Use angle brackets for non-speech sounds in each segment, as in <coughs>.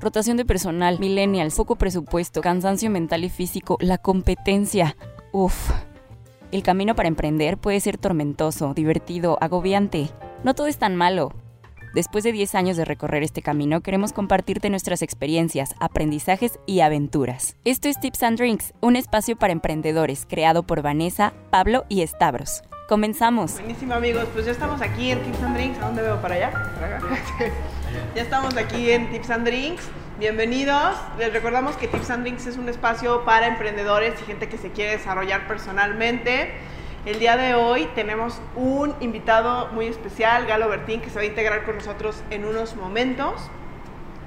rotación de personal, millennials, poco presupuesto, cansancio mental y físico, la competencia. Uf. El camino para emprender puede ser tormentoso, divertido, agobiante. No todo es tan malo. Después de 10 años de recorrer este camino, queremos compartirte nuestras experiencias, aprendizajes y aventuras. Esto es Tips and Drinks, un espacio para emprendedores creado por Vanessa, Pablo y Stavros. Comenzamos. Buenísimo amigos, pues ya estamos aquí en Tips and Drinks. ¿A dónde veo? ¿Para allá? ¿Para acá? <laughs> ya estamos aquí en Tips and Drinks. Bienvenidos. Les recordamos que Tips and Drinks es un espacio para emprendedores y gente que se quiere desarrollar personalmente. El día de hoy tenemos un invitado muy especial, Galo Bertín, que se va a integrar con nosotros en unos momentos.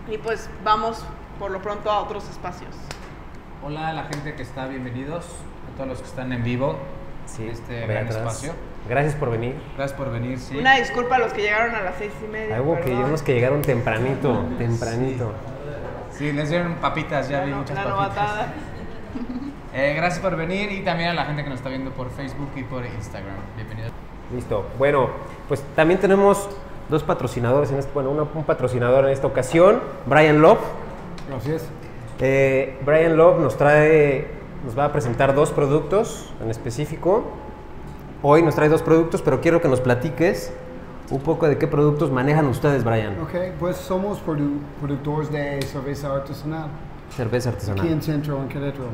Y pues vamos por lo pronto a otros espacios. Hola a la gente que está, bienvenidos. A todos los que están en vivo. Sí, este gran atrás. espacio. Gracias por venir. Gracias por venir, sí. Una disculpa a los que llegaron a las seis y media. Hay hubo que, unos que llegaron tempranito, tempranito. Sí, les dieron papitas, ya vi no- muchas papitas. novatada. <laughs> Eh, gracias por venir y también a la gente que nos está viendo por Facebook y por Instagram. Bienvenidos. Listo. Bueno, pues también tenemos dos patrocinadores en este, bueno, una- un patrocinador en esta ocasión, Brian Love. Gracias. Eh, Brian Love nos trae, nos va a presentar dos productos en específico. Hoy nos trae dos productos, pero quiero que nos platiques un poco de qué productos manejan ustedes, Brian. Ok, pues somos produ- productores de cerveza artesanal Cerveza aquí artesanal, en Centro, en Querétaro.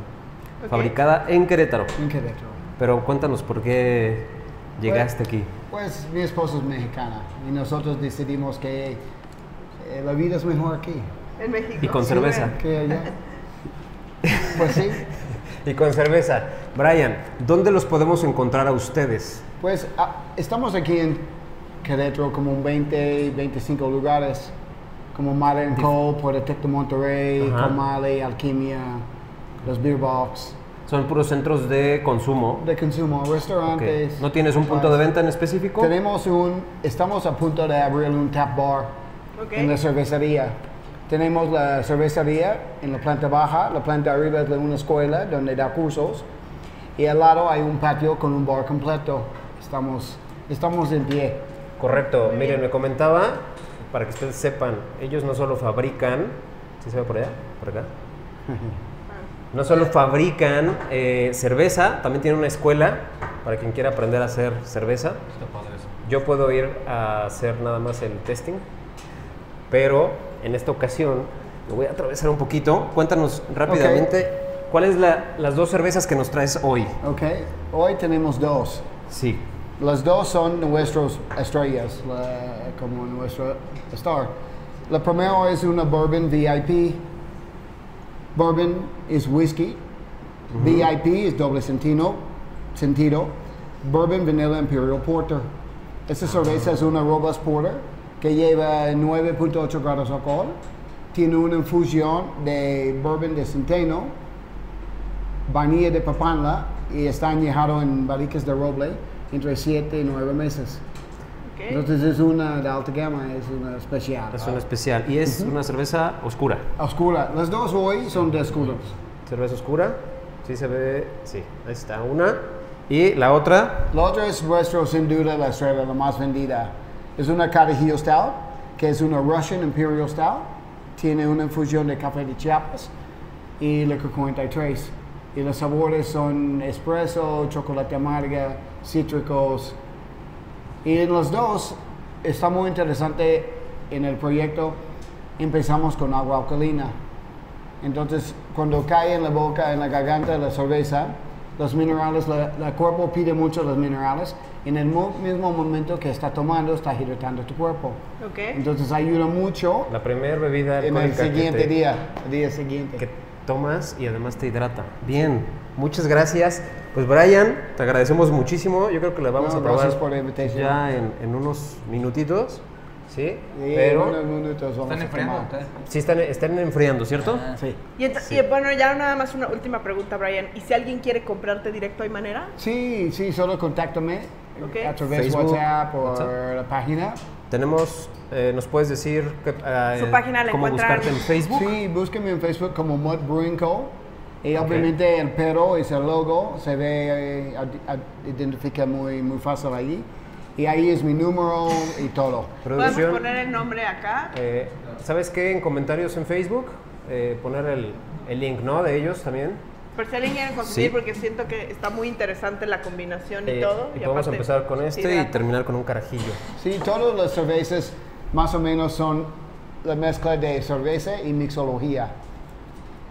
Ok. fabricada en Querétaro. En Querétaro. Pero cuéntanos por qué llegaste aquí. Pues mi esposa es mexicana y nosotros decidimos que eh, la vida es mejor aquí En México. Y con Sí, cerveza. que allá. pues sí. <laughs> Y con cerveza. Brian, ¿dónde los podemos encontrar a ustedes? Pues ah, estamos aquí en Querétaro como un 20, 25 lugares, como Modern Co, Protect de Monterrey, Ajá. Comale, Alquimia, los Beer Box, Son puros centros de consumo. de consumo, restaurantes. ¿No tienes un punto de venta en específico? Tenemos un, estamos a punto de abrir un tap bar Ok. en la cervecería. Tenemos la cervecería en la planta baja, la planta arriba es de una escuela donde da cursos y al lado hay un patio con un bar completo. Estamos, estamos en pie. Correcto. Miren, me comentaba, para que ustedes sepan, ellos no solo fabrican, ¿sí se ve por allá? ¿Por acá? <laughs> No solo fabrican eh, cerveza, también tienen una escuela para quien quiera aprender a hacer cerveza. Está padre eso. Yo puedo ir a hacer nada más el testing, pero en esta ocasión me voy a atravesar un poquito. Cuéntanos rápidamente, ¿cuáles la- las dos cervezas que nos traes hoy? Ok, hoy tenemos dos. Sí. Las dos son nuestros estrellas, la- como nuestro star. La primera es una bourbon VIP. Bourbon es whisky. VIP es doble sentido. sentido. Bourbon Vanilla Imperial Porter. Esta cerveza es una Robust Porter que lleva 9.8 grados de alcohol. Tiene una infusión de bourbon de centeno, vainilla de papanla y está añejado en barricas de roble entre 7 y 9 meses. Ok. Entonces es una de alta gama, es una especial. Es una especial y es una cerveza oscura. Oscura. Las dos hoy son de oscuros. Cerveza oscura. Sí se ve, sí. Ahí está una. Y la otra, La otra es nuestro, sin duda, la estrella, la más vendida. Es una Carajillo Stout, que es una Russian Imperial Stout. Tiene una infusión de café de Chiapas y licor 43. Y los sabores son espresso, chocolate amarga, cítricos. Y en los dos está muy interesante en el proyecto. Empezamos con agua alcalina. Entonces, cuando cae en la boca, en la garganta la cerveza, los minerales, la, la cuerpo pide mucho los minerales. En el mo- mismo momento que está tomando, está hidratando tu cuerpo. Ok. Entonces, ayuda mucho la primera bebida en el siguiente te- día, el día siguiente. que tomas y además te hidrata. Bien, muchas gracias. Pues Brian, te agradecemos muchísimo. Yo creo que la vamos No, a probar gracias por la invitación. ya en, en unos minutitos. ¿Sí? Sí, Pero en unos minutos vamos ¿Están enfriando ustedes? sí están, están enfriando, ¿cierto? Ah. Sí. Y, ent- y, bueno, ya nada más una última pregunta, Brian. ¿Y si alguien quiere comprarte directo, hay manera? Sí, sí, solo contáctame Ok. a través de Facebook, WhatsApp o la página. Tenemos, eh, ¿nos puedes decir que, eh, Su página la cómo buscarte en Facebook? Sí, búsqueme en Facebook como Mud Brewing Co. Y obviamente el perro es el logo, se ve, eh, identifica muy, muy fácil allí. Y ahí es mi número y todo. Podemos poner el nombre acá. Eh, ¿Sabes qué? En comentarios en Facebook, eh, poner el, el link, ¿no? De ellos también. Pero si alguien quiere consumir Sí. porque siento que está muy interesante la combinación y Eh, todo. y podemos aparte, empezar con este y hidrata. terminar con un carajillo. Sí, todas las cervezas más o menos son la mezcla de cerveza y mixología.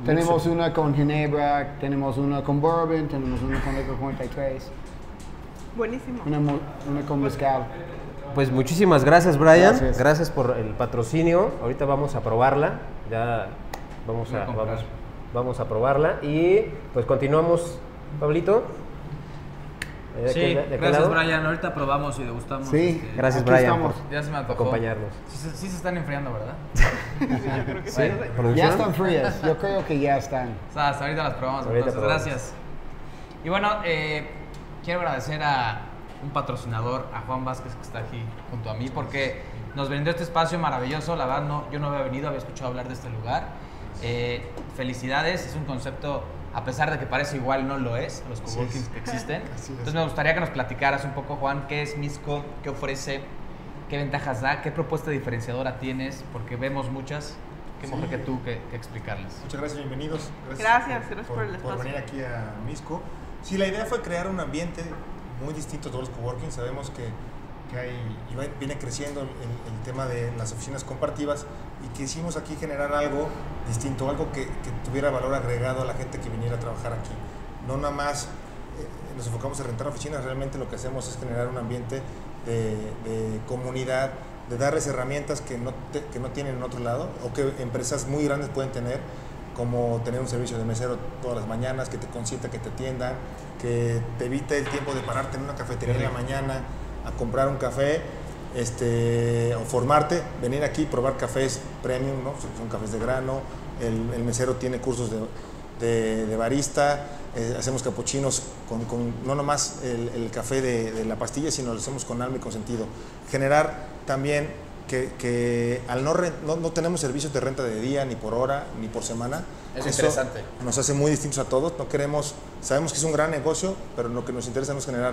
Tenemos una con ginebra, tenemos una con bourbon, tenemos una con licor 43, Buenísimo. una, una con mezcal. Pues muchísimas gracias, Brian. Gracias. Gracias. por el patrocinio. Ahorita vamos a probarla. Ya vamos Voy a a, vamos, vamos a probarla. Y pues continuamos, Pablito. ¿De Sí, aquel- de gracias lado. Brian. Ahorita probamos y degustamos. Sí. este, Gracias, Aquí Brian, estamos. Ya se me antojó. acompañarnos. Sí, se- sí se están enfriando, ¿verdad? <laughs> Sí, Ya producción. están frías, yo creo que ya están. O sea, hasta ahorita las probamos, Ahorita entonces probamos. gracias. Y bueno, eh, quiero agradecer a un patrocinador, a Juan Vázquez, que está aquí junto a mí, porque nos brindó este espacio maravilloso. La verdad, no, yo no había venido, había escuchado hablar de este lugar. Eh, felicidades, es un concepto, a pesar de que parece igual, no lo es, los coworkings que existen. <laughs> Entonces me gustaría que nos platicaras un poco, Juan, qué es Misco, qué ofrece, qué ventajas da, qué propuesta diferenciadora tienes, porque vemos muchas. Qué mejor que tú que, que explicarles. Muchas gracias, bienvenidos. Gracias, gracias por el espacio. venir aquí a Misco. Sí, la idea fue crear un ambiente muy distinto a todos los coworking. Sabemos que, que hay, y va- viene creciendo el, el tema de las oficinas compartidas y quisimos aquí generar algo distinto, algo que, que tuviera valor agregado a la gente que viniera a trabajar aquí. No nada más eh, nos enfocamos en rentar oficinas, realmente lo que hacemos es generar un ambiente de, de comunidad, de darles herramientas que no, te- que no tienen en otro lado o que empresas muy grandes pueden tener, como tener un servicio de mesero todas las mañanas, que te consienta, que te atienda, que te evite el tiempo de pararte en una cafetería en la mañana a comprar un café este, o formarte, venir aquí y probar cafés premium, ¿no? son, cafés de grano, el, el mesero tiene cursos de, de- de barista, eh, hacemos capuchinos con, con no nomás el, el café de, de la pastilla, sino lo hacemos con alma y con sentido. Generar también que, que al no, ren- no, no tenemos servicios de renta de día, ni por hora, ni por semana. Es Eso interesante. Nos hace muy distintos a todos. No queremos, sabemos que es un gran negocio, pero lo que nos interesa no es generar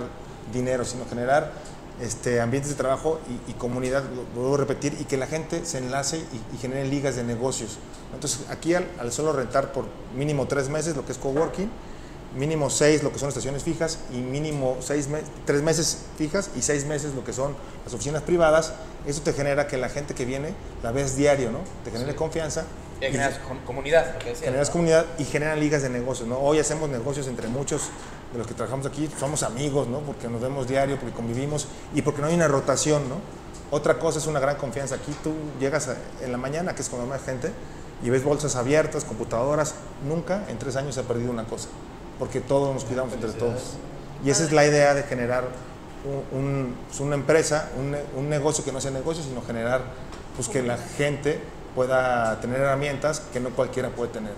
dinero, sino generar este, ambientes de trabajo y, y comunidad, lo vuelvo a repetir, y que la gente se enlace y, y genere ligas de negocios. Entonces, aquí al, al solo rentar por mínimo tres meses lo que es coworking, mínimo seis lo que son estaciones fijas y mínimo seis me- tres meses fijas y seis meses lo que son las oficinas privadas, eso te genera que la gente que viene la ves diario, ¿no? Te genere confianza. Y y generas com- comunidad, lo que decías, generas ¿no? comunidad y generan ligas de negocios, ¿no? Hoy hacemos negocios entre muchos de los que trabajamos aquí, somos amigos, ¿no? Porque nos vemos diario, porque convivimos y porque no hay una rotación, ¿no? Otra cosa es una gran confianza. Aquí tú llegas a- en la mañana, que es cuando hay más gente, y ves bolsas abiertas, computadoras. Nunca en tres años se ha perdido una cosa, porque todos nos cuidamos entre todos. Y esa es la idea de generar un- un- pues, una empresa, un, un negocio que no sea negocio, sino generar pues, que la gente pueda tener herramientas que no cualquiera puede tener.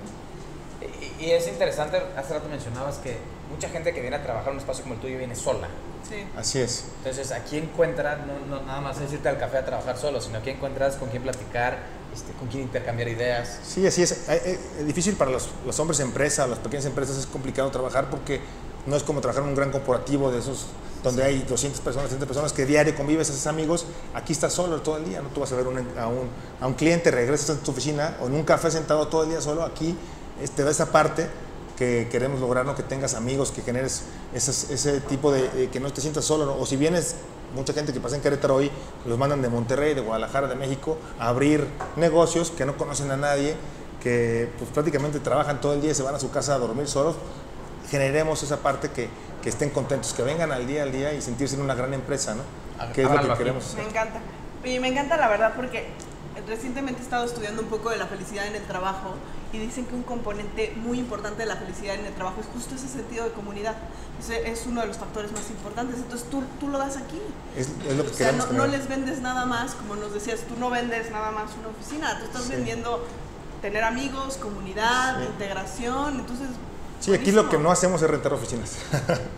Y, y es interesante, hace rato mencionabas que mucha gente que viene a trabajar en un espacio como el tuyo viene sola. Sí. Así es. Entonces, aquí encuentras, no, no nada más es irte al café a trabajar solo, sino aquí encuentras con quién platicar, este, con quién intercambiar ideas. Sí, así es. Eh, eh, Es difícil para los, los hombres empresa, las pequeñas empresas, es complicado trabajar porque no es como trabajar en un gran corporativo de esos donde hay 200 personas, 300 personas que diario convives, haces amigos. Aquí estás solo todo el día, no tú vas a ver un- a, un, a un cliente, regresas a tu oficina o en un café sentado todo el día solo. Aquí es- te da esa parte que queremos lograr, ¿no? que tengas amigos, que generes esas- ese tipo de, de que no te sientas solo. ¿no? O si vienes, mucha gente que pasa en Querétaro hoy, los mandan de Monterrey, de Guadalajara, de México, a abrir negocios que no conocen a nadie, que pues prácticamente trabajan todo el día y se van a su casa a dormir solos. Generemos esa parte que, que estén contentos, que vengan al día al día y sentirse en una gran empresa, ¿no? Que es lo que aquí. queremos hacer. Me encanta. Y me encanta la verdad porque recientemente he estado estudiando un poco de la felicidad en el trabajo y dicen que un componente muy importante de la felicidad en el trabajo es justo ese sentido de comunidad. Ese es uno de los factores más importantes. Entonces tú, tú lo das aquí. Es, es lo que O sea, no, no les vendes nada más, como nos decías, tú no vendes nada más una oficina, tú estás Sí. vendiendo tener amigos, comunidad, Sí. integración, entonces... Sí, aquí lo que no hacemos es rentar oficinas.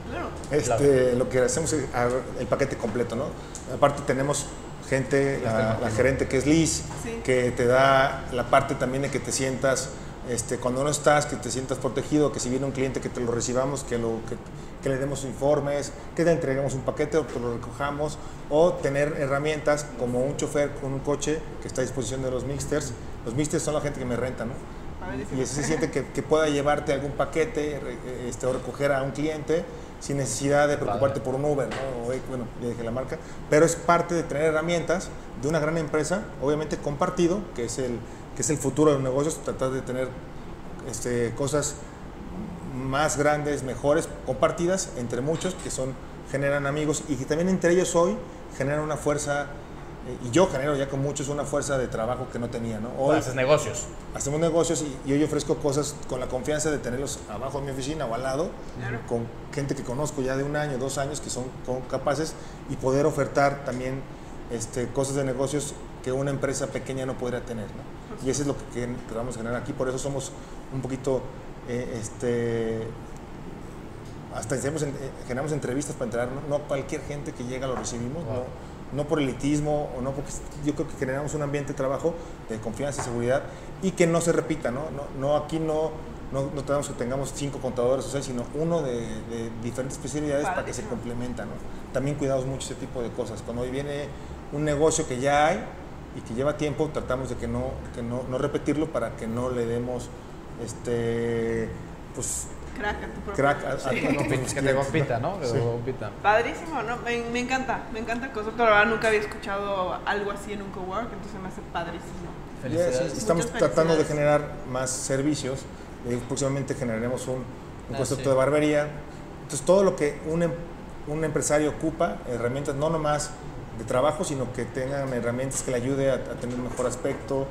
Claro. <laughs> Este, Lo que hacemos es a- el paquete completo, ¿no? Aparte tenemos gente, la, la gerente que es Liz, Sí. que te da la parte también de que te sientas, este, cuando no estás, que te sientas protegido, que si viene un cliente que te lo recibamos, que, lo, que, que le demos informes, que le entreguemos un paquete o que lo recojamos, o tener herramientas como un chofer con un coche que está a disposición de los mixters. Los mixters son la gente que me renta, ¿no? Y ese se siente que, que pueda llevarte algún paquete este, o recoger a un cliente sin necesidad de preocuparte por un Uber, ¿no? O, eh, bueno, ya dije la marca, pero es parte de tener herramientas de una gran empresa, obviamente compartido, que es el, que es el futuro de los negocios, tratar de tener este, cosas más grandes, mejores, compartidas entre muchos que son generan amigos y que también entre ellos hoy generan una fuerza y yo genero ya con muchos una fuerza de trabajo que no tenía, ¿no? Hoy Haces negocios. hacemos negocios y, y hoy ofrezco cosas con la confianza de tenerlos abajo de mi oficina o al lado, con gente que conozco ya de un año, dos años, que son, capaces y poder ofertar también este, cosas de negocios que una empresa pequeña no podría tener. ¿no? Y eso es lo que, que tratamos de generar aquí, por eso somos un poquito, eh, este, hasta hacemos, en- eh, generamos entrevistas para entrar, no, no cualquier gente que llega lo recibimos, no, no por elitismo o no porque yo creo que generamos un ambiente de trabajo de confianza y seguridad y que no se repita, ¿no? No, no aquí no, no, no tenemos que tengamos cinco contadores o seis, sino uno de, de diferentes especialidades para que se complementan, ¿no? También cuidamos mucho ese tipo de cosas. Cuando hoy viene un negocio que ya hay y que lleva tiempo, tratamos de que no, que no, no repetirlo para que no le demos este pues Crack a tu propio- crack a, a- Sí. a Que te compita, ¿no? Que Sí. te compita. Padrísimo, ¿no? Me, me encanta, me encanta el concepto. La verdad, nunca había escuchado algo así en un cowork, entonces me hace padrísimo. Felicidades. estamos Muchas tratando de generar más servicios. Eh, próximamente generaremos un, un Ah, concepto sí. de barbería. Entonces, todo lo que un, em- un empresario ocupa, herramientas no nomás de trabajo, sino que tengan herramientas que le ayude a, a tener un mejor aspecto,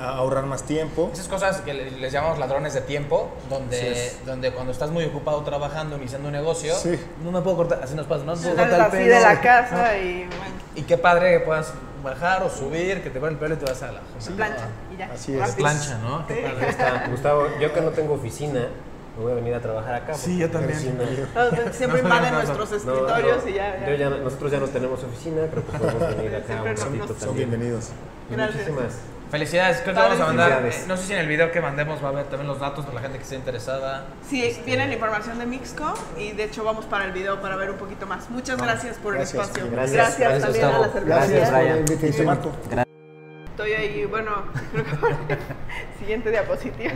ahorrar más tiempo. Esas cosas que le- les llamamos ladrones de tiempo, donde, Así donde cuando estás muy ocupado trabajando, iniciando un negocio, Sí. no me puedo cortar, así nos pasa, no me puedo cortar el así pelo. de la casa y bueno, Y qué padre que puedas bajar o subir, que te ponen el pelo y te vas a la... plancha y ya. Así es. Plancha, ¿no? Qué Sí. padre. Está, Gustavo, yo que no tengo oficina, me voy a venir a trabajar acá. Sí, yo también. oficina- Todos siempre invaden No, no, no, nuestros No, escritorios no, y ya. ya. yo ya no- nosotros ya no tenemos oficina, creo que podemos venir acá un nos- ratito nos- Son también. bienvenidos. Y Gracias. Muchísimas. Felicidades, creo que vamos a mandar, eh, no sé si en el video que mandemos va a haber también los datos de la gente que esté interesada. Sí, viene la información de Mixco y de hecho vamos para el video para ver un poquito más. Muchas gracias por Gracias. el espacio. Gracias. Gracias, Gracias, también Gustavo. a la cervecería. Gracias Brian. Marco. Estoy ahí, bueno, <laughs> creo que por- siguiente diapositiva.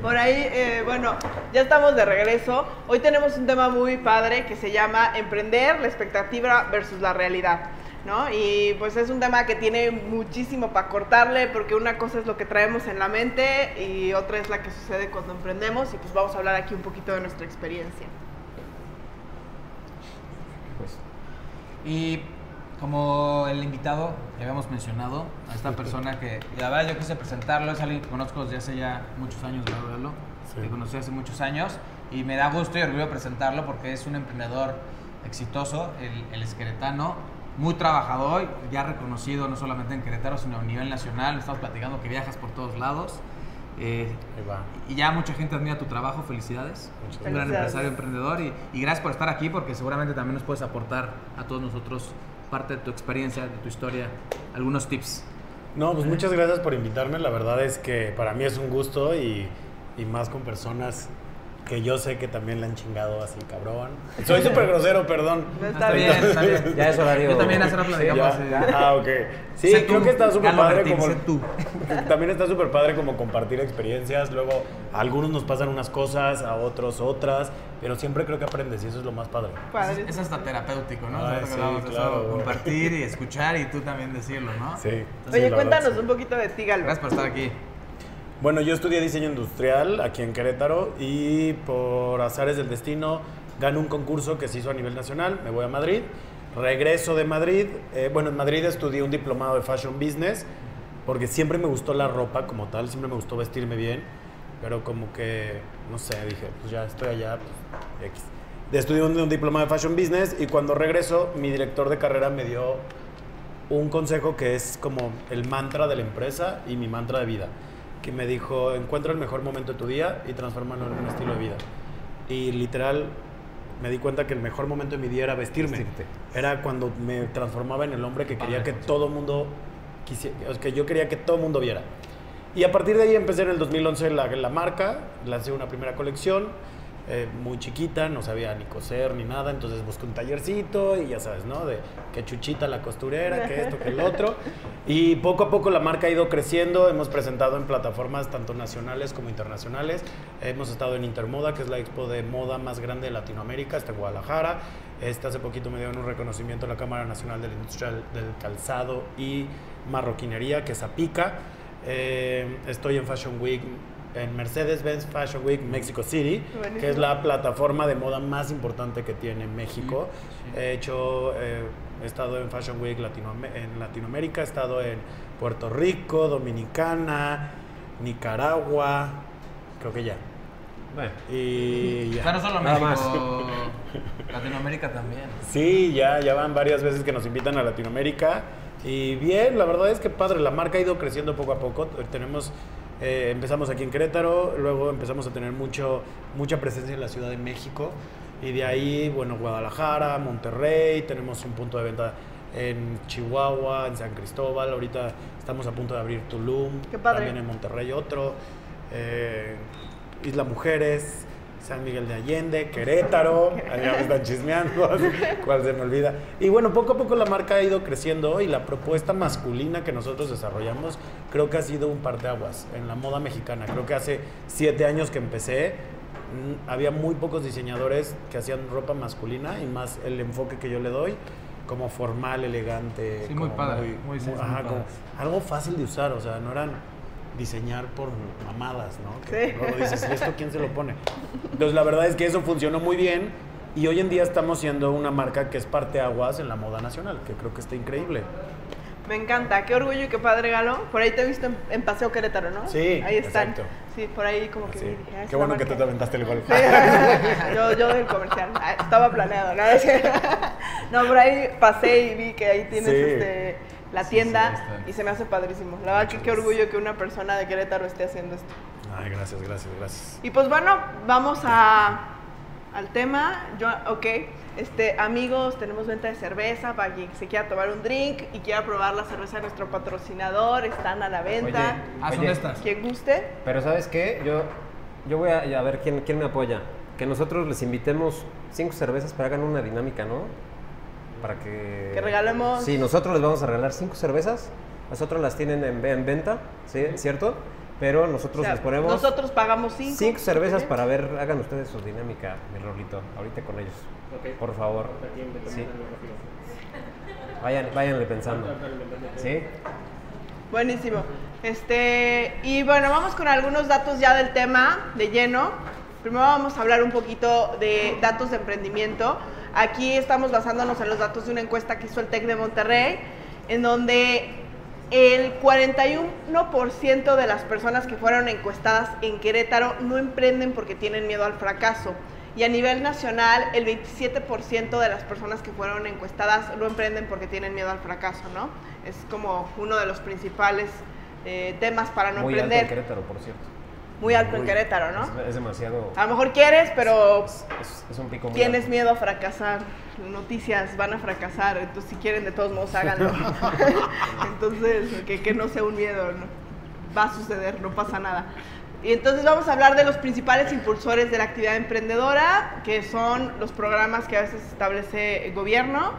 Por ahí, eh, bueno, ya estamos de regreso. Hoy tenemos un tema muy padre que se llama Emprender, la expectativa versus la realidad. ¿No? Y pues es un tema que tiene muchísimo para cortarle porque una cosa es lo que traemos en la mente y otra es la que sucede cuando emprendemos y pues vamos a hablar aquí un poquito de nuestra experiencia. Y como el invitado que habíamos mencionado, a esta persona que la verdad yo quise presentarlo, es alguien que conozco desde hace ya muchos años, ¿verdad, Aurelio? Que conocí hace muchos años y me da gusto y orgullo presentarlo porque es un emprendedor exitoso, el, el esqueretano, muy trabajador, ya reconocido no solamente en Querétaro, sino a nivel nacional. Estamos platicando que viajas por todos lados. Eh, y ya mucha gente admira tu trabajo, felicidades. Un gran empresario, emprendedor y, y gracias por estar aquí porque seguramente también nos puedes aportar a todos nosotros parte de tu experiencia, de tu historia, algunos tips. No, pues muchas gracias por invitarme. La verdad es que para mí es un gusto y, y más con personas que yo sé que también la han chingado así, cabrón. <laughs> Soy súper grosero, perdón. No está bien, está bien. <laughs> Ya es horario. Yo también hace rato Sí, ya. eh, Ah, ok. Sí, sé creo tú, que está súper padre Martín, como... tú. <laughs> También está súper padre como compartir experiencias. Luego, a algunos nos pasan unas cosas, a otros otras, pero siempre creo que aprendes y eso es lo más padre. Padre. Eso es hasta terapéutico, ¿no? Ay, sí, claro. compartir y escuchar y tú también decirlo, ¿no? Sí. Oye, Sí, la verdad, cuéntanos sí. un poquito de ti, Galo. Gracias por estar aquí. Bueno, yo estudié diseño industrial aquí en Querétaro y por azares del destino gano un concurso que se hizo a nivel nacional. Me voy a Madrid, regreso de Madrid. eh, bueno, en Madrid estudié un diplomado de Fashion Business porque siempre me gustó la ropa como tal, siempre me gustó vestirme bien, pero como que, no sé, dije, pues ya estoy allá, pues X. Estudié un, un diplomado de Fashion Business y cuando regreso, mi director de carrera me dio un consejo que es como el mantra de la empresa y mi mantra de vida, me dijo, encuentra el mejor momento de tu día y transfórmalo en un estilo de vida. Y literal me di cuenta que el mejor momento de mi día era vestirme. Vestirte. Era cuando me transformaba en el hombre que quería que todo mundo quisiera, que yo quería que todo mundo viera. Y a partir de ahí empecé en el 2011 la, la marca, lancé una primera colección, eh, muy chiquita, no sabía ni coser ni nada, entonces busqué un tallercito y ya sabes, ¿no? De que chuchita la costurera, que esto, que el otro. Y poco a poco la marca ha ido creciendo, hemos presentado en plataformas tanto nacionales como internacionales, hemos estado en Intermoda, que es la expo de moda más grande de Latinoamérica, está en Guadalajara. Este hace poquito me dieron un reconocimiento a la Cámara Nacional de la Industria del Calzado y Marroquinería, que es APICA. Eh, estoy en Fashion Week en Mercedes-Benz Fashion Week Mexico City, Buenísimo. que es la plataforma de moda más importante que tiene México. He hecho, eh, he estado en Fashion Week Latinoam- en Latinoamérica, he estado en Puerto Rico, Dominicana, Nicaragua, creo que ya. Bueno, Y <laughs> O sea, ya. no solo Nada México, <laughs> Latinoamérica también. Sí, ya, ya van varias veces que nos invitan a Latinoamérica. Y bien, la verdad es que padre, la marca ha ido creciendo poco a poco. Tenemos, eh, empezamos aquí en Querétaro, luego empezamos a tener mucho, mucha presencia en la Ciudad de México. Y de ahí, bueno, Guadalajara, Monterrey, tenemos un punto de venta en Chihuahua, en San Cristóbal. Ahorita estamos a punto de abrir Tulum, Qué padre. también en Monterrey otro. eh, Isla Mujeres, San Miguel de Allende, Querétaro, <laughs> allá me están chismeando, cuál se me olvida. Y bueno, poco a poco la marca ha ido creciendo y la propuesta masculina que nosotros desarrollamos creo que ha sido un parteaguas en la moda mexicana. Creo que hace siete años que empecé, mm, había muy pocos diseñadores que hacían ropa masculina y más el enfoque que yo le doy como formal, elegante. Sí, muy como padre, muy diseños muy ajá, como padres. algo fácil de usar, o sea, no eran diseñar por mamadas, ¿no? Que Sí. luego dices, ¿y esto quién se lo pone? Entonces, la verdad es que eso funcionó muy bien y hoy en día estamos siendo una marca que es parte aguas en la moda nacional, que creo que está increíble. Me encanta, qué orgullo y qué padre Galo. Por ahí te he visto en, en Paseo Querétaro, ¿no? Sí, Ahí están. exacto. Sí, por ahí como que Sí. dije, ah, Qué bueno que tú te aventaste el gol. Sí. <laughs> yo, yo del comercial. Ah, Estaba planeado, ¿no? <laughs> no, por ahí pasé y vi que ahí tienes Sí. este, la Sí, tienda sí, y se me hace padrísimo. La verdad que qué orgullo que una persona de Querétaro esté haciendo esto. Ay, gracias, gracias, gracias. Y pues bueno, vamos a, al tema. Yo, ok, este, amigos, tenemos venta de cerveza para quien se quiera tomar un drink y quiera probar la cerveza de nuestro patrocinador. Están a la venta. Ah, Oye, ¿dónde estás? Quien guste. pero ¿sabes qué? Yo, yo voy a, a ver quién, quién me apoya. Que nosotros les invitemos cinco cervezas para que hagan una dinámica, ¿no? Para que... Que regalemos- Sí, nosotros les vamos a regalar cinco cervezas. Nosotros las tienen en, en venta, ¿sí? ¿Cierto? Pero nosotros O sea, les ponemos nosotros pagamos cinco. cinco cervezas para ver, hagan ustedes su dinámica, mi Rolito, ahorita con ellos. Por favor. Sí. Vayan, váyanle pensando. ¿Sí? Buenísimo. Este, y bueno, vamos con algunos datos ya del tema de lleno. Primero vamos a hablar un poquito de datos de emprendimiento. Aquí estamos basándonos en los datos de una encuesta que hizo el TEC de Monterrey, en donde el 41% de las personas que fueron encuestadas en Querétaro no emprenden porque tienen miedo al fracaso. Y a nivel nacional, el 27% de las personas que fueron encuestadas no emprenden porque tienen miedo al fracaso, ¿no? Es como uno de los principales eh, temas para no Muy alto emprender. en Querétaro, por cierto. Muy alto en Querétaro, ¿no? Es, es demasiado... A lo mejor quieres, pero Es, es un pico muy tienes alto. miedo a fracasar. Noticias van a fracasar, entonces si quieren de todos modos háganlo. <laughs> entonces, que, que no sea un miedo, ¿no? va a suceder, no pasa nada. Y entonces vamos a hablar de los principales impulsores de la actividad emprendedora, que son los programas que a veces establece el gobierno,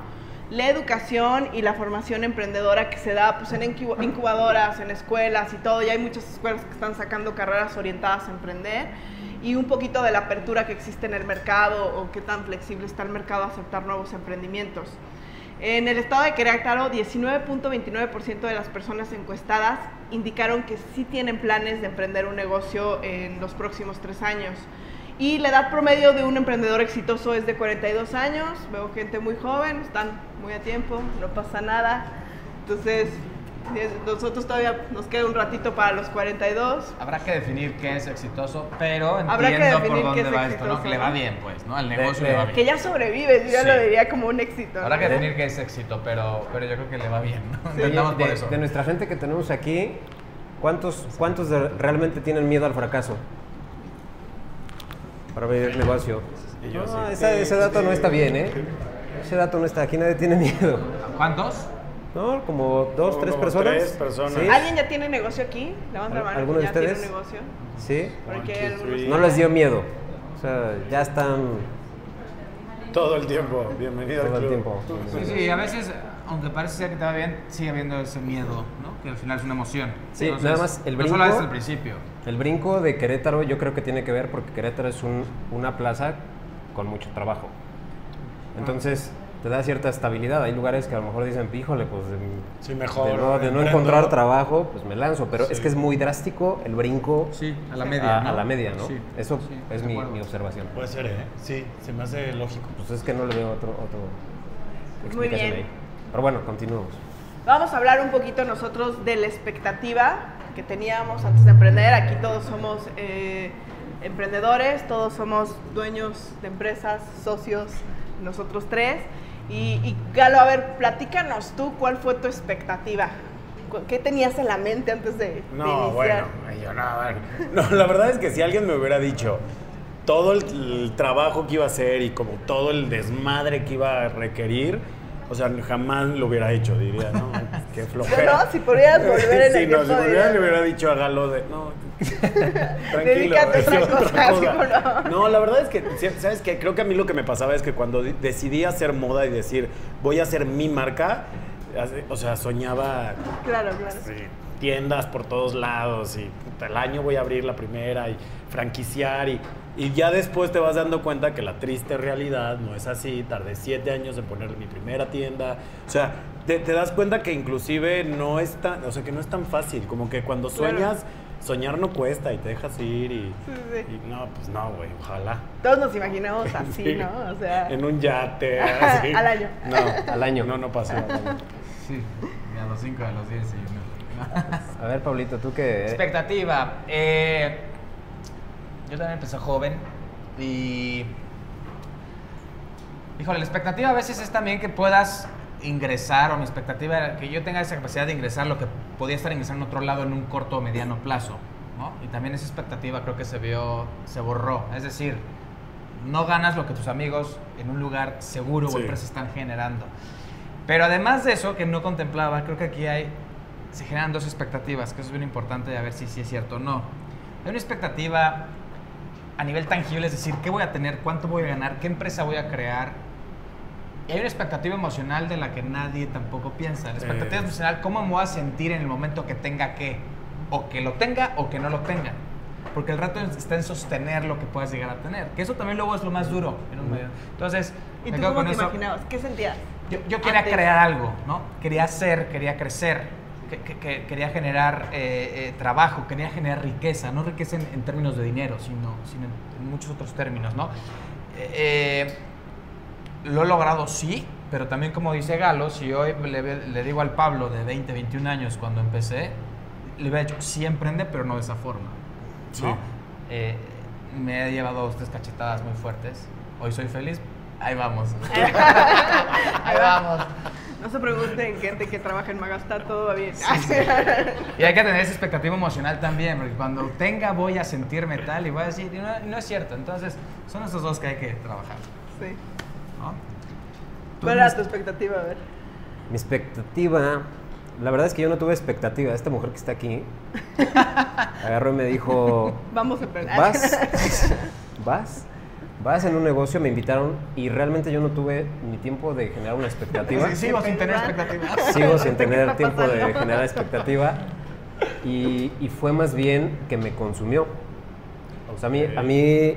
la educación y la formación emprendedora que se da pues, en incu- incubadoras, en escuelas y todo. Ya hay muchas escuelas que están sacando carreras orientadas a emprender y un poquito de la apertura que existe en el mercado o qué tan flexible está el mercado a aceptar nuevos emprendimientos. En el estado de Querétaro, 19.29% de las personas encuestadas indicaron que sí tienen planes de emprender un negocio en los próximos tres años. Y la edad promedio de un emprendedor exitoso es de 42 años. Veo gente muy joven, están muy a tiempo, no pasa nada. Entonces, nosotros todavía nos queda un ratito para los 42. Habrá que definir qué es exitoso, pero Habrá que entiendo por definir dónde qué es va esto, ¿no? Que le va bien, pues, ¿no? Al negocio de- le va bien. Que ya sobrevives, yo ya Sí. lo diría como un éxito. Habrá ¿no? que definir qué es éxito, pero, pero yo creo que le va bien, ¿no? Oye, Intentamos por de, eso. de nuestra gente que tenemos aquí, ¿cuántos, cuántos de- realmente tienen miedo al fracaso? Para abrir el negocio. Y yo No, sí. esa- ese dato no está bien, ¿eh? Ese dato no está, aquí nadie tiene miedo. ¿Cuántos? ¿No? Como dos, Como tres como personas. tres personas. ¿Sí? ¿Alguien ya tiene negocio aquí? Levanta la mano. ¿Alguno de ¿Ya tiene ustedes? un negocio? ¿Sí? Porque One, two. No les dio miedo. O sea, ya están Todo el tiempo. Bienvenido todo al el club. tiempo. Sí, sí, a veces, aunque parece ser que te va bien, sigue habiendo ese miedo, ¿no? Que al final es una emoción. Sí, nada más el No solo brinco- desde el principio. El brinco de Querétaro yo creo que tiene que ver porque Querétaro es un- una plaza con mucho trabajo. Entonces te da cierta estabilidad. Hay lugares que a lo mejor dicen, híjole, pues de, Sí, mejor. de no, de no emprendo". encontrar trabajo, pues me lanzo. Pero es que es muy drástico el brinco Sí, a la media. a, ¿no? a la media, ¿no? Sí, Eso sí, es mi, observación. Puede ser, ¿eh? Sí, se me hace lógico. Pues es que no le veo otro, otro Muy bien. ahí. Pero bueno, continuamos. Vamos a hablar un poquito nosotros de la expectativa que teníamos antes de emprender. Aquí todos somos eh, emprendedores, todos somos dueños de empresas, socios, nosotros tres. Y, y, Galo, a ver, platícanos tú cuál fue tu expectativa. ¿Qué tenías en la mente antes de, de No, bueno, iniciar? ay, yo no, a ver. <laughs> No, la verdad es que si alguien me hubiera dicho todo el, el trabajo que iba a hacer y como todo el desmadre que iba a requerir, o sea, jamás lo hubiera hecho, diría, ¿no? <laughs> Qué flojera. No, no, si podrías <laughs> volver en sí, el no, si volviera le hubiera dicho a Galo de, no, <laughs> tranquilo. Otra cosa, no. No, la verdad es que, ¿sabes qué? Creo que a mí lo que me pasaba es que cuando decidí hacer moda y decir, voy a hacer mi marca, o sea, soñaba Claro, claro. Sí, tiendas por todos lados y puta, el año voy a abrir la primera y franquiciar y, y ya después te vas dando cuenta que la triste realidad no es así. Tardé siete años en poner mi primera tienda. O sea, te, te das cuenta que inclusive no es tan, o sea, que no es tan fácil. Como que cuando Claro. sueñas, soñar no cuesta y te dejas ir y, Sí, sí. y no, pues no, güey, ojalá. Todos nos imaginamos así, Sí. ¿no? O sea, <laughs> En un yate, <laughs> así. Al año. No, Al año. No, no año. <laughs> Sí, y a los 5, a los 10 y no. A ver, Pablito, tú que... Expectativa. eh, yo también empecé joven y. Híjole, la expectativa a veces es también que puedas ingresar, o mi expectativa era que yo tenga esa capacidad de ingresar lo que podía estar ingresando en otro lado en un corto o mediano plazo. ¿no? Y también esa expectativa creo que se vio, se borró. Es decir, no ganas lo que tus amigos en un lugar seguro Sí. o empresa están generando. Pero además de eso, que no contemplaba, creo que aquí hay, se generan dos expectativas, que eso es bien importante de a ver si, si es cierto o no. Hay una expectativa a nivel tangible, es decir, qué voy a tener, cuánto voy a ganar, qué empresa voy a crear. Y hay una expectativa emocional de la que nadie tampoco piensa. La expectativa Eh. emocional, cómo me voy a sentir en el momento que tenga que, o que lo tenga o que no lo tenga. Porque el rato está en sostener lo que puedas llegar a tener. Que eso también luego es lo más duro. en un medio. Entonces, ¿y tú cómo te eso. imaginabas? ¿Qué sentías? Yo, yo quería Antes. crear algo, ¿no? Quería hacer, quería crecer, que- que- que- quería generar eh, eh, trabajo, quería generar riqueza, no riqueza en, en términos de dinero, sino, sino en, en muchos otros términos, ¿no? Eh, lo he logrado, sí, pero también como dice Galo, si hoy le, digo al Pablo de 20, 21 años cuando empecé, le hubiera dicho, sí emprende, pero no de esa forma. Sí. ¿no? Me he llevado dos, tres cachetadas muy fuertes. Hoy soy feliz, ahí vamos. <laughs> ahí vamos. No se pregunten, gente que trabaja en Magasta, todo va bien. Y hay que tener esa expectativa emocional también, porque cuando tenga voy a sentirme tal y voy a decir, no, no es cierto. Entonces, son esos dos que hay que trabajar. Sí. ¿no? ¿Cuál era mis- tu expectativa? A ver. Mi expectativa, la verdad es que yo no tuve expectativa. Esta mujer que está aquí <laughs> agarró y me dijo, Vamos a emprender. vas, <laughs> vas, vas en un negocio, me invitaron y realmente yo no tuve ni tiempo de generar una expectativa. Sí, sigo sin tener expectativas. Sigo sin <laughs> ¿Qué tener tiempo de generar expectativa y, y fue más bien que me consumió. O sea, a mí, a mí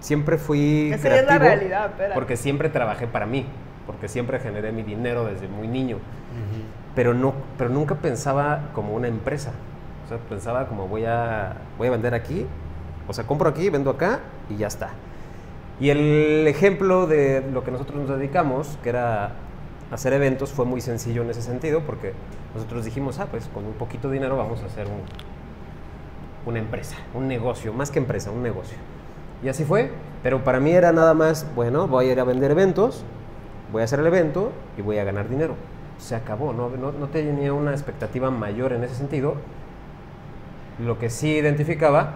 siempre fui Esa ya es la creativo realidad, espera. porque siempre trabajé para mí, porque siempre generé mi dinero desde muy niño, pero, no, pero nunca pensaba como una empresa. O sea, pensaba como voy a, voy a vender aquí, o sea, compro aquí, vendo acá y ya está. Y el ejemplo de lo que nosotros nos dedicamos, que era hacer eventos, fue muy sencillo en ese sentido, porque nosotros dijimos, ah, pues con un poquito de dinero vamos a hacer un, una empresa, un negocio, más que empresa, un negocio. Y así fue, pero para mí era nada más, bueno, voy a ir a vender eventos, voy a hacer el evento y voy a ganar dinero. Se acabó, no, no, no tenía una expectativa mayor en ese sentido. Lo que sí identificaba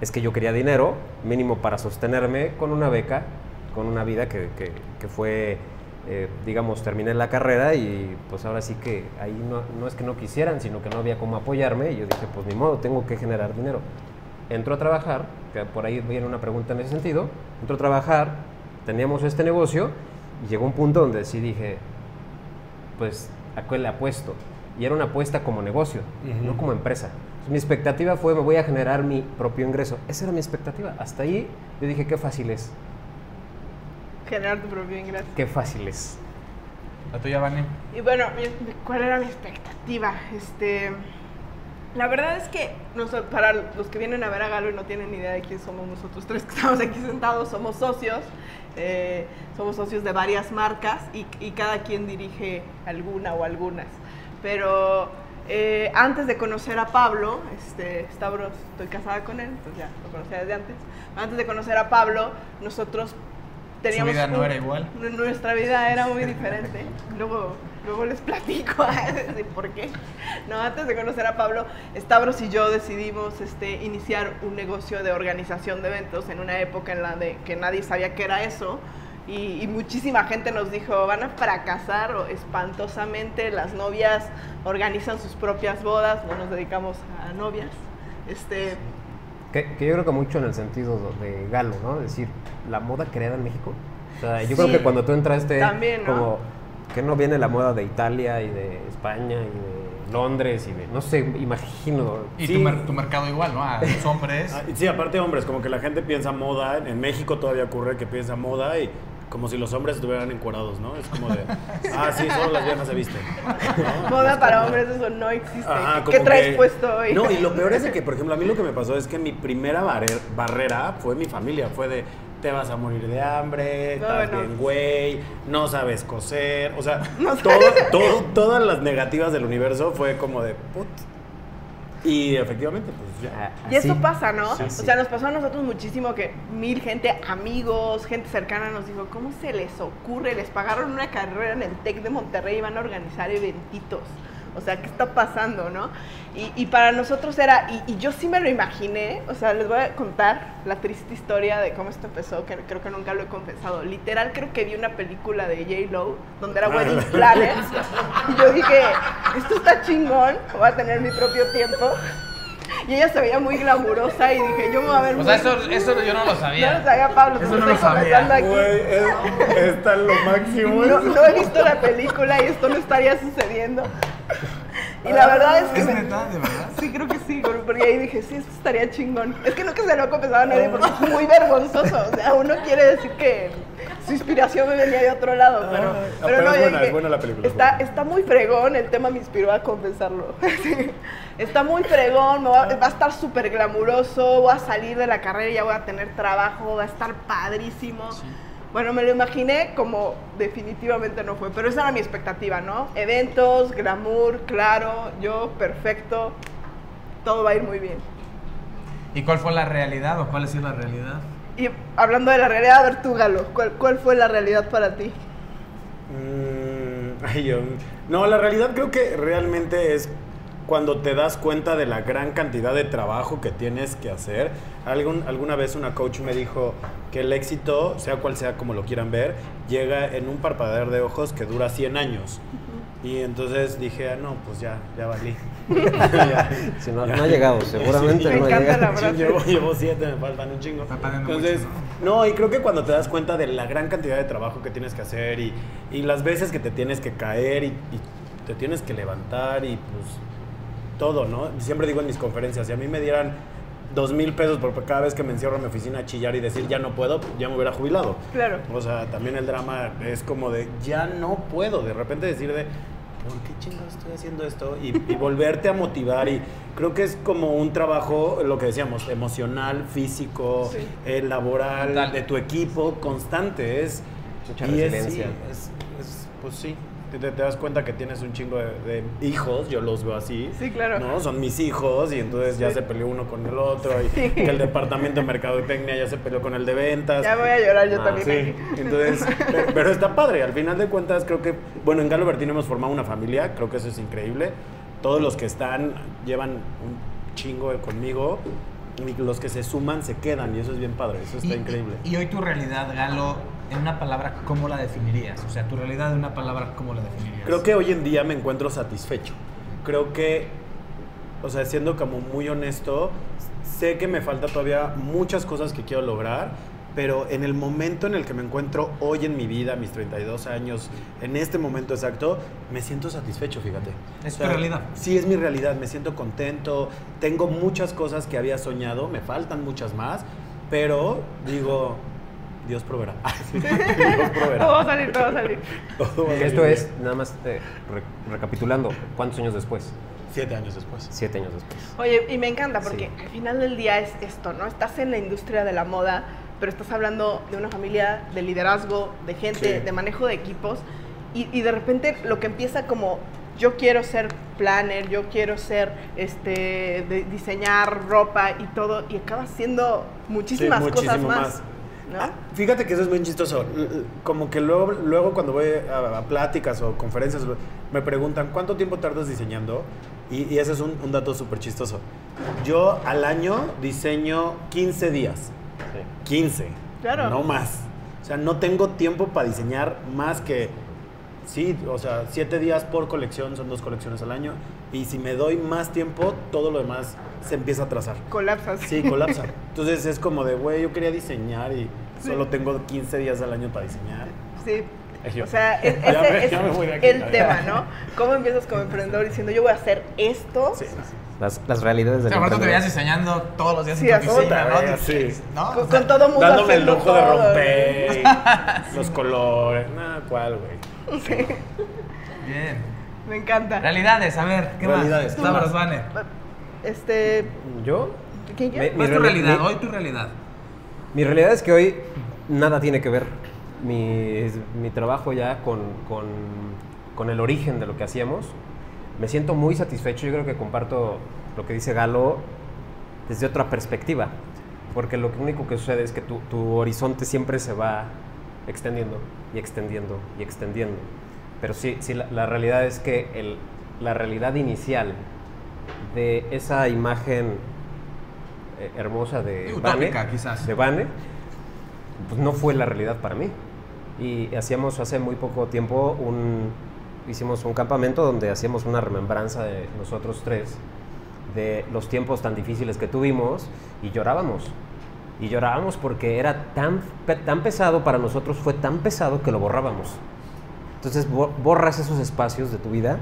es que yo quería dinero, mínimo para sostenerme con una beca, con una vida que, que- que fue, eh, digamos, terminé la carrera y pues ahora sí que ahí no, no es que no quisieran, sino que no había cómo apoyarme y yo dije, pues ni modo, tengo que generar dinero. Entro a trabajar que por ahí viene una pregunta en ese sentido. Entró a trabajar, teníamos este negocio y llegó un punto donde sí dije, pues, ¿a cuál le apuesto? Y era una apuesta como negocio, no como empresa. Mi expectativa fue, me voy a generar mi propio ingreso. Esa era mi expectativa. Hasta ahí yo dije, qué fácil es, Generar tu propio ingreso. qué fácil es. La tuya, Vane. Y bueno, ¿cuál era mi expectativa? Este, la verdad es que para los que vienen a ver a Galo y no tienen ni idea de quién somos nosotros tres que estamos aquí sentados, somos socios, eh, somos socios de varias marcas y, y cada quien dirige alguna o algunas. Pero eh, antes de conocer a Pablo, este, Stavros, estoy casada con él, entonces ya lo conocía desde antes. Antes de conocer a Pablo, nosotros teníamos vida no un- era igual? nu- Nuestra vida era muy <laughs> diferente. Luego, luego les platico <laughs> de por qué. No, antes de conocer a Pablo, Stavros y yo decidimos este, iniciar un negocio de organización de eventos en una época en la de que nadie sabía qué era eso. Y, y muchísima gente nos dijo, van a fracasar espantosamente, las novias organizan sus propias bodas, no nos dedicamos a novias. Este, Que, que yo creo que mucho en el sentido de Galo, ¿no? Es decir, la moda creada en México. O sea, yo Sí. creo que cuando tú entraste, También, ¿no? como que no viene la moda de Italia y de España y de Londres y de, no sé, imagino. Y Sí. tu, mer- tu mercado igual, ¿no? A los hombres. Ah, sí, aparte hombres, como que la gente piensa moda, en México todavía ocurre que piensa moda y como si los hombres estuvieran encuadrados, ¿no? Es como de, <laughs> ah, sí, solo las viejas se visten. ¿no? moda para hombres, eso no existe. Ajá, ¿Qué como traes que- puesto hoy? No, y lo peor es de que, <laughs> por ejemplo, a mí lo que me pasó es que mi primera barre- barrera fue mi familia. Fue de, te vas a morir de hambre, No, estás no. bien güey, no sabes coser. O sea, <laughs> No todo, todo- todas las negativas del universo fue como de, put. Y efectivamente, pues ya. Y eso pasa, ¿no? Sí, o sea, nos pasó a nosotros muchísimo que mil gente, amigos, gente cercana nos dijo, ¿cómo se les ocurre? Les pagaron una carrera en el TEC de Monterrey y van a organizar eventitos. O sea, ¿qué está pasando, no? Y, y para nosotros era, y, y yo sí me lo imaginé, o sea, les voy a contar la triste historia de cómo esto empezó, que creo que nunca lo he confesado. Literal, creo que vi una película de J-Lo donde era Wedding Planner. Y yo dije, esto está chingón, voy a tener mi propio tiempo. Y ella se veía muy glamurosa y dije, yo me voy a ver O muy... sea, eso, eso yo no lo No lo sabía. sabía Pablo, Eso no lo estoy sabía. aquí. Güey, es, está en lo máximo. No, no he visto la película y esto no estaría sucediendo. Y la verdad es que... ¿Es me- neta, de verdad? Sí, creo que sí, porque ahí dije, sí, esto estaría chingón. Es que nunca se lo he confesado a nadie porque es muy vergonzoso. O sea, uno quiere decir que su inspiración me venía de otro lado, pero, Ah, pero pero no, es buena, dije, es buena la película, es Está, buena. está muy fregón, el tema me inspiró a confesarlo. <laughs> Sí. Está muy fregón, me va, va a estar súper glamuroso, voy a salir de la carrera y ya voy a tener trabajo, va a estar padrísimo. Bueno, me lo imaginé como definitivamente no fue, pero esa era mi expectativa, ¿no? Eventos, glamour, claro, yo perfecto, todo va a ir muy bien. ¿Y cuál fue la realidad o cuál ha sido la realidad? Y hablando de la realidad, a ver tú, Galo, ¿cuál, cuál fue la realidad para ti? Mm, <laughs> ay, yo- no, la realidad creo que realmente es cuando te das cuenta de la gran cantidad de trabajo que tienes que hacer. Algún, alguna vez una coach me dijo que el éxito, sea cual sea como lo quieran ver, llega en un parpadear de ojos que dura 100 años. Y entonces dije, ah, no, pues ya, ya valí. <laughs> Ya. <laughs> Si no, no ha llegado, seguramente Me no ha encanta llegado. la Sí, frase. llevo, llevo siete, me faltan un chingo. Entonces, no, y creo que cuando te das cuenta de la gran cantidad de trabajo que tienes que hacer y, y las veces que te tienes que caer y, y te tienes que levantar y pues todo, ¿no? Siempre digo en mis conferencias, si a mí me dieran dos mil pesos por cada vez que me encierro en mi oficina a chillar y decir ya no puedo, ya me hubiera jubilado. Claro. O sea, también el drama es como de ya no puedo, de repente decir de ¿por qué chingados estoy haciendo esto? Y, y volverte a motivar y creo que es como un trabajo, lo que decíamos, emocional, físico, Sí. eh, laboral, de tu equipo, constante, es... Mucha y es- resiliencia. sí, es- es- pues sí, te, te das cuenta que tienes un chingo de, de hijos, yo los veo así. Sí, claro. ¿no? Son mis hijos y entonces ya se peleó uno con el otro y Sí. que el departamento de mercadotecnia ya se peleó con el de ventas. Ya voy a llorar yo Ah, también. Sí, entonces, pero, pero está padre. Al final de cuentas, creo que, bueno, en Galo Bertino hemos formado una familia, creo que eso es increíble. Todos los que están llevan un chingo conmigo y los que se suman se quedan y eso es bien padre, eso está Y- increíble. Y, y hoy tu realidad, Galo, en una palabra, ¿cómo la definirías? O sea, tu realidad en una palabra, ¿cómo la definirías? Creo que hoy en día me encuentro satisfecho. Creo que o sea, siendo como muy honesto, sé que me falta todavía muchas cosas que quiero lograr, pero en el momento en el que me encuentro hoy en mi vida, mis 32 años, en este momento exacto, me siento satisfecho, fíjate. Es tu realidad. Sí, es mi realidad, me siento contento, tengo muchas cosas que había soñado, me faltan muchas más, pero digo, Dios proveerá. <laughs> <laughs> Sí, Dios proveerá. Todo va a salir, todo va a salir. Todo va a Que esto es, nada más eh, re- recapitulando, ¿cuántos años después? Siete años después. Siete años después. Oye, y me encanta porque Sí. al final del día es esto, ¿no? Estás en la industria de la moda, pero estás hablando de una familia, de liderazgo, de gente, Sí. de manejo de equipos, y, y de repente lo que empieza como yo quiero ser planner, yo quiero ser, este, de diseñar ropa y todo, y acabas siendo muchísimas Sí, cosas más. ¿No? Ah, Fíjate que eso es muy chistoso. Como que luego, luego cuando voy a, a pláticas o conferencias me preguntan cuánto tiempo tardas diseñando y, y ese es un, un dato súper chistoso. Yo al año diseño 15 días. 15. Claro. No más. O sea, no tengo tiempo para diseñar más que, sí, o sea, 7 días por colección, son dos colecciones al año. Y si me doy más tiempo, todo lo demás se empieza a trazar. Colapsas. Sí, colapsa. Entonces es como de, güey, yo quería diseñar y solo tengo 15 días al año para diseñar. Sí. O sea, es- <laughs> Ya ese me- es de aquí. el tema, ¿no? ¿Cómo empiezas como emprendedor diciendo yo voy a hacer esto? Sí, Las, las realidades O del sea, aparte te veías diseñando todos los días Sí, en tu oficina, ¿no? sí. ¿No? Con, O sea, con todo mundo Dándome el lujo de romper <laughs> los colores. Nada, ¿cuál, güey? Bien. Me encanta. Realidades, a ver, ¿qué Realidades, más? ¿qué Sabros, más? Vane. Este, ¿Yo? ¿quién es tu Mi reali- realidad? mi- Hoy tu realidad. Mi realidad es que hoy nada tiene que ver mi, mi trabajo ya con, con, con el origen de lo que hacíamos. Me siento muy satisfecho, yo creo que comparto lo que dice Galo desde otra perspectiva, porque lo único que sucede es que tu, tu horizonte siempre se va extendiendo y extendiendo y extendiendo. Pero sí, sí la, la realidad es que el- la realidad inicial de esa imagen eh, hermosa de Utópica, Vane, quizás. de Vane, pues no fue la realidad para mí. Y hacíamos hace muy poco tiempo un, hicimos un campamento donde hacíamos una remembranza de nosotros tres, de los tiempos tan difíciles que tuvimos y llorábamos. Y llorábamos porque era tan, tan pesado para nosotros, fue tan pesado que lo borrábamos. Entonces bo- borras esos espacios de tu vida,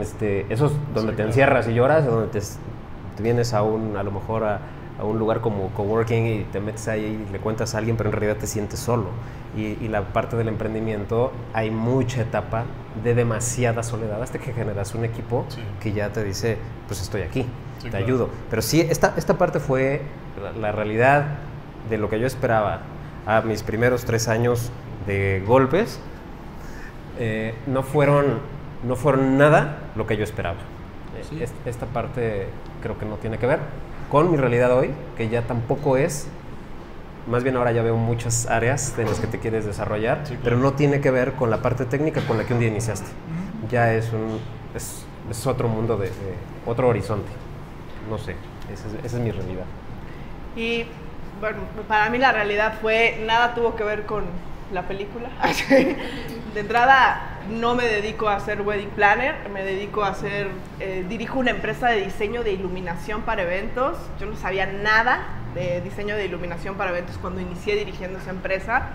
este, esos donde te encierras y lloras, donde te, vienes a un, a lo mejor a, a un lugar como coworking y te metes ahí y le cuentas a alguien, pero en realidad te sientes solo. Y, y la parte del emprendimiento, hay mucha etapa de demasiada soledad hasta que generas un equipo Sí. que ya te dice, pues estoy aquí, Sí, te claro. ayudo. Pero sí, esta, esta parte fue la, la realidad de lo que yo esperaba a mis primeros tres años de golpes. Eh, no, fueron, no fueron nada lo que yo esperaba. Eh, Sí. es- esta parte creo que no tiene que ver con mi realidad hoy, que ya tampoco es, más bien ahora ya veo muchas áreas en las que te quieres desarrollar, Sí, claro. pero no tiene que ver con la parte técnica con la que un día iniciaste. Ya es, un, es, es otro mundo, de, de- otro horizonte. No sé, esa es, esa es mi realidad. Y bueno, para mí la realidad fue, nada tuvo que ver con la película. <laughs> de entrada, no me dedico a ser wedding planner, me dedico a hacer, eh, dirijo una empresa de diseño de iluminación para eventos. Yo no sabía nada de diseño de iluminación para eventos cuando inicié dirigiendo esa empresa.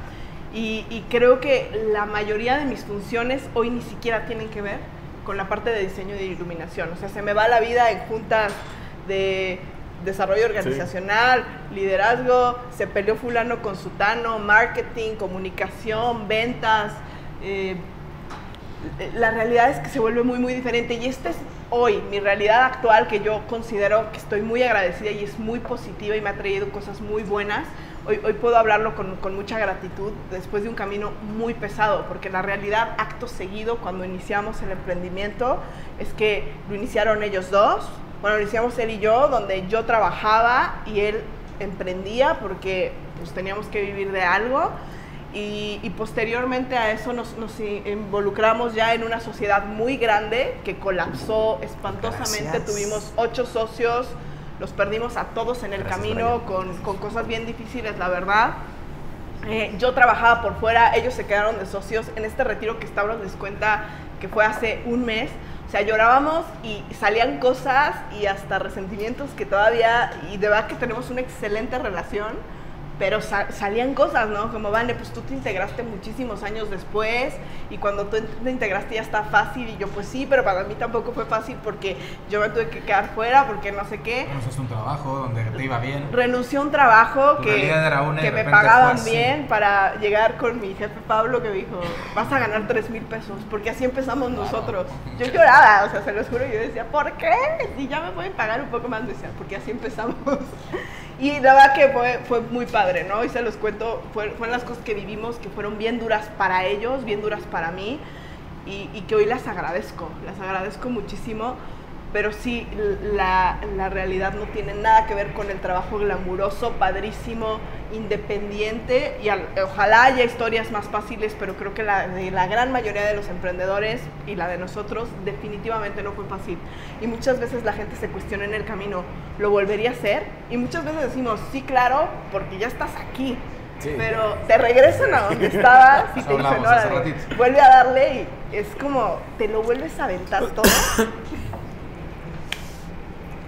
Y, y creo que la mayoría de mis funciones hoy ni siquiera tienen que ver con la parte de diseño de iluminación. O sea, se me va la vida en juntas de desarrollo organizacional, liderazgo, se peleó fulano con sutano, marketing, comunicación, ventas. eh, la realidad es que se vuelve muy, muy diferente. Y esta es hoy mi realidad actual que yo considero que estoy muy agradecida y es muy positiva y me ha traído cosas muy buenas. Hoy, hoy puedo hablarlo con, con mucha gratitud después de un camino muy pesado, porque la realidad, acto seguido, cuando iniciamos el emprendimiento, es que lo iniciaron ellos dos. Bueno, lo iniciamos él y yo, donde yo trabajaba y él emprendía porque pues teníamos que vivir de algo. Y, y posteriormente a eso nos, nos involucramos ya en una sociedad muy grande que colapsó espantosamente. Gracias. Tuvimos ocho socios, los perdimos a todos en el Gracias, camino con, con cosas bien difíciles, la verdad. Eh, yo trabajaba por fuera, ellos se quedaron de socios. En este retiro que Stavros les cuenta que fue hace un mes, o sea, llorábamos y salían cosas y hasta resentimientos que todavía, y de verdad que tenemos una excelente relación, pero sa- salían cosas, ¿no? Como, vale, pues tú te integraste muchísimos años después y cuando tú te integraste ya está fácil y yo pues sí, pero para mí tampoco fue fácil porque yo me tuve que quedar fuera porque no sé qué. Conoces un trabajo donde te iba bien. Renuncié a un trabajo Tu que, una y me pagaban bien para llegar con mi jefe Pablo que me dijo, vas a ganar 3 mil pesos, porque así empezamos nosotros. <laughs> Yo lloraba, o sea, se los juro, yo decía, ¿por qué? Si ya me pueden pagar un poco más, decía, porque así empezamos. Y la verdad que fue, fue muy padre, ¿no? Y se los cuento, fue- fueron las cosas que vivimos que fueron bien duras para ellos, bien duras para mí, y, y que hoy las agradezco, las agradezco muchísimo, pero sí, la, la realidad no tiene nada que ver con el trabajo glamuroso, padrísimo, independiente, y al- ojalá haya historias más fáciles, pero creo que la de la gran mayoría de los emprendedores y la de nosotros definitivamente no fue fácil. Y muchas veces la gente se cuestiona en el camino, ¿lo volvería a hacer? Y muchas veces decimos, sí, claro, porque ya estás aquí. Sí. Pero te regresan a donde estabas y te dicen, ratito. vuelve a darle y es como, te lo vuelves a aventar todo. <coughs>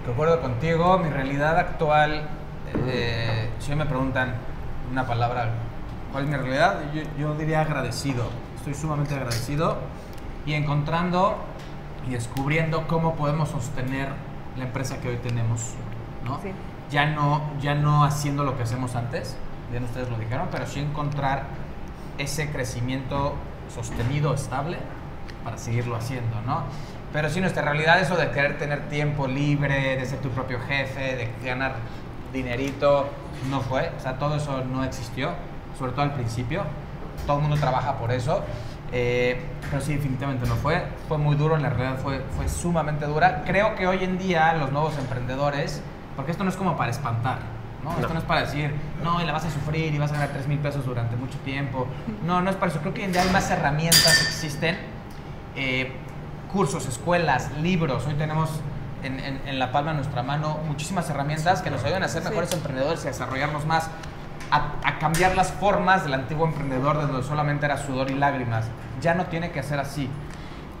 Concuerdo contigo, mi realidad actual, eh, si me preguntan una palabra, ¿cuál es mi realidad? Yo, yo diría agradecido. Estoy sumamente agradecido y encontrando y descubriendo cómo podemos sostener la empresa que hoy tenemos, ¿no? Sí. Ya no, ya no haciendo lo que hacemos antes, bien ustedes lo dijeron, pero sí encontrar ese crecimiento sostenido, estable, para seguirlo haciendo, ¿no? Pero sí, nuestra realidad, eso de querer tener tiempo libre, de ser tu propio jefe, de ganar dinerito, no fue. O sea, todo eso no existió, sobre todo al principio. Todo el mundo trabaja por eso. eh, pero sí, definitivamente no fue. Fue muy duro, en la realidad fue, fue sumamente dura. Creo que hoy en día los nuevos emprendedores, porque esto no es como para espantar, ¿no? Esto no es para decir, no, y la vas a sufrir y vas a ganar 3 mil pesos durante mucho tiempo. No, no es para eso. Creo que hoy en día hay más herramientas que existen. eh, cursos, escuelas, libros. Hoy tenemos en, en- en la palma de nuestra mano muchísimas herramientas que nos ayudan a ser Sí. mejores emprendedores y a desarrollarnos más, a, a cambiar las formas del antiguo emprendedor de donde solamente era sudor y lágrimas. Ya no tiene que ser así.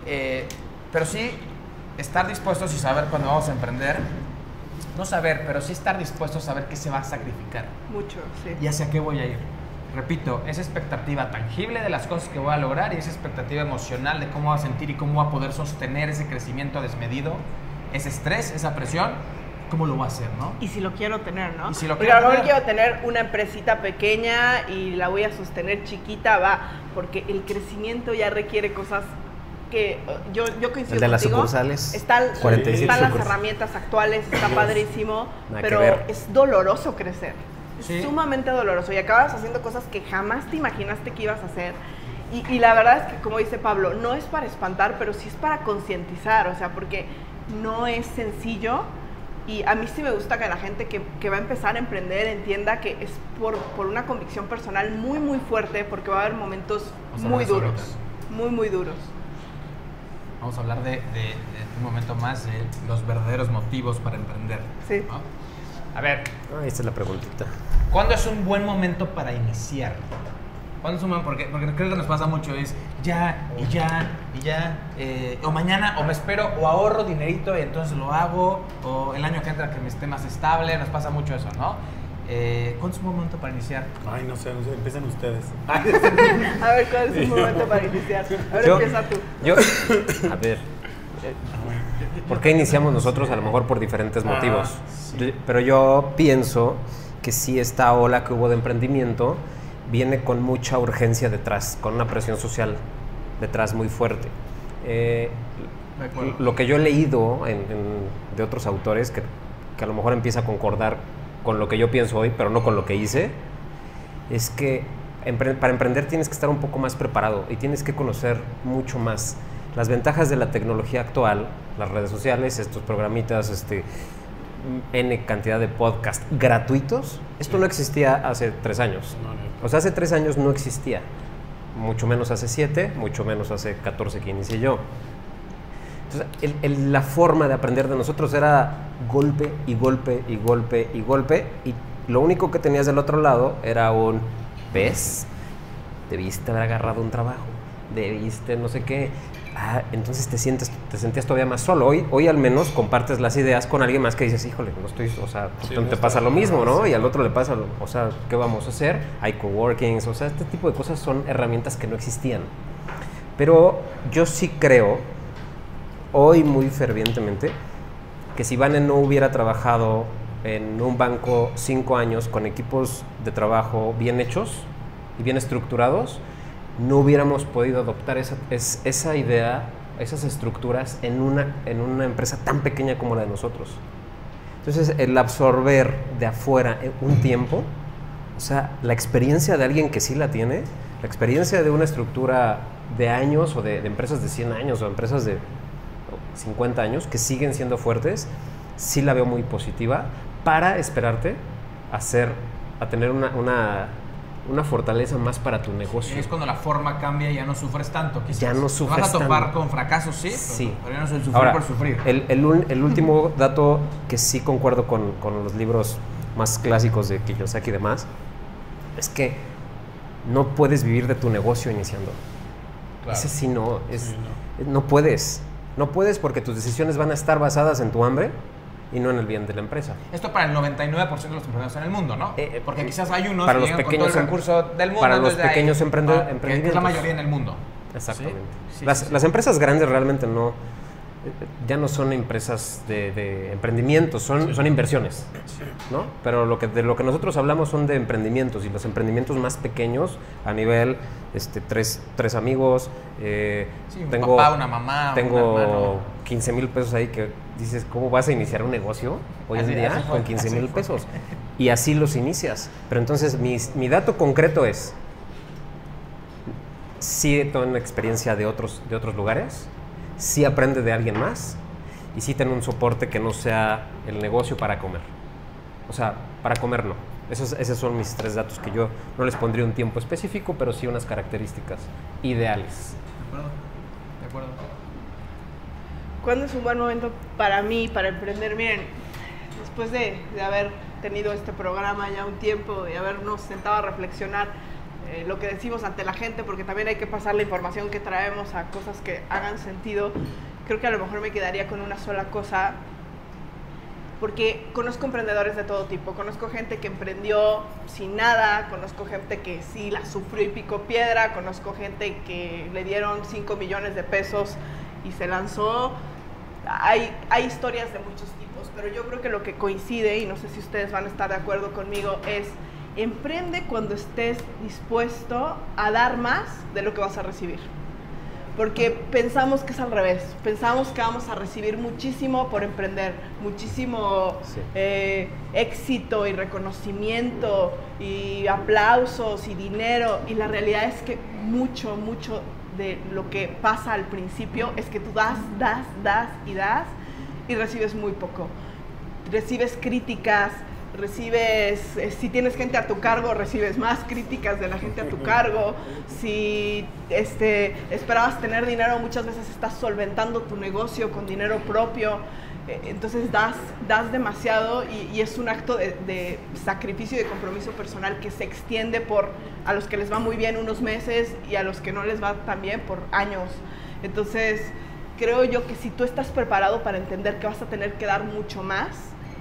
Eh, pero sí estar dispuestos y saber cuando vamos a emprender. No saber, pero sí estar dispuestos a saber qué se va a sacrificar Mucho, sí. y hacia qué voy a ir. Repito, esa expectativa tangible de las cosas que voy a lograr y esa expectativa emocional de cómo voy a sentir y cómo voy a poder sostener ese crecimiento desmedido, ese estrés, esa presión, cómo lo voy a hacer, ¿no? Y si lo quiero tener, ¿no? Y si lo quiero a lo mejor tener. quiero tener una empresita pequeña y la voy a sostener chiquita, va, porque el crecimiento ya requiere cosas que eh, yo, yo coincido El de las sucursales, Están, 47 están las herramientas actuales, está padrísimo, Nada pero es doloroso crecer. Sí. sumamente doloroso y acabas haciendo cosas que jamás te imaginaste que ibas a hacer. Y, y la verdad es que, como dice Pablo, no es para espantar, pero sí es para concientizar, o sea, porque no es sencillo. Y a mí sí me gusta que la gente que, que va a empezar a emprender entienda que es por, por una convicción personal muy, muy fuerte, porque va a haber momentos muy duros. Muy, muy duros. Vamos a hablar de, de- de un momento más de los verdaderos motivos para emprender. Sí. ¿no? A ver, Ah, esta es la preguntita. ¿Cuándo es un buen momento para iniciar? ¿Cuándo es un buen porque, porque creo que nos pasa mucho, es ya, y ya, y ya, eh, o mañana, o me espero, o ahorro dinerito y entonces lo hago, o el año que entra que me esté más estable, nos pasa mucho eso, ¿no? Eh, ¿Cuándo es un buen momento para iniciar? Ay, no sé, no sé, empiecen ustedes. <laughs> A ver cuál es un momento para iniciar. A ver, Yo- empieza tú. Yo, <coughs> a ver, <coughs> eh, ¿por qué iniciamos nosotros? A lo mejor por diferentes Ah, motivos. sí. Pero yo pienso que sí esta ola que hubo de emprendimiento viene con mucha urgencia detrás, con una presión social detrás muy fuerte. Eh, lo que yo he leído en- en- de otros autores, que, que a lo mejor empieza a concordar con lo que yo pienso hoy, pero no con lo que hice, es que empre- para emprender tienes que estar un poco más preparado y tienes que conocer mucho más las ventajas de la tecnología actual, las redes sociales, estos programitas, este, N cantidad de podcasts gratuitos. Esto no existía hace tres años. No, no. O sea, hace tres años no existía. Mucho menos hace siete, mucho menos hace 14 que inicié yo. Entonces, el- el- la forma de aprender de nosotros era golpe y golpe y golpe y golpe. Y lo único que tenías del otro lado era un, ¿ves? Debiste haber agarrado un trabajo. Debiste no sé qué. Ah, entonces te sientes, te sentías todavía más solo. Hoy, hoy al menos compartes las ideas con alguien más que dices, híjole, no estoy, o sea, Sí, te, no te pasa lo mismo, ¿no? Y al otro le pasa, lo- o sea, ¿qué vamos a hacer? Hay coworkings, o sea, este tipo de cosas son herramientas que no existían. Pero yo sí creo, hoy muy fervientemente, que si Vane no hubiera trabajado en un banco cinco años con equipos de trabajo bien hechos y bien estructurados, no hubiéramos podido adoptar esa, es- esa idea, esas estructuras en una, en una empresa tan pequeña como la de nosotros. Entonces, el absorber de afuera eh, un tiempo, o sea, la experiencia de alguien que sí la tiene, la experiencia de una estructura de años o de, empresas de 100 años o empresas de 50 años que siguen siendo fuertes, sí la veo muy positiva para esperarte a, a tener una, una fortaleza más para tu negocio. Es cuando la forma cambia y ya no sufres tanto. quizás. Ya no sufres Vas a topar tanto. con fracasos, sí, Sí. pero, ya no sufrir Ahora, por sufrir. El, el el último <laughs> dato que sí concuerdo con, con los libros más clásicos de Kiyosaki y demás, es que no puedes vivir de tu negocio iniciando. Claro. Ese sí no, es, no puedes. No puedes porque tus decisiones van a estar basadas en tu hambre y no en el bien de la empresa. Esto para el 99% de los emprendedores en el mundo, ¿no? Eh, eh, Porque quizás hay unos para que los pequeños con todo el em- recurso del mundo. para los pequeños emprende- que- Que es la mayoría en el mundo. Exactamente. Sí, sí, las, sí, las empresas grandes realmente no, eh, ya no son empresas de, de emprendimientos, son, son inversiones, ¿no? Pero lo que, de lo que nosotros hablamos son de emprendimientos y los emprendimientos más pequeños a nivel, este, tres, tres amigos, eh, un tengo, papá, una mamá, tengo. 15 mil pesos ahí que dices, ¿cómo vas a iniciar un negocio hoy Así- en día así con 15 así mil pesos? Y así los inicias. Pero entonces mi, mi dato concreto es, sí toma experiencia de otros, de otros lugares, sí aprende de alguien más y sí tiene un soporte que no sea el negocio para comer. O sea, para comer no. Esos, esos son mis tres datos que yo no les pondría un tiempo específico, pero sí unas características ideales. ¿De acuerdo? ¿Cuándo es un buen momento para mí, para emprender? Miren, después de, de haber tenido este programa ya un tiempo y habernos sentado a reflexionar eh, lo que decimos ante la gente, porque también hay que pasar la información que traemos a cosas que hagan sentido, creo que a lo mejor me quedaría con una sola cosa, porque conozco emprendedores de todo tipo, conozco gente que emprendió sin nada, conozco gente que sí la sufrió y picó piedra, conozco gente que le dieron 5 millones de pesos y se lanzó. Hay, hay historias de muchos tipos, pero yo creo que lo que coincide, y no sé si ustedes van a estar de acuerdo conmigo, es emprende cuando estés dispuesto a dar más de lo que vas a recibir porque pensamos que es al revés. Pensamos que vamos a recibir muchísimo por emprender, muchísimo Sí. eh, éxito y reconocimiento y aplausos y dinero. Y la realidad es que mucho, mucho de lo que pasa al principio es que tú das, das, das y das y recibes muy poco. Recibes críticas, recibes, eh, si tienes gente a tu cargo, recibes más críticas de la gente a tu <laughs> cargo. Si este, esperabas tener dinero, muchas veces estás solventando tu negocio con dinero propio. Eh, Entonces das, das demasiado y, y es un acto de, de sacrificio y de compromiso personal que se extiende por a los que les va muy bien unos meses y a los que no les va tan bien por años. Entonces, creo yo que si tú estás preparado para entender que vas a tener que dar mucho más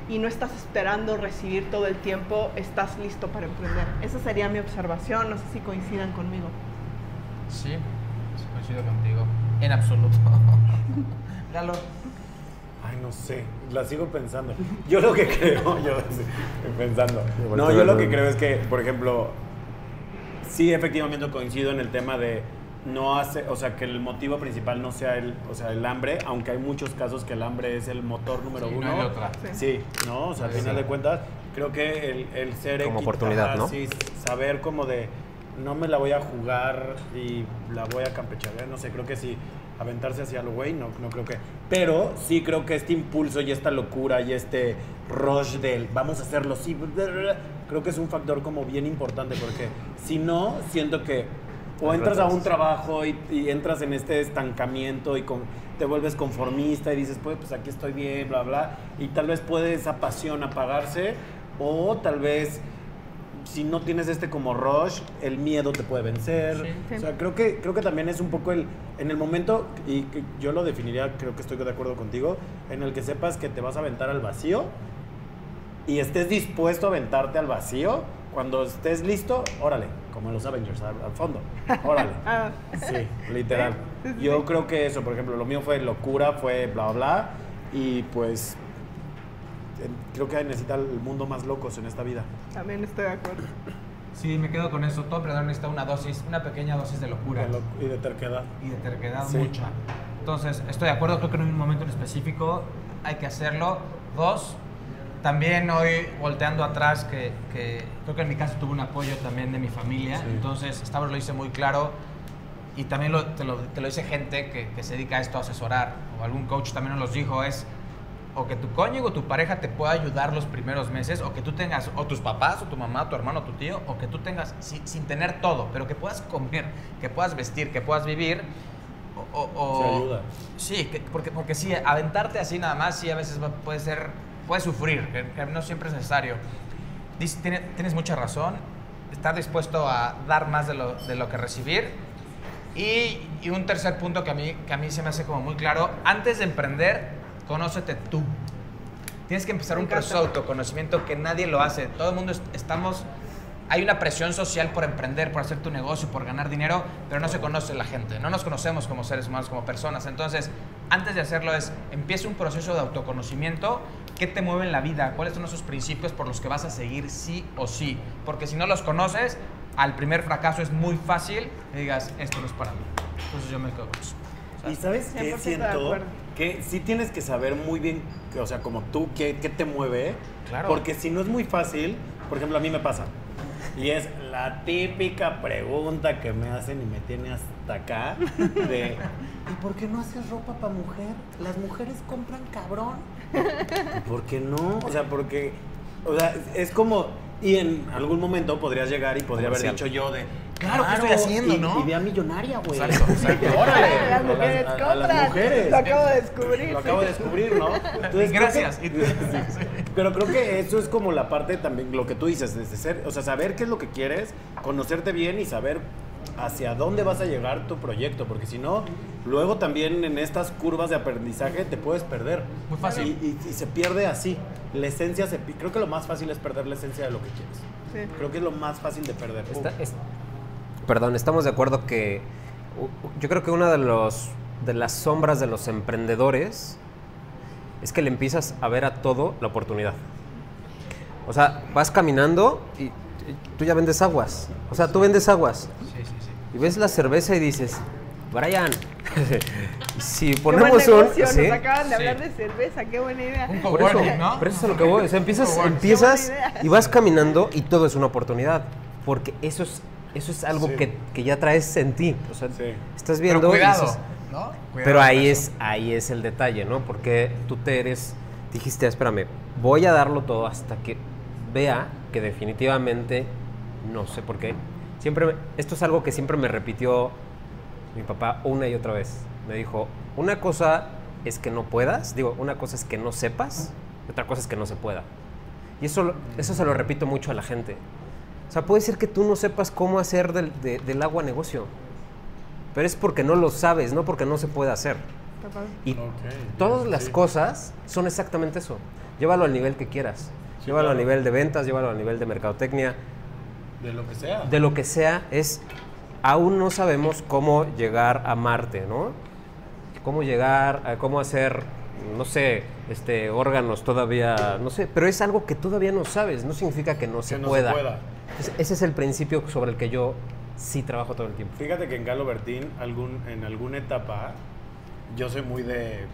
y no estás esperando recibir todo el tiempo, estás listo para emprender. Esa sería mi observación, no sé si coincidan conmigo. Sí, coincido contigo. En absoluto. <laughs> <laughs> Ay, no sé, la sigo pensando. Yo lo que <laughs> creo, yo pensando. No, yo lo que creo es que, por ejemplo, sí efectivamente coincido en el tema de no hace, o sea, que el motivo principal no sea el, o sea, el hambre, aunque hay muchos casos que el hambre es el motor número Sí, no uno. hay otra. Sí, ¿no? O sea, al Sí. final de cuentas, creo que el, el ser Como oportunidad, ¿no? Sí, saber como de no me la voy a jugar y la voy a campechanear, no sé, creo que sí, aventarse hacia lo güey, no, no creo que. Pero sí creo que este impulso y esta locura y este rush del vamos a hacerlo, sí, creo que es un factor como bien importante porque si no, siento que o entras a un trabajo y, y entras en este estancamiento y con, te vuelves conformista y dices, pues, pues aquí estoy bien, bla, bla, y tal vez puede esa pasión apagarse o tal vez si no tienes este como rush, el miedo te puede vencer. Sí. O sea, creo que, creo que también es un poco el, en el momento, y yo lo definiría, creo que estoy de acuerdo contigo, en el que sepas que te vas a aventar al vacío y estés dispuesto a aventarte al vacío. Cuando estés listo, órale, como en los Avengers, al, al fondo. Órale. <laughs> Ah, Sí, literal. Yo creo que eso, por ejemplo, lo mío fue locura, fue bla, bla. Y pues creo que necesita el mundo más locos en esta vida. también estoy de acuerdo. Sí, me quedo con eso. Todo emprendedor necesita una dosis, una pequeña dosis de locura. De lo- Y de terquedad. y de terquedad Sí. mucha. Entonces, estoy de acuerdo, creo que en un momento en específico hay que hacerlo. Dos, también hoy volteando atrás, que, que creo que en mi caso tuve un apoyo también de mi familia, Sí. entonces Stavros lo hice muy claro y también lo- te, lo, te lo dice gente que, que se dedica a esto a asesorar, o algún coach también nos los dijo, es o que tu cónyuge o tu pareja te pueda ayudar los primeros meses, o que tú tengas, o tus papás, o tu mamá, tu hermano, tu tío, o que tú tengas, si- sin tener todo, pero que puedas comer, que puedas vestir, que puedas vivir, o... o- o- Se ayuda. Sí, que- porque, porque sí, aventarte así nada más, sí, a veces puede ser, puedes sufrir, que, que no siempre es necesario. Dice- tiene- tienes mucha razón, estar dispuesto a dar más de lo, de lo que recibir. Y, y un tercer punto que a, mí, que a mí se me hace como muy claro, antes de emprender, conócete tú. Tienes que empezar un proceso de autoconocimiento que nadie lo hace. Todo el mundo es- estamos... Hay una presión social por emprender, por hacer tu negocio, por ganar dinero, pero no se conoce la gente. No nos conocemos como seres humanos, como personas. Entonces, antes de hacerlo es, empieza un proceso de autoconocimiento. ¿Qué te mueve en la vida? ¿Cuáles son esos principios por los que vas a seguir sí o sí? Porque si no los conoces, al primer fracaso es muy fácil que digas, esto no es para mí. Entonces yo me quedo con eso. ¿Y sabes 100% qué de siento? Que sí tienes que saber muy bien, o sea, como tú, qué, qué te mueve. Claro. Porque si no es muy fácil, por ejemplo, a mí me pasa. Y es la típica pregunta que me hacen y me tiene hasta acá de ¿y por qué no haces ropa para mujer? Las mujeres compran cabrón. ¿Por qué no? O sea, porque o sea, es como y en algún momento podrías llegar y podría haber dicho yo de Claro, ¿qué estoy haciendo, y- no? Idea millonaria, güey. Exacto, exacto. <laughs> Órale. Las mujeres a- las mujeres. Lo acabo de descubrir. Lo acabo de descubrir, ¿no? <laughs> Entonces, creo que- Gracias. <laughs> Pero creo que eso es como la parte también, lo que tú dices, desde ser, o sea, saber qué es lo que quieres, conocerte bien y saber hacia dónde vas a llegar tu proyecto, porque si no, luego también en estas curvas de aprendizaje te puedes perder. Muy fácil. Y, y- y se pierde así. La esencia se Creo que lo más fácil es perder la esencia de lo que quieres. Sí. Creo que es lo más fácil de perder. Está- es- perdón, estamos de acuerdo que yo creo que una de los de las sombras de los emprendedores es que le empiezas a ver a todo la oportunidad. O sea, vas caminando y, y tú ya vendes aguas. O sea, tú vendes aguas Sí, sí, sí. y ves la cerveza y dices, Brian, <laughs> si Qué ponemos buen un negocio, ¿sí? Nos acaban de Sí. hablar de cerveza, qué buena idea. Un Por eso, ¿no? por eso es lo que voy. O sea, empiezas, empiezas Qué y vas caminando y todo es una oportunidad. Porque eso es, eso es algo Sí. que, que ya traes en ti. O sea, Sí. estás Pero viendo. y cuidado, dices- ¿no? Cuidado pero ahí es, ahí es el detalle, ¿no? Porque tú te eres. Dijiste, espérame, voy a darlo todo hasta que vea que definitivamente no sé por qué. Siempre, me- esto es algo que siempre me repitió mi papá una y otra vez. Me dijo, una cosa es que no puedas, digo, una cosa es que no sepas, y otra cosa es que no se pueda. Y eso, eso se lo repito mucho a la gente. O sea, puede ser que tú no sepas cómo hacer del, de- del agua negocio, pero es porque no lo sabes, no porque no se puede hacer. Y Ok, todas las sí. cosas son exactamente eso. Llévalo al nivel que quieras. Sí, llévalo claro. a nivel de ventas, llévalo a nivel de mercadotecnia, De lo que sea. de lo que sea, es aún no sabemos cómo llegar a Marte, ¿no? Cómo llegar, a cómo hacer, no sé, este, órganos todavía, no sé, pero es algo que todavía no sabes, no significa que no, se, no se pueda. Ese es el principio sobre el que yo sí trabajo todo el tiempo. Fíjate que en Galo Bertín, en alguna etapa, yo soy muy de,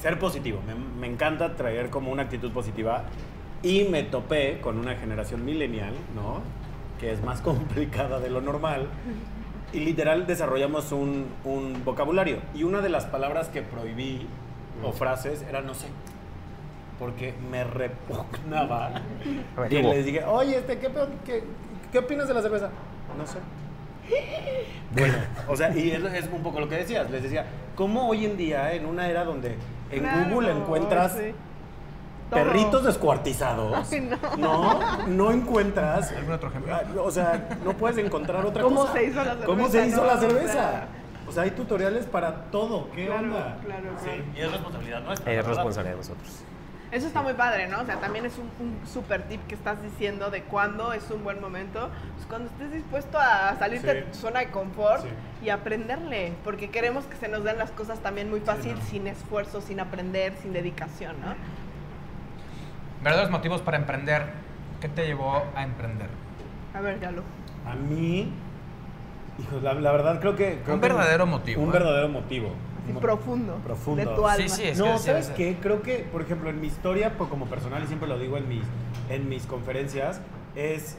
ser positivo. Me, encanta traer como una actitud positiva. Y me topé con una generación millennial, ¿no? Que es más <laughs> complicada de lo normal. Y literal desarrollamos un vocabulario. Y una de las palabras que prohibí o frases era no sé. Porque me repugnaba <laughs> que Averiguo. les dije, oye, este, ¿qué, qué, qué opinas de la cerveza? No sé. <laughs> Bueno, o sea, y es, es un poco lo que decías. Les decía, ¿cómo hoy en día, en una era donde en Claro, Google encuentras sí. perritos descuartizados. Ay, no. no. no encuentras. ¿Algún otro ejemplo? Ah, O sea, no puedes encontrar otra ¿Cómo cosa. se hizo la ¿Cómo cerveza, se hizo no? la O sea, cerveza? O sea, hay tutoriales para todo. ¿Qué Claro, onda? claro, Sí, claro. y es responsabilidad nuestra. Es responsabilidad de nosotros. Eso está muy padre, ¿no? O sea, también es un, un super tip que estás diciendo de cuándo es un buen momento. Pues cuando estés dispuesto a salirte Sí. de tu zona de confort Sí. y aprenderle. Porque queremos que se nos den las cosas también muy fácil, no. sin esfuerzo, sin aprender, sin dedicación, ¿no? Verdaderos motivos para emprender. ¿Qué te llevó a emprender? A ver, ya lo. A mí, hijo, la, la verdad creo que... creo Un que- verdadero motivo, Un ¿eh? verdadero motivo. Profundo. Profundo. De tu alma. Sí, sí, es no, que ¿sabes es- qué? Creo que, por ejemplo, en mi historia, pues, como personal, y siempre lo digo en mis, en mis conferencias, es...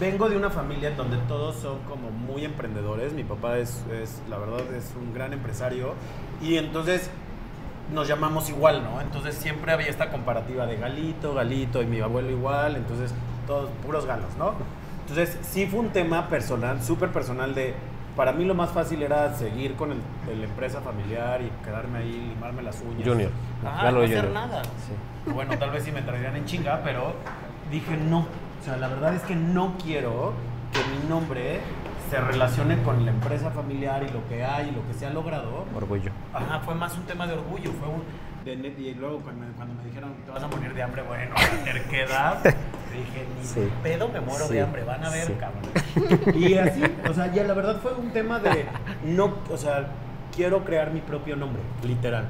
Vengo de una familia en donde todos son como muy emprendedores. Mi papá es, es, la verdad, es un gran empresario. Y entonces nos llamamos igual, ¿no? Entonces siempre había esta comparativa de Galito, Galito, y mi abuelo igual. Entonces, todos puros galos, ¿no? Entonces, sí fue un tema personal, súper personal de... Para mí lo más fácil era seguir con el, el empresa familiar y quedarme ahí, limarme las uñas. Junior. Ajá, Ya lo no hacer Junior. nada. Sí. Bueno, tal vez sí me traerían en chinga, pero dije no. O sea, la verdad es que no quiero que mi nombre se relacione con la empresa familiar y lo que hay y lo que se ha logrado. Orgullo. Ajá, fue más un tema de orgullo, fue un... de net- y luego cuando, cuando me dijeron, te vas a morir de hambre, bueno, <laughs> terquedad, <laughs> dije, ni Sí. pedo me muero Sí. de hambre, van a ver, cabrón. <laughs> Y así, o sea, ya la verdad fue un tema de, no, o sea, quiero crear mi propio nombre, literal.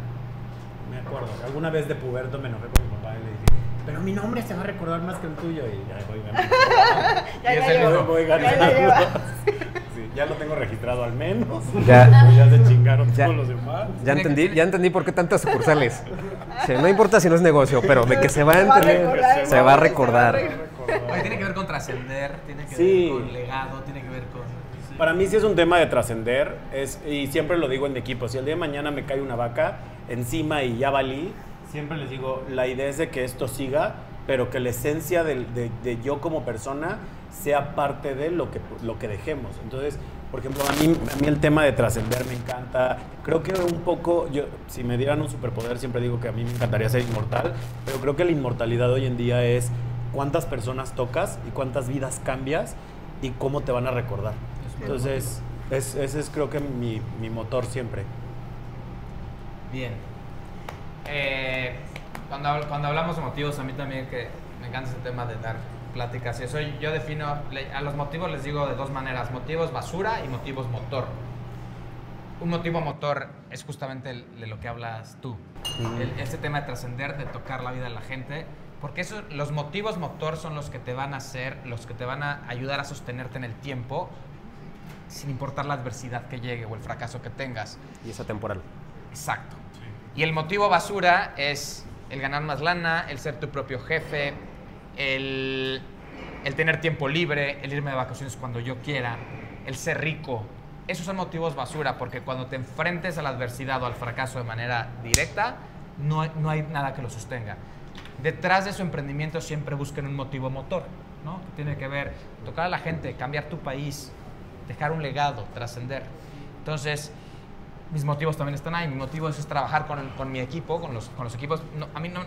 Me acuerdo, alguna vez de puberto me enojé con mi papá y le dije, pero mi nombre se va a recordar más que el tuyo. Y ya voy ganando. <laughs> Ya, Y ya mismo. Voy ganando. <laughs> ya. Sí, ya lo tengo registrado al menos. Ya. ya se chingaron Ya. todos los demás. Ya entendí, ya entendí por qué tantas sucursales. O sea, no importa si no es negocio, pero de que se va a Se va a entender, se va a recordar. <laughs> Oye, tiene que ver con trascender, tiene que Sí. ver con legado, tiene que ver con... sí. Para mí sí es un tema de trascender, es, y siempre lo digo en mi equipo, si el día de mañana me cae una vaca encima y ya valí, siempre les digo, la idea es de que esto siga, pero que la esencia del- de, de yo como persona sea parte de lo que, lo que dejemos. Entonces, por ejemplo, a mí, a mí el tema de trascender me encanta. Creo que un poco, yo, si me dieran un superpoder, siempre digo que a mí me encantaría ser inmortal, pero creo que la inmortalidad hoy en día es cuántas personas tocas y cuántas vidas cambias y cómo te van a recordar. Entonces, es- ese es creo que mi, mi motor siempre. Bien. Eh, cuando, habl- cuando hablamos de motivos, a mí también que me encanta ese tema de dar pláticas y eso, yo defino, a los motivos les digo de dos maneras, motivos basura y motivos motor. Un motivo motor es justamente el- de lo que hablas tú, El- este tema de trascender, de tocar la vida de la gente, porque eso, los motivos motor son los que te van a hacer, los que te van a ayudar a sostenerte en el tiempo, sin importar la adversidad que llegue o el fracaso que tengas. Y esa temporal. Exacto. Y el motivo basura es el ganar más lana, el ser tu propio jefe, el, el tener tiempo libre, el irme de vacaciones cuando yo quiera, el ser rico. Esos son motivos basura porque cuando te enfrentes a la adversidad o al fracaso de manera directa, no no hay nada que lo sostenga. Detrás de su emprendimiento siempre busquen un motivo motor, ¿no? Que tiene que ver tocar a la gente, cambiar tu país, dejar un legado, trascender. Entonces, mis motivos también están ahí. Mi motivo es, es trabajar con, con mi equipo, con los, con los equipos. No, a mí no.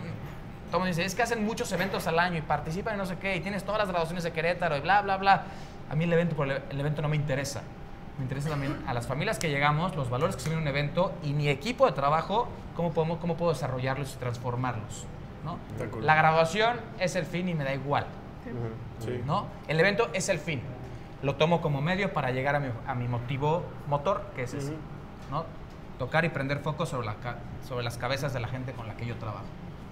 Todo mundo dice, es que hacen muchos eventos al año y participan y no sé qué, y tienes todas las graduaciones de Querétaro y bla, bla, bla. A mí el evento, por el, evento no me interesa. Me interesa también a las familias que llegamos, los valores que se ven en un evento y mi equipo de trabajo, cómo, podemos, cómo puedo desarrollarlos y transformarlos. ¿No? La graduación es el fin y me da igual. Sí. ¿no? El evento es el fin. Lo tomo como medio para llegar a mi, a mi motivo motor, que es ese, ¿no? Tocar y prender foco sobre, la sobre las cabezas de la gente con la que yo trabajo.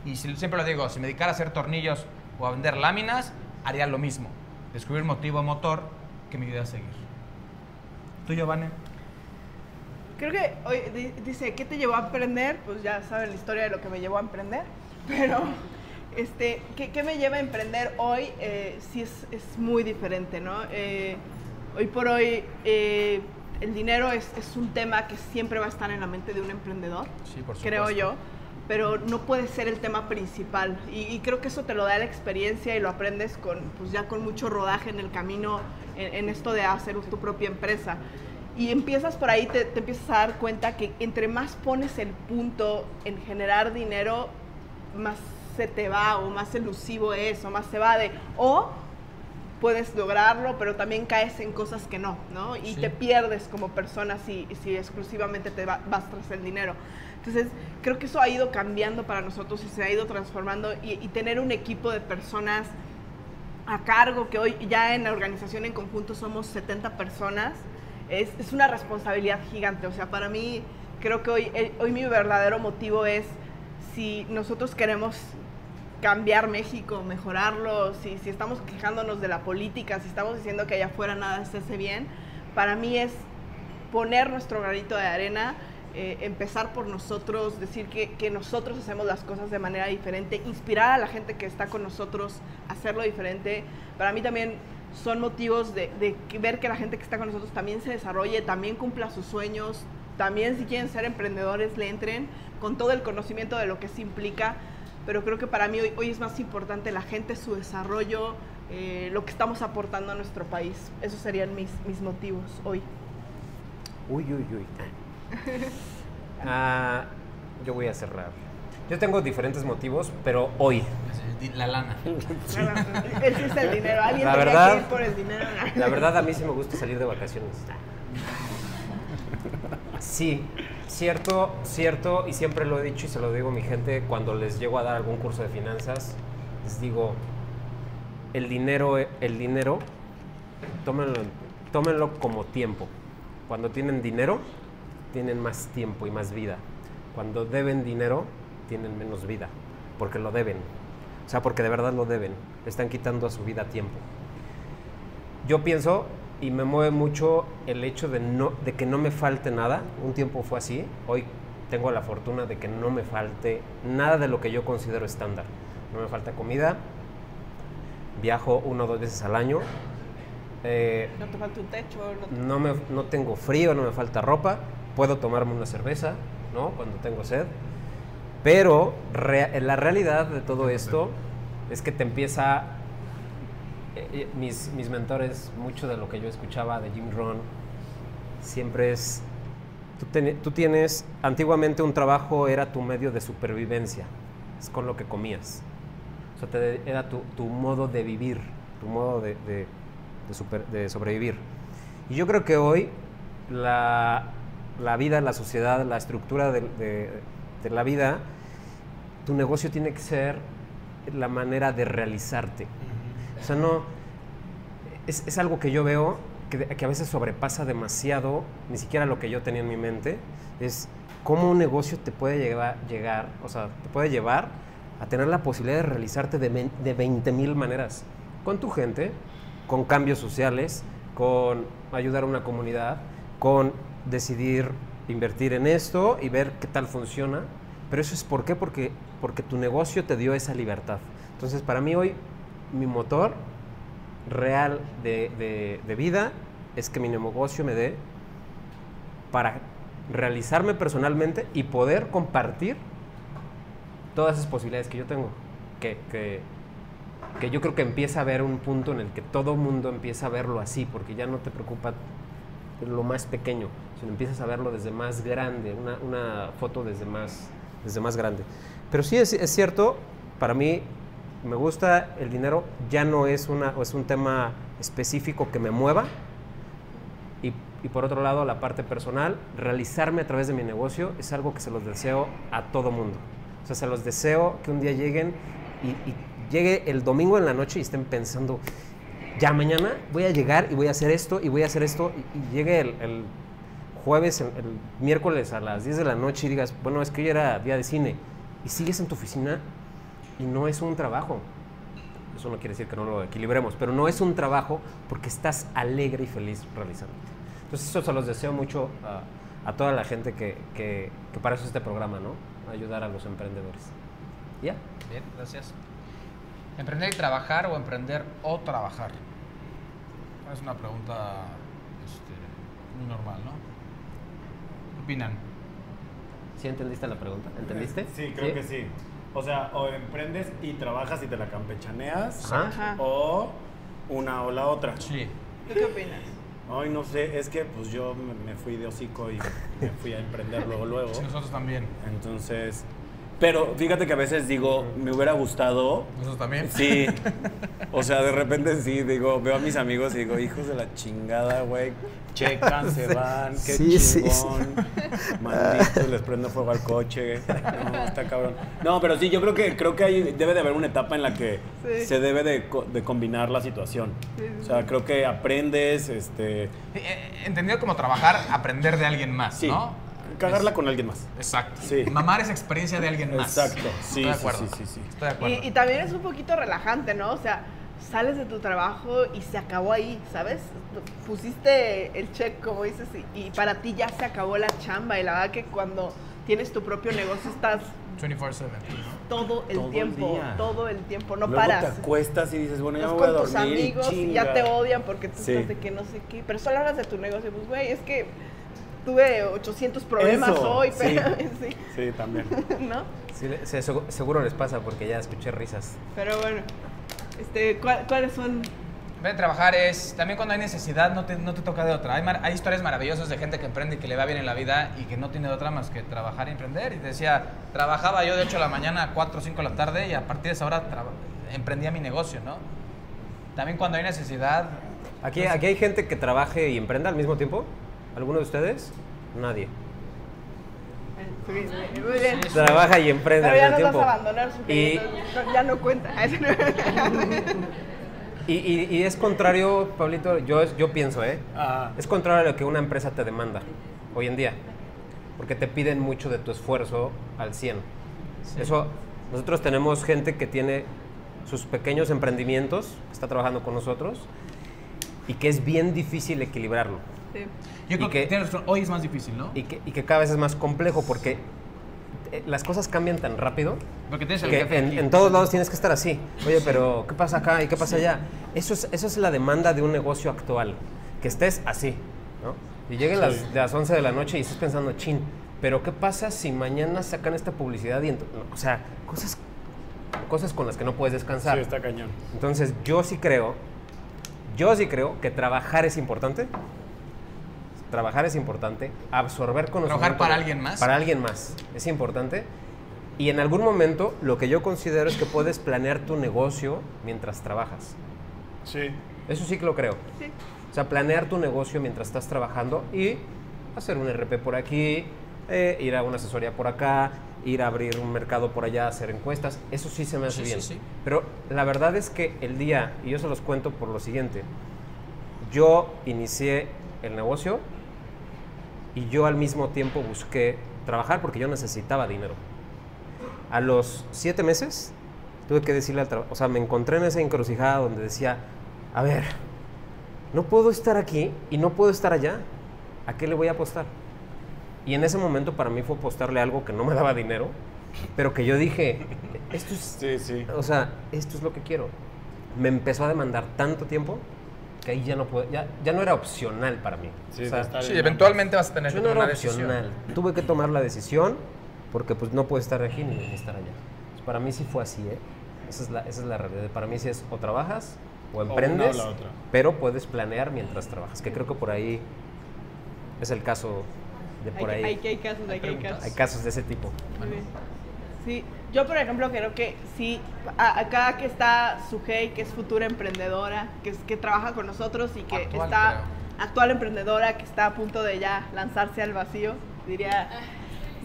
Y si- siempre lo digo, si me dedicara a hacer tornillos o a vender láminas, haría lo mismo. Descubrir motivo motor que me ayude a seguir. ¿Tú, Giovanni? Creo que hoy di- dice, ¿qué te llevó a emprender? Pues ya saben la historia de lo que me llevó a emprender. Pero, este, ¿qué, qué me lleva a emprender hoy? Eh, sí es, es muy diferente, ¿no? Eh, hoy por hoy, eh, el dinero es, es un tema que siempre va a estar en la mente de un emprendedor, Sí, por creo yo. Pero no puede ser el tema principal. Y, y creo que eso te lo da la experiencia y lo aprendes con, pues ya con mucho rodaje en el camino, en, en esto de hacer tu propia empresa. Y empiezas por ahí, te, te empiezas a dar cuenta que entre más pones el punto en generar dinero, más se te va o más elusivo es o más se va de o puedes lograrlo, pero también caes en cosas que no, ¿no? Y Sí. te pierdes como persona si, si exclusivamente te va- vas tras el dinero. Entonces, creo que eso ha ido cambiando para nosotros y se ha ido transformando y, y tener un equipo de personas a cargo, que hoy ya en la organización en conjunto somos 70 personas, es, es una responsabilidad gigante. O sea, para mí, creo que hoy, el- hoy mi verdadero motivo es si nosotros queremos cambiar México, mejorarlo, si, si estamos quejándonos de la política, si estamos diciendo que allá afuera nada se hace bien, para mí es poner nuestro granito de arena, eh, empezar por nosotros, decir que, que nosotros hacemos las cosas de manera diferente, inspirar a la gente que está con nosotros a hacerlo diferente. Para mí también son motivos de, de ver que la gente que está con nosotros también se desarrolle, también cumpla sus sueños, también si quieren ser emprendedores le entren con todo el conocimiento de lo que se implica. Pero creo que para mí hoy, hoy es más importante la gente, su desarrollo, eh, lo que estamos aportando a nuestro país. Esos serían mis, mis motivos hoy. Uy, uy, uy. <laughs> Ah, yo voy a cerrar. Yo tengo diferentes motivos, pero hoy. La lana. <laughs> Ese es el dinero. Alguien La verdad- que ir por el dinero. La verdad, a mí sí me gusta salir de vacaciones. Sí, cierto, cierto, y siempre lo he dicho y se lo digo a mi gente cuando les llego a dar algún curso de finanzas, les digo, el dinero, el dinero, tómenlo, como tiempo. Cuando tienen dinero, tienen más tiempo y más vida. Cuando deben dinero, tienen menos vida, porque lo deben. O sea, porque de verdad lo deben. Están quitando a su vida tiempo yo pienso y me mueve mucho el hecho de, no, de que no me falte nada. Un tiempo fue así. Hoy tengo la fortuna de que no me falte nada de lo que yo considero estándar. No me falta comida. Viajo una o dos veces al año. Eh, No te falta un techo. no te- no, me, no tengo frío, no me falta ropa. Puedo tomarme una cerveza, ¿no? Cuando tengo sed. Pero rea- la realidad de todo esto es que te empieza... eh, eh, mis, mis mentores, mucho de lo que yo escuchaba de Jim Rohn, siempre es... Tú, tienes... Antiguamente un trabajo era tu medio de supervivencia. Es con lo que comías. O te- era tu, tu modo de vivir, tu modo de, de- sobrevivir. Y yo creo que hoy la, la vida, la sociedad, la estructura de- de la vida, tu negocio tiene que ser la manera de realizarte. O sea, no. Es, es algo que yo veo que, que a veces sobrepasa demasiado, ni siquiera lo que yo tenía en mi mente. Es cómo un negocio te puede llevar, llegar, o sea, te puede llevar a tener la posibilidad de realizarte de, de 20 mil maneras. Con tu gente, con cambios sociales, con ayudar a una comunidad, con decidir invertir en esto y ver qué tal funciona. Pero eso es por qué? Porque, porque tu negocio te dio esa libertad. Entonces, para mí hoy, mi motor real de, de- vida es que mi negocio me dé para realizarme personalmente y poder compartir todas esas posibilidades que yo tengo. Que, que, que yo creo que empieza a haber un punto en el que todo mundo empieza a verlo así, porque ya no te preocupa lo más pequeño, sino empiezas a verlo desde más grande, una, una foto desde más, desde más grande. Pero sí es, es cierto, para mí me gusta el dinero, ya no es, una, es un tema específico que me mueva. Y, y por otro lado, la parte personal, realizarme a través de mi negocio es algo que se los deseo a todo mundo. O sea, se los deseo que un día lleguen y, llegue el domingo en la noche y estén pensando, ya mañana voy a llegar y voy a hacer esto y voy a hacer esto y, llegue el, el jueves, el, el miércoles a las 10 de la noche y digas, bueno, es que hoy era día de cine y sigues en tu oficina y no es un trabajo. Eso no quiere decir que no lo equilibremos, pero no es un trabajo porque estás alegre y feliz realizándote. Entonces eso se los deseo mucho a, a toda la gente que, que, que para eso es este programa, ¿no? Ayudar a los emprendedores. ¿Ya? Bien, gracias. ¿Emprender y trabajar o emprender o trabajar? Es una pregunta este, muy normal, ¿no? ¿Qué opinan? ¿Sí entendiste la pregunta? ¿Entendiste? Sí, creo que sí. O sea, o emprendes y trabajas y te la campechaneas, Ajá. O una o la otra. Sí. ¿Tú qué opinas? Ay, no sé, es que pues yo me, me fui de hocico y me fui a emprender luego, luego. Sí, nosotros también. Entonces, Pero fíjate que a veces digo, me hubiera gustado. Nosotros también. Sí. <laughs> O sea, de repente sí, digo, veo a mis amigos y digo, hijos de la chingada, güey. Checan, se <laughs> van, qué Sí, sí, chingón. Maldito, les prendo fuego al coche. <laughs> No, está cabrón. No, pero sí, yo creo que creo que hay, debe de haber una etapa en la que Sí. se debe de, co- de combinar la situación. O sea, creo que aprendes, este, Eh, Entendido como trabajar, aprender de alguien más, sí, ¿no? Cagarla Es- con alguien más. Exacto. Sí. Mamar esa experiencia de alguien más. Exacto. Sí, Estoy de sí, acuerdo. sí, sí, sí. Estoy de acuerdo. Y, y también es un poquito relajante, ¿no? O sea, sales de tu trabajo y se acabó ahí, ¿sabes? Pusiste el check, como dices, y, y para ti ya se acabó la chamba. Y la verdad que cuando tienes tu propio negocio estás 24/7. todo el Todo el tiempo, día. todo el tiempo, no Luego paras. te acuestas y dices, bueno, ya me voy a con tus dormir. y amigos y ya te odian porque tú Sí. estás de que no sé qué. Pero solo hablas de tu negocio. Pues, güey, es que tuve 800 problemas Eso, hoy, sí. pero <laughs> sí, Sí, también. <laughs> ¿no? Sí, se- seguro les pasa porque ya escuché risas. Pero bueno, este, ¿cuál- ¿cuáles son? Ver trabajar es, también cuando hay necesidad no te, no te toca de otra. Hay, mar- hay historias maravillosas de gente que emprende y que le va bien en la vida y que no tiene de otra más que trabajar y emprender. Y decía, trabajaba yo de 8 de la mañana a 4 o 5 de la tarde y a partir de esa hora traba- emprendía mi negocio, ¿no? También cuando hay necesidad... Aquí, pues, aquí hay gente que trabaje y emprenda al mismo tiempo. ¿Alguno de ustedes? Nadie. Muy bien. Sí, Trabaja y emprende Pero ya al mismo vas a abandonar, su Y, no- ya no cuenta. <laughs> y, y- y es contrario, Pablito, yo, yo pienso, ¿eh? Ajá. Es contrario a lo que una empresa te demanda hoy en día. Porque te piden mucho de tu esfuerzo al 100. Eso, nosotros tenemos gente que tiene sus pequeños emprendimientos, que está trabajando con nosotros, y que es bien difícil equilibrarlo. Sí. Yo creo que, que- hoy es más difícil, ¿no? Y que, y que cada vez es más complejo porque eh, las cosas cambian tan rápido Porque tienes el que jefe en, aquí. en todos lados tienes que estar así. Oye, pero ¿qué pasa acá y qué pasa allá? Eso es, eso es la demanda de un negocio actual, que estés así, ¿no? Y lleguen las, de las 11 de la noche y estés pensando, chin, pero ¿qué pasa si mañana sacan esta publicidad? y no, O sea, cosas, cosas con las que no puedes descansar. Sí, está cañón. Entonces, yo sí creo, yo sí creo que trabajar es importante. Trabajar es importante. Absorber conocimiento. ¿Trabajar para alguien más? Para alguien más. Es importante. Y en algún momento, lo que yo considero es que puedes planear tu negocio mientras trabajas. Sí. Eso sí que lo creo. Sí. O sea, planear tu negocio mientras estás trabajando y hacer un RP por aquí, eh, ir a una asesoría por acá, ir a abrir un mercado por allá, hacer encuestas. Eso sí se me hace Sí, sí, bien. sí. Pero la verdad es que el día, y yo se los cuento por lo siguiente, yo inicié el negocio y yo al mismo tiempo busqué trabajar porque yo necesitaba dinero. A los siete meses tuve que decirle al trabajo, o sea, me encontré en esa encrucijada donde decía, a ver, no puedo estar aquí y no puedo estar allá. ¿A qué le voy a apostar? Y en ese momento para mí fue apostarle algo que no me daba dinero, pero que yo dije, esto es, Sí, sí. o sea, esto es lo que quiero. Me empezó a demandar tanto tiempo que ahí ya no puedo, ya, ya no era opcional para mí. Sí, O sea, Sí, eventualmente vas a tener yo que no tomar era una decisión. opcional. Tuve que tomar la decisión porque pues no puedo estar aquí ni, ni estar allá. Pues, para mí sí fue así, ¿eh? Esa es, la, esa es la realidad. Para mí sí es o trabajas o o emprendes, la otra. pero puedes planear mientras trabajas, que creo que por ahí es el caso de por hay, ahí. hay, hay casos, hay, hay casos. Hay casos de ese tipo. Muy bien. Sí, yo por ejemplo creo que sí, a- acá que está Sujei, que es futura emprendedora, que, es, que trabaja con nosotros y que Actual, está actual emprendedora, que está a punto de ya lanzarse al vacío, diría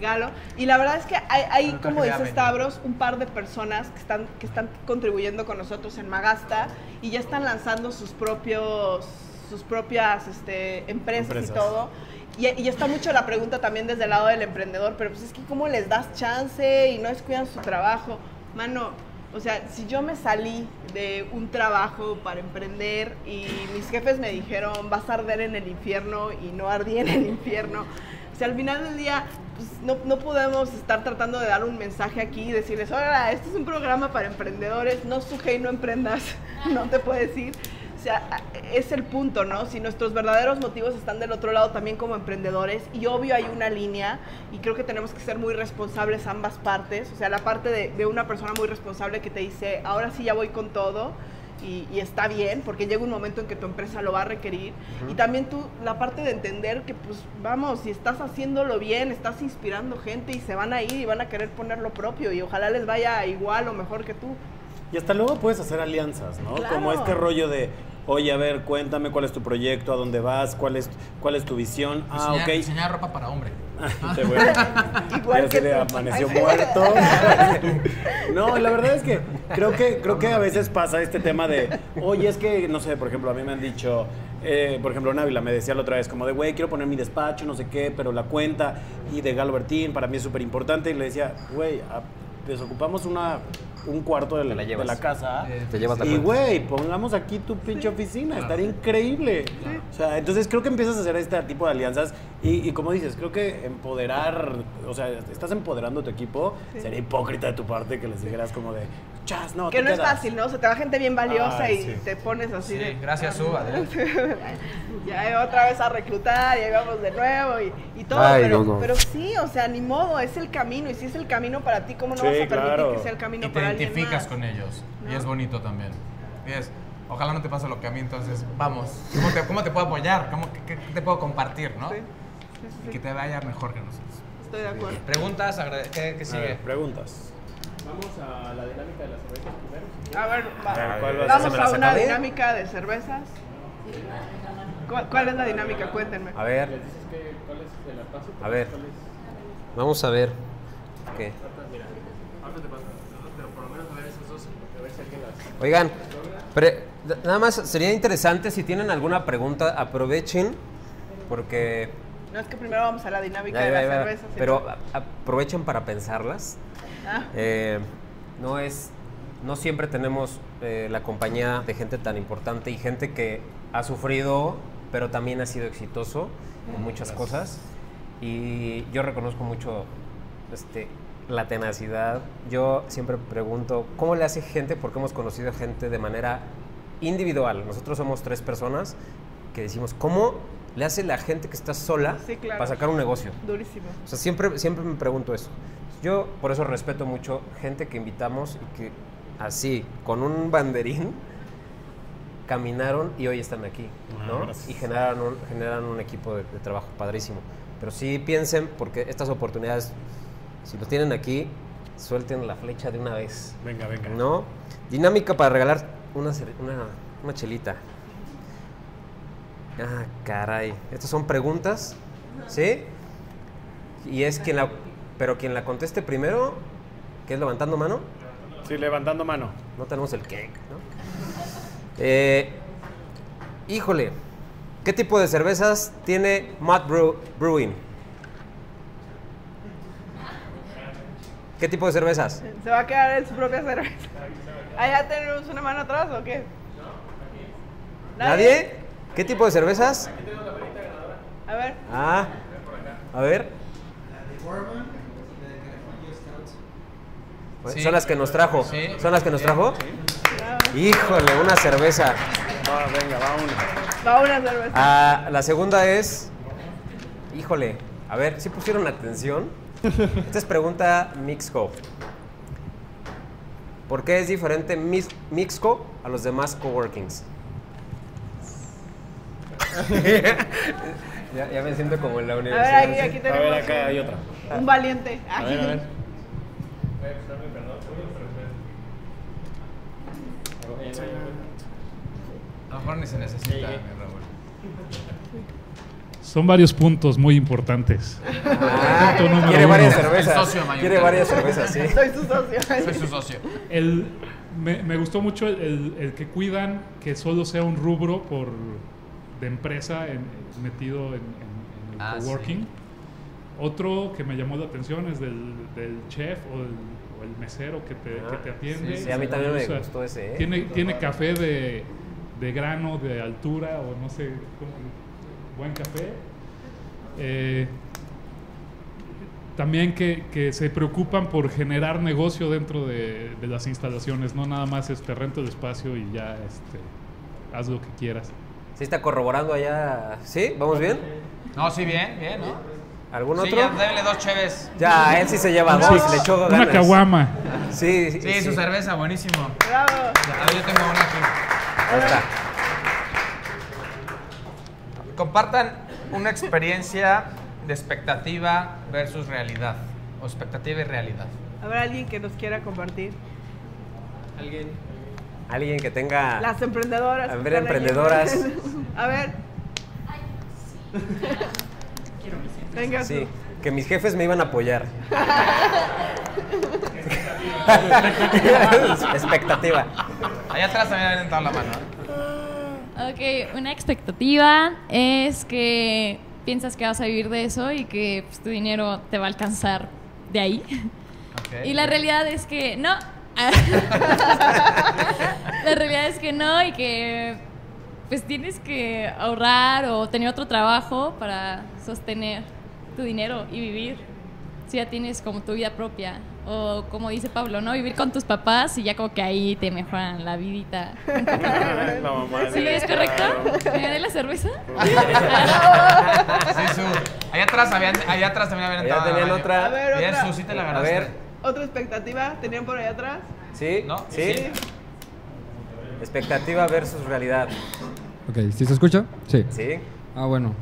Galo. Y la verdad es que hay, hay como dice. Stavros, un par de personas que están, que están contribuyendo con nosotros en Magasta y ya están lanzando sus propios sus propias este, empresas, y todo. Y, y está mucho la pregunta también desde el lado del emprendedor, pero pues es que cómo les das chance y no descuidan su trabajo. Mano, o sea, si yo me salí de un trabajo para emprender y mis jefes me dijeron, vas a arder en el infierno y no ardí en el infierno. O sea, al final del día, pues no, no podemos estar tratando de dar un mensaje aquí y decirles, hola, este es un programa para emprendedores, no suje y no emprendas, <laughs> no te puedes ir O sea, es el punto, ¿no? Si nuestros verdaderos motivos están del otro lado también como emprendedores, y obvio hay una línea, y creo que tenemos que ser muy responsables ambas partes, o sea, la parte de, de una persona muy responsable que te dice, ahora sí ya voy con todo, y, y está bien, porque llega un momento en que tu empresa lo va a requerir, y también tú, la parte de entender que, pues, vamos, si estás haciéndolo bien, estás inspirando gente, y se van a ir y van a querer poner lo propio, y ojalá les vaya igual o mejor que tú. Y hasta luego puedes hacer alianzas, ¿no? Claro. Como este rollo de, oye, a ver, cuéntame cuál es tu proyecto, a dónde vas, cuál es, cuál es tu visión. Ah, Diseñar- ok. Diseñar ropa para hombre. Te voy a- Igual Ya que se le tú. amaneció muerto. <laughs> no, la verdad es que creo que creo que a veces pasa este tema de, oye, es que, no sé, por ejemplo, a mí me han dicho, eh, por ejemplo, Návila me decía la otra vez, como de, güey, quiero poner mi despacho, no sé qué, pero la cuenta y de Galo Bertín para mí es súper importante. Y le decía, güey, desocupamos una, un cuarto de la, Te la de llevas. la casa. Eh, Te llevas la Y güey, pongamos aquí tu pinche oficina, estaría increíble. O sea, entonces creo que empiezas a hacer este tipo de alianzas y, y como dices, creo que empoderar, o sea, estás empoderando a tu equipo, sería hipócrita de tu parte que les dijeras como de, chas, no, Que te no es quedas". fácil, ¿no? O sea, te va gente bien valiosa Ay, y sí. te pones así Sí, de... gracias, Su, adelante. <laughs> ya otra vez a reclutar y ahí vamos de nuevo y, y todo, Ay, pero, no, no. pero sí, o sea, ni modo, es el camino y si es el camino para ti, ¿cómo no Sí, vas a permitir claro. que sea el camino Y te para alguien identificas más? con ellos. Y No. es bonito también. Y es, ojalá no te pase lo que a mí, entonces, vamos. ¿Cómo te, cómo te puedo apoyar? ¿Cómo, qué, qué te puedo compartir, no? Sí, sí, sí, Y que te vaya mejor que nosotros. estoy de acuerdo. Preguntas, ¿qué, qué sigue? ver, preguntas. Vamos a la dinámica de las cervezas primero. A ver, va- A ver, ¿cuál va a ser? vamos ¿Se me a una dinámica de cervezas. ¿Cuál, cuál es la dinámica? Cuéntenme. A ver, Les dices que, cuál es de la paso. A ver. Vamos a ver. ¿Qué? Mira, ahorita te paso las dos, pero por lo menos a ver esas dos, a ver si alguien las... Oigan, pre- nada más sería interesante si tienen alguna pregunta, aprovechen, porque... No es que primero vamos a la dinámica Ya, de las cervezas. pero aprovechen para pensarlas. Ah, Eh, no es, no siempre tenemos eh, la compañía de gente tan importante y gente que ha sufrido, pero también ha sido exitoso en muchas cosas. Y yo reconozco mucho este, la tenacidad. Yo siempre pregunto, ¿cómo le hace gente? Porque hemos conocido gente de manera individual. Nosotros somos tres personas que decimos, ¿cómo le hace la gente que está sola Sí, claro. para sacar un negocio? durísimo. O sea, siempre, siempre me pregunto eso. Yo por eso respeto mucho gente que invitamos y que así, con un banderín, caminaron y hoy están aquí, Ah, ¿no? Y generan un, generan un equipo de, de trabajo padrísimo. Pero sí piensen, porque estas oportunidades, si lo tienen aquí, suelten la flecha de una vez, Venga, venga. ¿no? Dinámica para regalar una, una, una chelita. Ah, caray. Estas son preguntas, ¿sí? Y es quien la... Pero quien la conteste primero, que es levantando mano, Sí, levantando mano. no tenemos el cake, ¿no? Eh, híjole, ¿qué tipo de cervezas tiene Mud Brew- Brewing? ¿Qué tipo de cervezas? Se va a quedar en su propia cerveza. ¿Ah, ya tenemos una mano atrás o qué? ¿Nadie? ¿Qué tipo de cervezas? A ver. Ah, a ver. Sí. Son las que nos trajo. Sí. ¿Son las que nos trajo? Híjole, una cerveza. Va, venga, va una. Va una cerveza. Ah, la segunda es. Híjole, a ver, si pusieron atención? <laughs> Esta es pregunta Mixco. ¿Por qué es diferente Mix- Mixco a los demás coworkings? <laughs> <laughs> ya, ya me siento como en la A ver, universidad. aquí, aquí A ver, acá hay otra. un valiente. A ver, a ver. A lo mejor ni se necesita, mi Raúl. Son varios puntos muy importantes. Ah, Punto número quiere uno. varias El cervezas. socio. Quiere varias cervezas, sí. Soy su socio. Soy su socio. El, me, me gustó mucho el, el- el que cuidan que solo sea un rubro por, de empresa en- metido en, en- en el Ah, sí. coworking. Otro que me llamó la atención es del, del chef o el, o el mesero que te, que te atiende. Sí, sí, a mí también me O sea, gustó ese, ¿eh? Tiene, tiene café de, de grano, de altura o no sé, cómo, buen café. Eh, también que, que se preocupan por generar negocio dentro de, de las instalaciones, no nada más este rento el espacio y ya este haz lo que quieras. ¿Sí está corroborando allá? ¿Sí? ¿Vamos bien? No, sí, bien, bien, ¿no? ¿Algún Sí, otro? ya, déle dos cheves. Ya, él sí se lleva dos, le echó Una ganas. caguama. Sí, sí, Sí, su cerveza, buenísimo. Bravo. Ya, yo tengo una aquí. Ahí está. Compartan una experiencia de expectativa versus realidad. O expectativa y realidad. ¿Habrá alguien que nos quiera compartir? Alguien que tenga... Las emprendedoras. A que ver, emprendedoras. <laughs> A ver. <laughs> Venga, Sí, tú. que mis jefes me iban a apoyar. <laughs> Expectativa. Allá atrás también habían entrado la mano. Ok, una expectativa es que piensas que vas a vivir de eso y que pues, tu dinero te va a alcanzar de ahí. Y la realidad es que no. <laughs> la realidad es que no y que pues tienes que ahorrar o tener otro trabajo para sostener tu dinero y vivir. Si ya tienes como tu vida propia. O como dice Pablo, ¿no? Vivir con tus papás y ya como que ahí te mejoran la vidita. <laughs> La mamá ¿Sí de- es correcto? ¿Me gané la cerveza? <laughs> Sí, su. Allá atrás, habían, allá atrás también habían Allá entrado. tenían baño. otra. A ver, Bien, otra. Su, sí te la A ver. ¿Otra expectativa tenían por allá atrás? ¿Sí? ¿No? ¿Sí? Sí. Expectativa versus realidad. Ok, ¿sí se escucha? Sí. ¿Sí? Ah, bueno.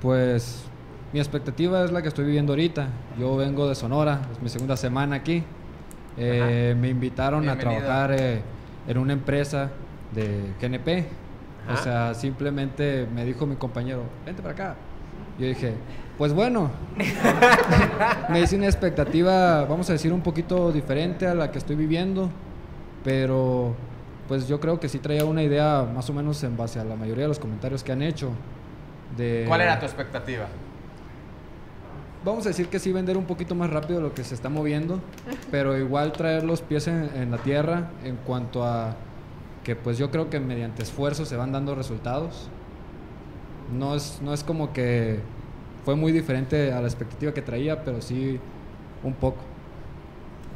Pues mi expectativa es la que estoy viviendo ahorita. Yo vengo de Sonora, es mi segunda semana aquí. Eh, me invitaron Bienvenido. a trabajar eh, en una empresa de GNP. O sea, simplemente me dijo mi compañero, vente para acá. Yo dije, pues bueno. <laughs> me hice una expectativa, vamos a decir, un poquito diferente a la que estoy viviendo. Pero pues yo creo que sí traía una idea más o menos en base a la mayoría de los comentarios que han hecho. De, ¿Cuál era tu expectativa? Vamos a decir que sí vender un poquito más rápido lo que se está moviendo, pero igual traer los pies en, en la tierra en cuanto a que pues yo creo que mediante esfuerzo se van dando resultados. No es, no es como que fue muy diferente a la expectativa que traía, pero sí un poco.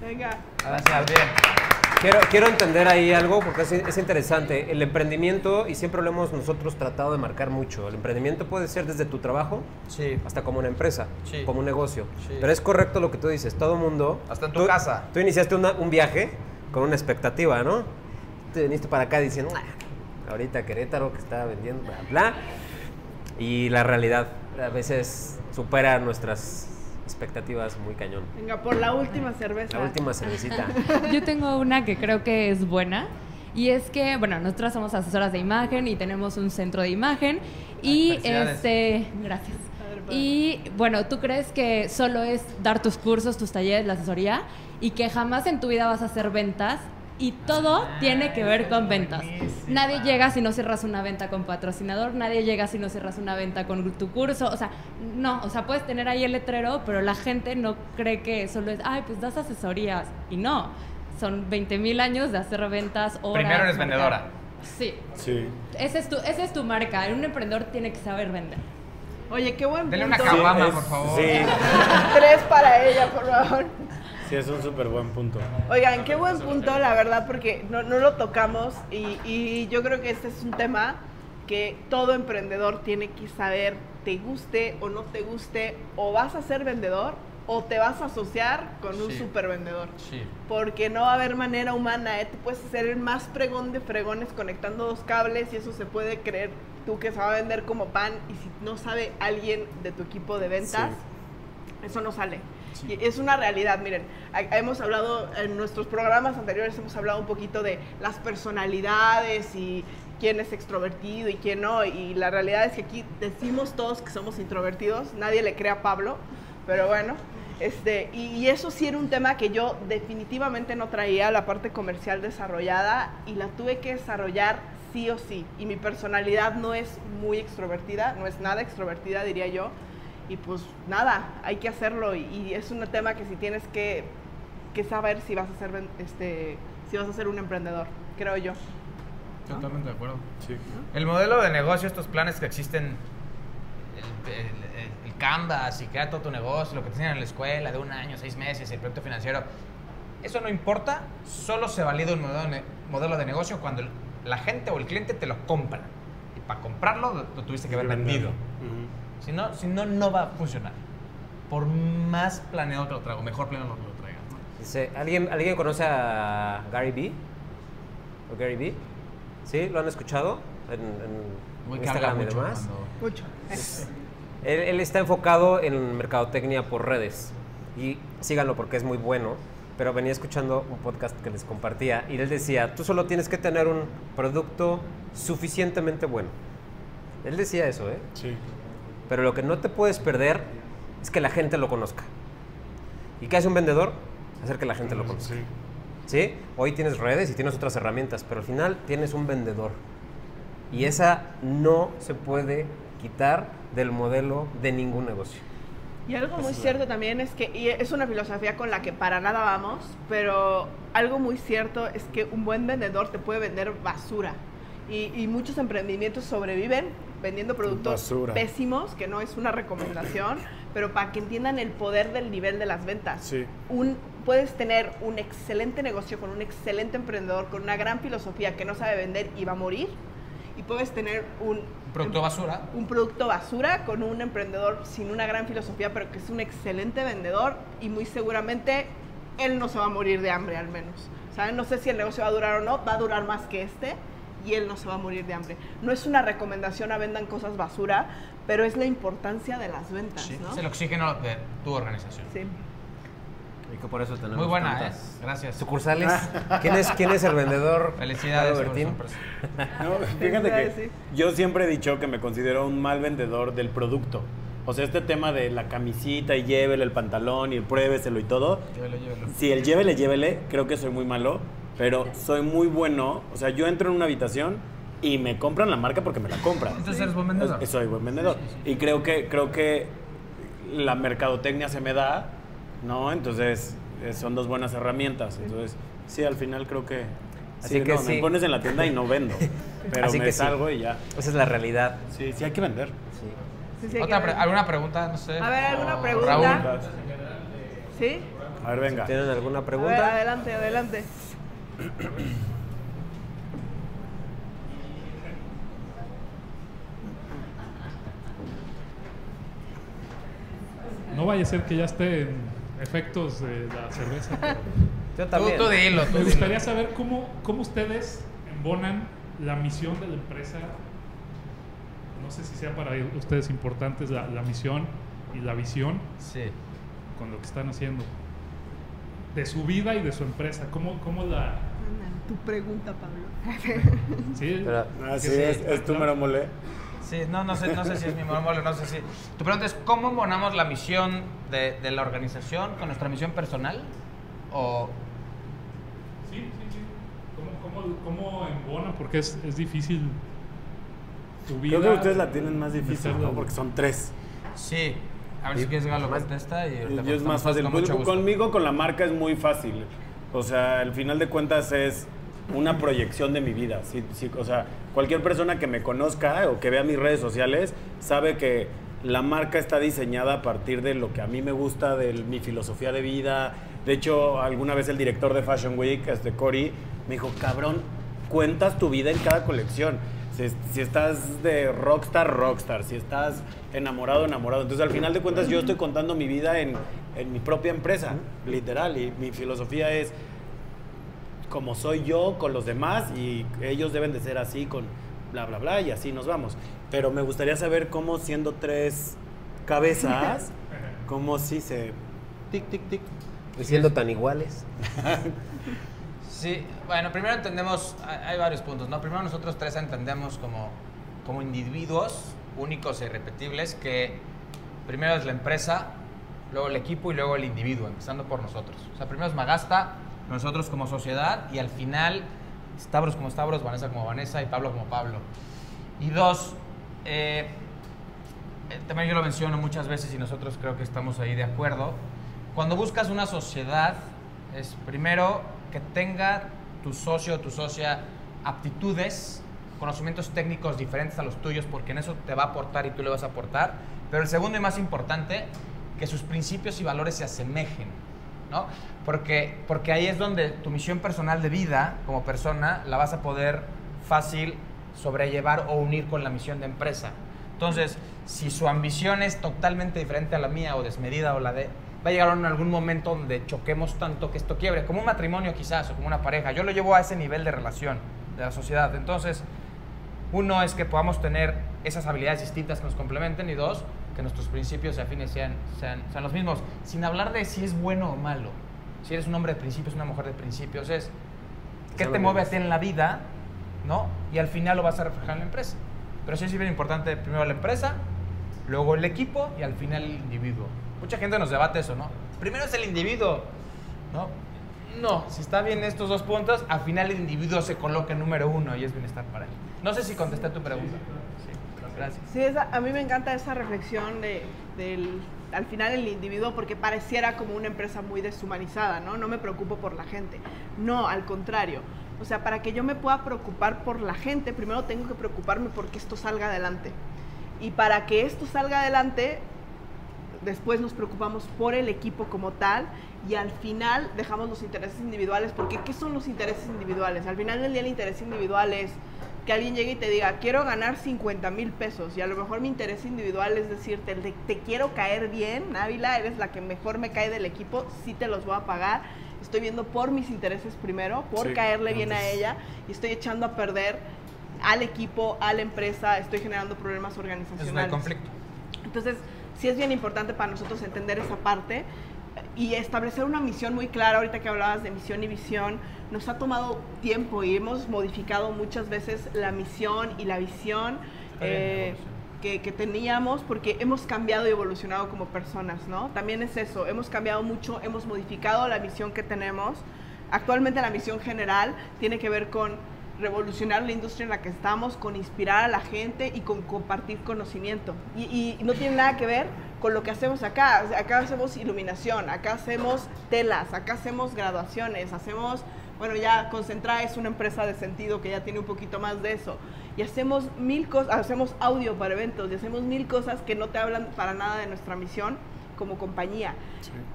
Venga. Gracias, bien. Quiero, quiero entender ahí algo porque es, es interesante. El emprendimiento, y siempre lo hemos nosotros tratado de marcar mucho, el emprendimiento puede ser desde tu trabajo Sí. hasta como una empresa, Sí. como un negocio. Sí. Pero es correcto lo que tú dices, todo mundo... Hasta en tu tú- casa. Tú iniciaste una- un viaje con una expectativa, ¿no? Te viniste para acá diciendo, "Ah, ahorita Querétaro que está vendiendo, bla, bla. Y la realidad a veces supera nuestras expectativas muy cañón. Venga, por la última cerveza. La última cervecita. <laughs> Yo tengo una que creo que es buena. Y es que, bueno, nosotras somos asesoras de imagen y tenemos un centro de imagen. Y este. Gracias. Y bueno, tú crees que solo es dar tus cursos, tus talleres, la asesoría y que jamás en tu vida vas a hacer ventas y todo tiene que ver con ventas. Nadie llega si no cierras una venta con patrocinador, nadie llega si no cierras una venta con tu curso, o sea, no, o sea, puedes tener ahí el letrero, pero la gente no cree que solo es, ay, pues das asesorías y no. Son 20 mil años de hacer ventas, horas. Primero eres vendedora. Sí, Sí. esa es, tu, esa es tu marca. Un emprendedor tiene que saber vender. Oye, qué buen Denle una caguama, es- por favor. Sí, <laughs> Tres para ella, por favor. Sí, es un súper buen punto. Oigan, qué buen punto, la verdad, porque no, no lo tocamos y, y yo creo que este es un tema que todo emprendedor tiene que saber, te guste o no te guste, o vas a ser vendedor o te vas a asociar con un Sí. super vendedor. Sí. Porque no va a haber manera humana, ¿eh? Tú puedes ser el más fregón de fregones conectando dos cables y eso se puede creer tú que se va a vender como pan y si no sabe alguien de tu equipo de ventas, eso no sale. Es una realidad, miren, hemos hablado en nuestros programas anteriores, hemos hablado un poquito de las personalidades y quién es extrovertido y quién no, y la realidad es que aquí decimos todos que somos introvertidos, nadie le cree a Pablo, pero bueno, este, y, y eso sí era un tema que yo definitivamente no traía, la parte comercial desarrollada, y la tuve que desarrollar sí o sí, y mi personalidad no es muy extrovertida, no es nada extrovertida, diría yo, y pues nada, hay que hacerlo y, y es un tema que si tienes que, que saber si vas a ser ven- este si vas a ser un emprendedor, creo yo. Totalmente de acuerdo. Sí. El modelo de negocio, estos planes que existen, el, el- el- el Canvas y crear todo tu negocio, lo que te enseñan en la escuela de un año, seis meses, el proyecto financiero, eso no importa, solo se valida un modelo, modelo de negocio cuando el la gente o el cliente te lo compra. Y para comprarlo lo, lo tuviste que haber vendido. Ujú. Si no, si no, no va a funcionar. Por más planeado que lo traiga, o mejor planeado que lo traiga. ¿no? Dice, ¿alguien, ¿alguien conoce a Gary Vee? ¿O Gary Vee? ¿Sí? ¿Lo han escuchado? En, en Muy Instagram y mucho demás. cuando- Mucho. <laughs> Él, él está enfocado en mercadotecnia por redes. Y síganlo porque es muy bueno. Pero venía escuchando un podcast que les compartía y él decía, tú solo tienes que tener un producto suficientemente bueno. Él decía eso, ¿eh? Sí. Pero lo que no te puedes perder es que la gente lo conozca. ¿Y qué hace un vendedor? Hacer que la gente lo conozca. Sí. ¿Sí? Hoy tienes redes y tienes otras herramientas, pero al final tienes un vendedor. Y esa no se puede quitar del modelo de ningún negocio. Y algo muy cierto también es que, y es una filosofía con la que para nada vamos, pero algo muy cierto es que un buen vendedor te puede vender basura. Y, y muchos emprendimientos sobreviven vendiendo productos Basura. pésimos, que no es una recomendación, pero para que entiendan el poder del nivel de las ventas. Sí. Un, puedes tener un excelente negocio con un excelente emprendedor, con una gran filosofía que no sabe vender y va a morir. Y puedes tener un, Un producto basura. un producto basura con un emprendedor sin una gran filosofía, pero que es un excelente vendedor y muy seguramente él no se va a morir de hambre al menos. ¿Saben? No sé si el negocio va a durar o no, va a durar más que este y él no se va a morir de hambre. No es una recomendación a vendan cosas basura, pero es la importancia de las ventas, Sí, ¿no? Es el oxígeno de tu organización. Sí. Y que por eso tenemos Muy buena, tantas ¿eh? Gracias. Sucursales. <laughs> ¿Quién es, ¿Quién es el vendedor? Felicidades. Bertín? No, fíjate que yo siempre he dicho que me considero un mal vendedor del producto. O sea, este tema de la camisita y llévele el pantalón y pruébeselo y todo. Llévelo, llévelo. Si el llévele, llévele, creo que soy muy malo, pero soy muy bueno. O sea, yo entro en una habitación y me compran la marca porque me la compran. Entonces eres buen vendedor. Soy buen vendedor. Y creo que, creo que la mercadotecnia se me da, ¿no? Entonces, eh, son dos buenas herramientas. Entonces, sí, al final creo que... Así sí, que no, sí. Me pones en la tienda y no vendo. <laughs> Pero Así me que sí. salgo y ya. Esa es la realidad. Sí, sí hay que vender. Sí, sí, hay que Otra pre-. ¿Alguna pregunta? No sé. A ver, ¿alguna pregunta? Raúl. ¿Sí? A ver, venga. ¿Tienen alguna A ver, pregunta? adelante, adelante. <clears throat> No vaya a ser que ya esté en efectos de la cerveza. Yo Tú, también. tú dilo, tú Me dilo. gustaría saber cómo, cómo ustedes embonan la misión de la empresa. No sé si sea para ustedes importantes la, la misión y la visión Sí. con lo que están haciendo. De su vida y de su empresa. ¿Cómo, cómo la...? Tu pregunta, Pablo. <laughs> Sí, Pero- Ah, que sí, es, es tu mero mole. Sí, no, no sé, no sé si es mi mole, no sé si. Tu pregunta es: ¿cómo embonamos la misión de, de la organización con nuestra misión personal? O. Sí, sí, sí. ¿Cómo, cómo, cómo embonan? Porque es, es difícil tu vida. Creo que ustedes la tienen más difícil, ¿no? Porque son tres. Sí. A ver si quieres Galo Más- contesta y yo es más fácil. con Pues, mucho gusto. conmigo, con la marca, es muy fácil. O sea, al final de cuentas es una proyección de mi vida. Sí, sí, o sea, cualquier persona que me conozca o que vea mis redes sociales sabe que la marca está diseñada a partir de lo que a mí me gusta, de mi filosofía de vida. De hecho, alguna vez el director de Fashion Week, este Cory, me dijo, cabrón, cuentas tu vida en cada colección. Si, si estás de rockstar, rockstar. Si estás enamorado, enamorado. Entonces, al final de cuentas, yo estoy contando mi vida en, en mi propia empresa, literal. Y mi filosofía es como soy yo con los demás y ellos deben de ser así con bla, bla, bla, y así nos vamos. Pero me gustaría saber cómo siendo tres cabezas, <laughs> cómo si se... Tic, tic, tic. Y siendo tan iguales. Sí, bueno, primero entendemos, hay, hay varios puntos, ¿no? Primero nosotros tres entendemos como, como individuos únicos e irrepetibles que primero es la empresa, luego el equipo y luego el individuo, empezando por nosotros. O sea, primero es Magasta, nosotros como sociedad y al final Stavros como Stavros, Vanessa como Vanessa y Pablo como Pablo. Y dos, eh, también yo lo menciono muchas veces y nosotros creo que estamos ahí de acuerdo. Cuando buscas una sociedad, es primero que tenga tu socio o tu socia aptitudes, conocimientos técnicos diferentes a los tuyos, porque en eso te va a aportar y tú le vas a aportar. Pero el segundo y más importante, que sus principios y valores se asemejen, ¿no? Porque, porque ahí es donde tu misión personal de vida como persona la vas a poder fácil sobrellevar o unir con la misión de empresa. Entonces, si su ambición es totalmente diferente a la mía o desmedida o la de, va a llegar en algún momento donde choquemos tanto que esto quiebre, como un matrimonio quizás o como una pareja. Yo lo llevo a ese nivel de relación de la sociedad. Entonces, uno es que podamos tener esas habilidades distintas que nos complementen y dos, que nuestros principios y afines sean, sean, sean los mismos, sin hablar de si es bueno o malo. Si eres un hombre de principios, una mujer de principios, es qué te mueve a ti en la vida, ¿no? Y al final lo vas a reflejar en la empresa. Pero sí es bien importante primero la empresa, luego el equipo y al final el individuo. Mucha gente nos debate eso, ¿no? Primero es el individuo, ¿no? No, si está bien estos dos puntos, al final el individuo se coloca en número uno y es bienestar para él. No sé si contesté tu pregunta. Gracias. Sí, esa- a mí me encanta esa reflexión de, del, al final el individuo porque pareciera como una empresa muy deshumanizada, ¿no? No me preocupo por la gente. No, al contrario. O sea, para que yo me pueda preocupar por la gente, primero tengo que preocuparme porque esto salga adelante. Y para que esto salga adelante, después nos preocupamos por el equipo como tal y al final dejamos los intereses individuales, porque ¿qué son los intereses individuales? Al final del día el interés individual es que alguien llegue y te diga, quiero ganar 50 mil pesos y a lo mejor mi interés individual es decirte, el de, te quiero caer bien, Ávila, eres la que mejor me cae del equipo, sí te los voy a pagar, estoy viendo por mis intereses primero, por Sí, caerle bien a ella y estoy echando a perder al equipo, a la empresa, estoy generando problemas organizacionales. conflicto. Entonces, sí es bien importante para nosotros entender esa parte y establecer una misión muy clara. Ahorita que hablabas de misión y visión, nos ha tomado tiempo y hemos modificado muchas veces la misión y la visión eh, que, que teníamos porque hemos cambiado y evolucionado como personas, ¿no? También es eso, hemos cambiado mucho, hemos modificado la misión que tenemos. Actualmente la misión general tiene que ver con revolucionar la industria en la que estamos, con inspirar a la gente y con compartir conocimiento. Y, y no tiene nada que ver con lo que hacemos acá. Acá hacemos iluminación, acá hacemos telas, acá hacemos graduaciones, hacemos, bueno, ya Concentra es una empresa de sentido que ya tiene un poquito más de eso. Y hacemos mil cosas, hacemos audio para eventos y hacemos mil cosas que no te hablan para nada de nuestra misión como compañía.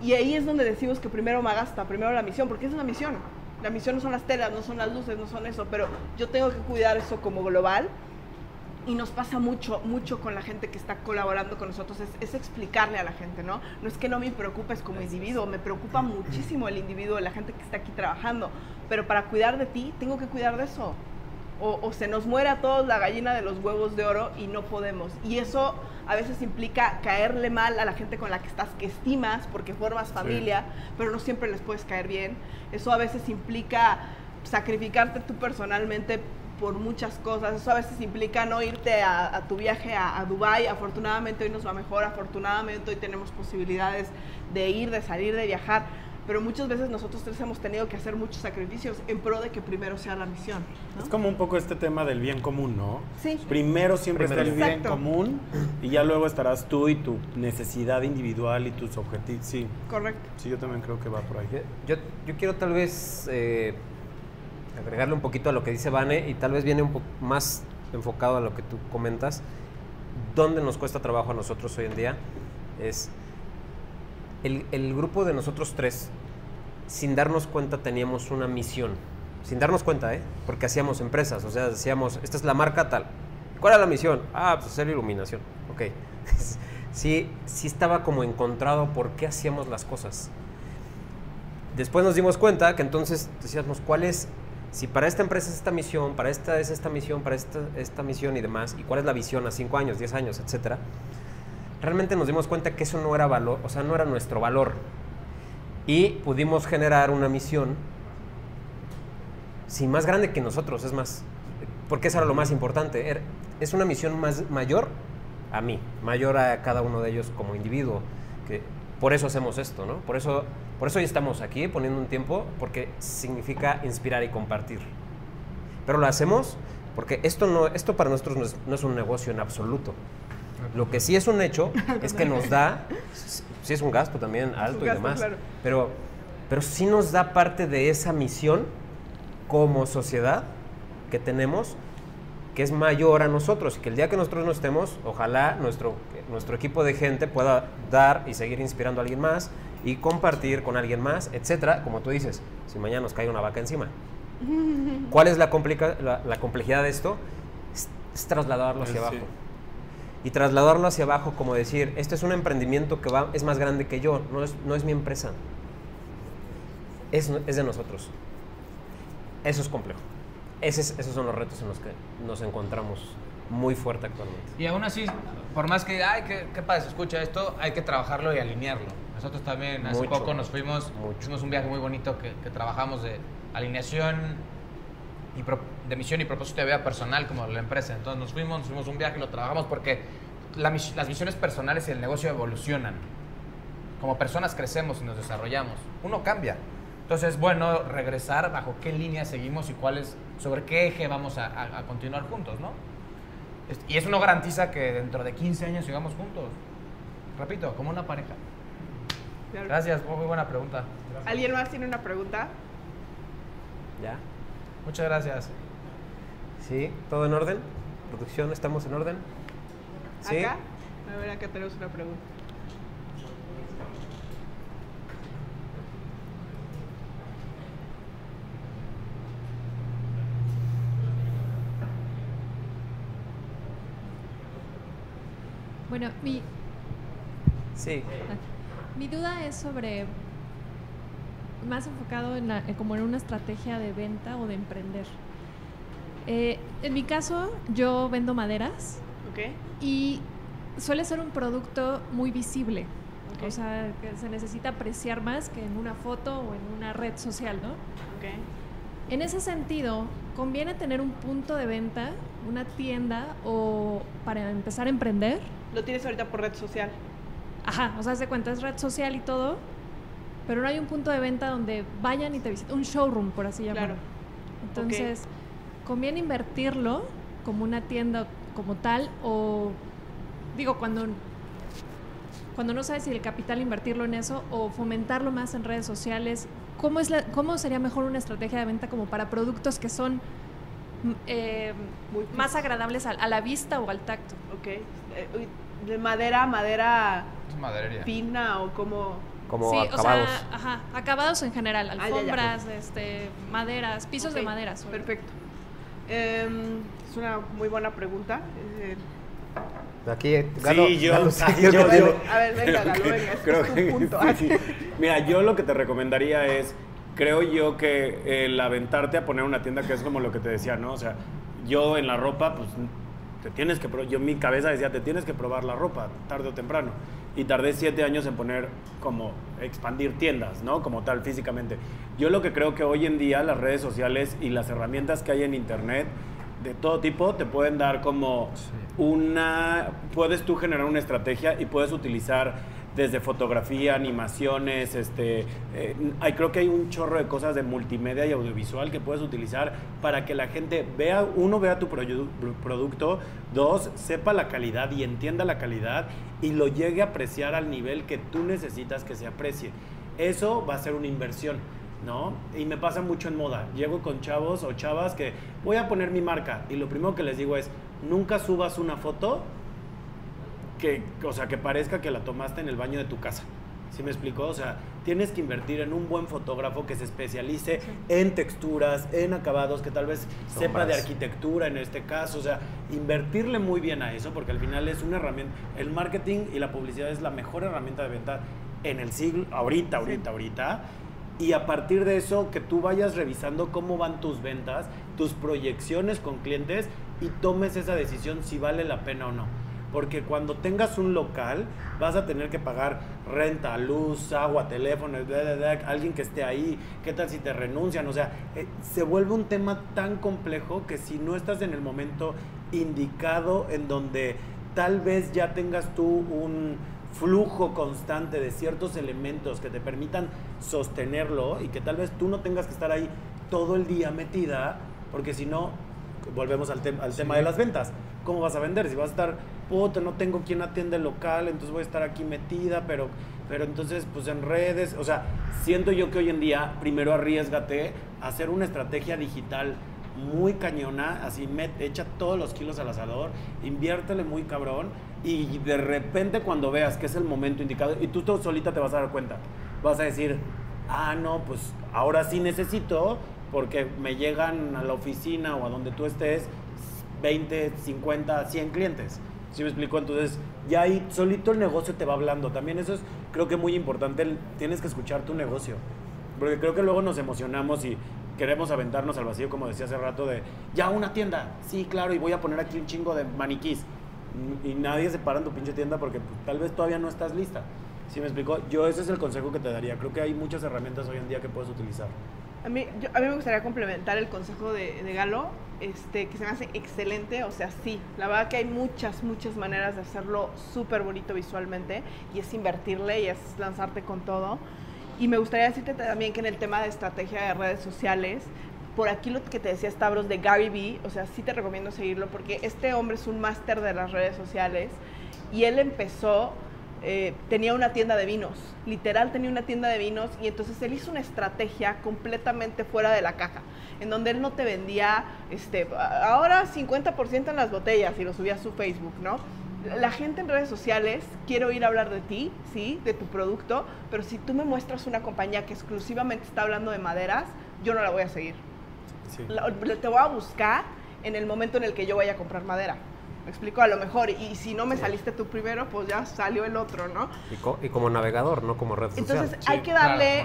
Y ahí es donde decimos que primero Magasta, primero la misión, porque es una misión. La misión no son las telas, no son las luces, no son eso, pero yo tengo que cuidar eso como global y nos pasa mucho, mucho con la gente que está colaborando con nosotros, es, es explicarle a la gente, ¿no? No es que no me preocupes como individuo, me preocupa muchísimo el individuo, la gente que está aquí trabajando, pero para cuidar de ti, tengo que cuidar de eso. O, o se nos muere a todos la gallina de los huevos de oro y no podemos. Y eso a veces implica caerle mal a la gente con la que estás, que estimas, porque formas familia, pero no siempre les puedes caer bien. Eso a veces implica sacrificarte tú personalmente por muchas cosas. Eso a veces implica no irte a, a tu viaje a, a Dubái. Afortunadamente hoy nos va mejor, afortunadamente hoy tenemos posibilidades de ir, de salir, de viajar. Pero muchas veces nosotros tres hemos tenido que hacer muchos sacrificios en pro de que primero sea la misión. ¿no? Es como un poco este tema del bien común, ¿no? Sí. Primero siempre Primero. está el bien Exacto. común y ya luego estarás tú y tu necesidad individual y tus objetivos. Sí, Correcto. sí, yo también creo que va por ahí. Yo, yo quiero tal vez eh, agregarle un poquito a lo que dice Vane y tal vez viene un poco más enfocado a lo que tú comentas. ¿Dónde nos cuesta trabajo a nosotros hoy en día? Es el, el grupo de nosotros tres, sin darnos cuenta, teníamos una misión. Sin darnos cuenta, ¿eh? Porque hacíamos empresas, o sea, decíamos, esta es la marca tal. ¿Cuál era la misión? Ah, pues hacer iluminación. Ok. <laughs> sí, sí estaba como encontrado por qué hacíamos las cosas. Después nos dimos cuenta que entonces decíamos, ¿cuál es? Si para esta empresa es esta misión, para esta es esta misión, para esta, esta misión y demás, y cuál es la visión a 5 años, 10 años, etcétera, realmente nos dimos cuenta que eso no era valor, o sea, no era nuestro valor. Y pudimos generar una misión, sí, más grande que nosotros, es más, porque eso era lo más importante. era- es una misión más mayor a mí, mayor a cada uno de ellos como individuo. Que por eso hacemos esto, ¿no? Por eso, por eso hoy estamos aquí poniendo un tiempo, porque significa inspirar y compartir. Pero lo hacemos porque esto, no, esto para nosotros no es, no es un negocio en absoluto. Lo que sí es un hecho <laughs> es que nos da, sí es un gasto también alto y gasto, demás, claro. pero, pero sí nos da parte de esa misión como sociedad que tenemos que es mayor a nosotros y que el día que nosotros no estemos, ojalá nuestro, nuestro equipo de gente pueda dar y seguir inspirando a alguien más y compartir con alguien más, etcétera, como tú dices, si mañana nos cae una vaca encima. <laughs> ¿Cuál es la, complica- la, la complejidad de esto? Es, es trasladarlo hacia Sí. abajo. Y trasladarlo hacia abajo como decir, esto es un emprendimiento que va, es más grande que yo, no es, no es mi empresa. Es, es de nosotros. Eso es complejo. Ese es- esos son los retos en los que nos encontramos muy fuerte actualmente. Y aún así, por más que, ay, qué, qué padre se escucha esto, hay que trabajarlo y alinearlo. Nosotros también hace Mucho, poco nos fuimos, hicimos un viaje muy bonito que, que trabajamos de alineación y pro- de misión y propósito de vida personal como la empresa. Entonces nos fuimos, nos fuimos un viaje y lo trabajamos porque la las misiones personales y el negocio evolucionan. Como personas crecemos y nos desarrollamos. Uno cambia. Entonces es bueno regresar bajo qué línea seguimos y cuál es, sobre qué eje vamos a, a- a continuar juntos, ¿no? Y eso no garantiza que dentro de 15 años sigamos juntos. Repito, como una pareja. Claro. Gracias, muy buena pregunta. ¿Alguien más tiene una pregunta? ¿Ya? Muchas gracias. ¿Sí? ¿Todo en orden? ¿Producción? ¿Estamos en orden? ¿Sí? ¿Acá? A ver, acá tenemos una pregunta. Bueno, mi, Sí. mi duda es sobre más enfocado en la- como en una estrategia de venta o de emprender. Eh, en mi caso, yo vendo maderas ¿Ok? y suele ser un producto muy visible. O sea, que se necesita apreciar más que en una foto o en una red social, ¿no? Ok. En ese sentido, ¿conviene tener un punto de venta, una tienda o para empezar a emprender? Lo tienes ahorita por red social. Ajá, o sea, de cuenta, es red social y todo, pero no hay un punto de venta donde vayan y te visiten, un showroom, por así llamarlo. Claro. Entonces, ¿conviene invertirlo como una tienda como tal o, digo, cuando, cuando no sabes si el capital invertirlo en eso o fomentarlo más en redes sociales? ¿Cómo, es la, ¿Cómo sería mejor una estrategia de venta como para productos que son mm, eh, más agradables a, a la vista o al tacto? Ok. Eh, ¿De madera, madera maderería. fina o como...? Como sí, acabados. o sea, ajá, acabados en general, Ah, ya, ya. alfombras, este, maderas, pisos de Ok, madera. sobre- Perfecto. Em, es una muy buena pregunta. Eh, Aquí, Galo, Sí, yo. Galo, sí, <laughs> yo yo- yo-. A ver, venga, creo Galo, que- venga, creo es que- punto. sí. Mira, yo lo que te recomendaría es, creo yo que el aventarte a poner una tienda que es como lo que te decía, ¿no? O sea, yo en la ropa, pues te tienes que, yo en mi cabeza decía, te tienes que probar la ropa, tarde o temprano. Y tardé siete años en poner como expandir tiendas, ¿no? Como tal, físicamente. Yo lo que creo que hoy en día las redes sociales y las herramientas que hay en internet de todo tipo te pueden dar como una, puedes tú generar una estrategia y puedes utilizar desde fotografía, animaciones, este, eh, hay, creo que hay un chorro de cosas de multimedia y audiovisual que puedes utilizar para que la gente vea, uno, vea tu proyu- producto, dos, sepa la calidad y entienda la calidad y lo llegue a apreciar al nivel que tú necesitas que se aprecie. Eso va a ser una inversión. ¿no? Y me pasa mucho en moda. Llego con chavos o chavas que voy a poner mi marca y lo primero que les digo es, nunca subas una foto que, o sea, que parezca que la tomaste en el baño de tu casa. ¿Sí me explicó? O sea, tienes que invertir en un buen fotógrafo que se especialice en texturas, en acabados, que tal vez sepa de arquitectura en este caso. O sea, invertirle muy bien a eso, porque al final es una herramienta. El marketing y la publicidad es la mejor herramienta de venta en el siglo, ahorita, ahorita, ahorita. Y a partir de eso, que tú vayas revisando cómo van tus ventas, tus proyecciones con clientes y tomes esa decisión si vale la pena o no. Porque cuando tengas un local, vas a tener que pagar renta, luz, agua, teléfono, alguien que esté ahí. ¿Qué tal si te renuncian? O sea, eh, se vuelve un tema tan complejo que si no estás en el momento indicado en donde tal vez ya tengas tú un flujo constante de ciertos elementos que te permitan sostenerlo y que tal vez tú no tengas que estar ahí todo el día metida, porque si no, volvemos al, tem- al tema de las ventas. ¿Cómo vas a vender? Si vas a estar, puta, no tengo quien atiende el local, entonces voy a estar aquí metida, pero, pero entonces, pues en redes, o sea, siento yo que hoy en día, primero arriesgate a hacer una estrategia digital muy cañona, así met- echa todos los kilos al asador, inviértele muy cabrón y de repente cuando veas que es el momento indicado y tú, tú solita te vas a dar cuenta, vas a decir, ah, no, pues ahora sí necesito porque me llegan a la oficina o a donde tú estés 20, 50, 100 clientes. ¿Sí me explico? Entonces, ya ahí solito el negocio te va hablando. También eso es, creo que muy importante, tienes que escuchar tu negocio. Porque creo que luego nos emocionamos y queremos aventarnos al vacío, como decía hace rato, de, ya una tienda, sí, claro, y voy a poner aquí un chingo de maniquís. Y nadie se para en tu pinche tienda porque pues, tal vez todavía no estás lista. ¿Sí me explico? Yo ese es el consejo que te daría. Creo que hay muchas herramientas hoy en día que puedes utilizar. A mí, yo- a mí me gustaría complementar el consejo de, Galo, este, que se me hace excelente. O sea, sí, la verdad que hay muchas, muchas maneras de hacerlo súper bonito visualmente y es invertirle y es lanzarte con todo. Y me gustaría decirte también que en el tema de estrategia de redes sociales, por aquí lo que te decía Stavros de Gary Vee, o sea, sí te recomiendo seguirlo porque este hombre es un máster de las redes sociales y él empezó eh, tenía una tienda de vinos, literal tenía una tienda de vinos y entonces él hizo una estrategia completamente fuera de la caja, en donde él no te vendía, este, ahora 50% en las botellas y lo subía a su Facebook, ¿no? La gente en redes sociales quiere oír hablar de ti, sí, de tu producto, pero si tú me muestras una compañía que exclusivamente está hablando de maderas, yo no la voy a seguir. La- te voy a buscar en el momento en el que yo vaya a comprar madera. Me explico, a lo mejor, y si no me saliste tú primero, pues ya salió el otro, ¿no? Y, co- y como navegador, no como red social. Entonces hay que darle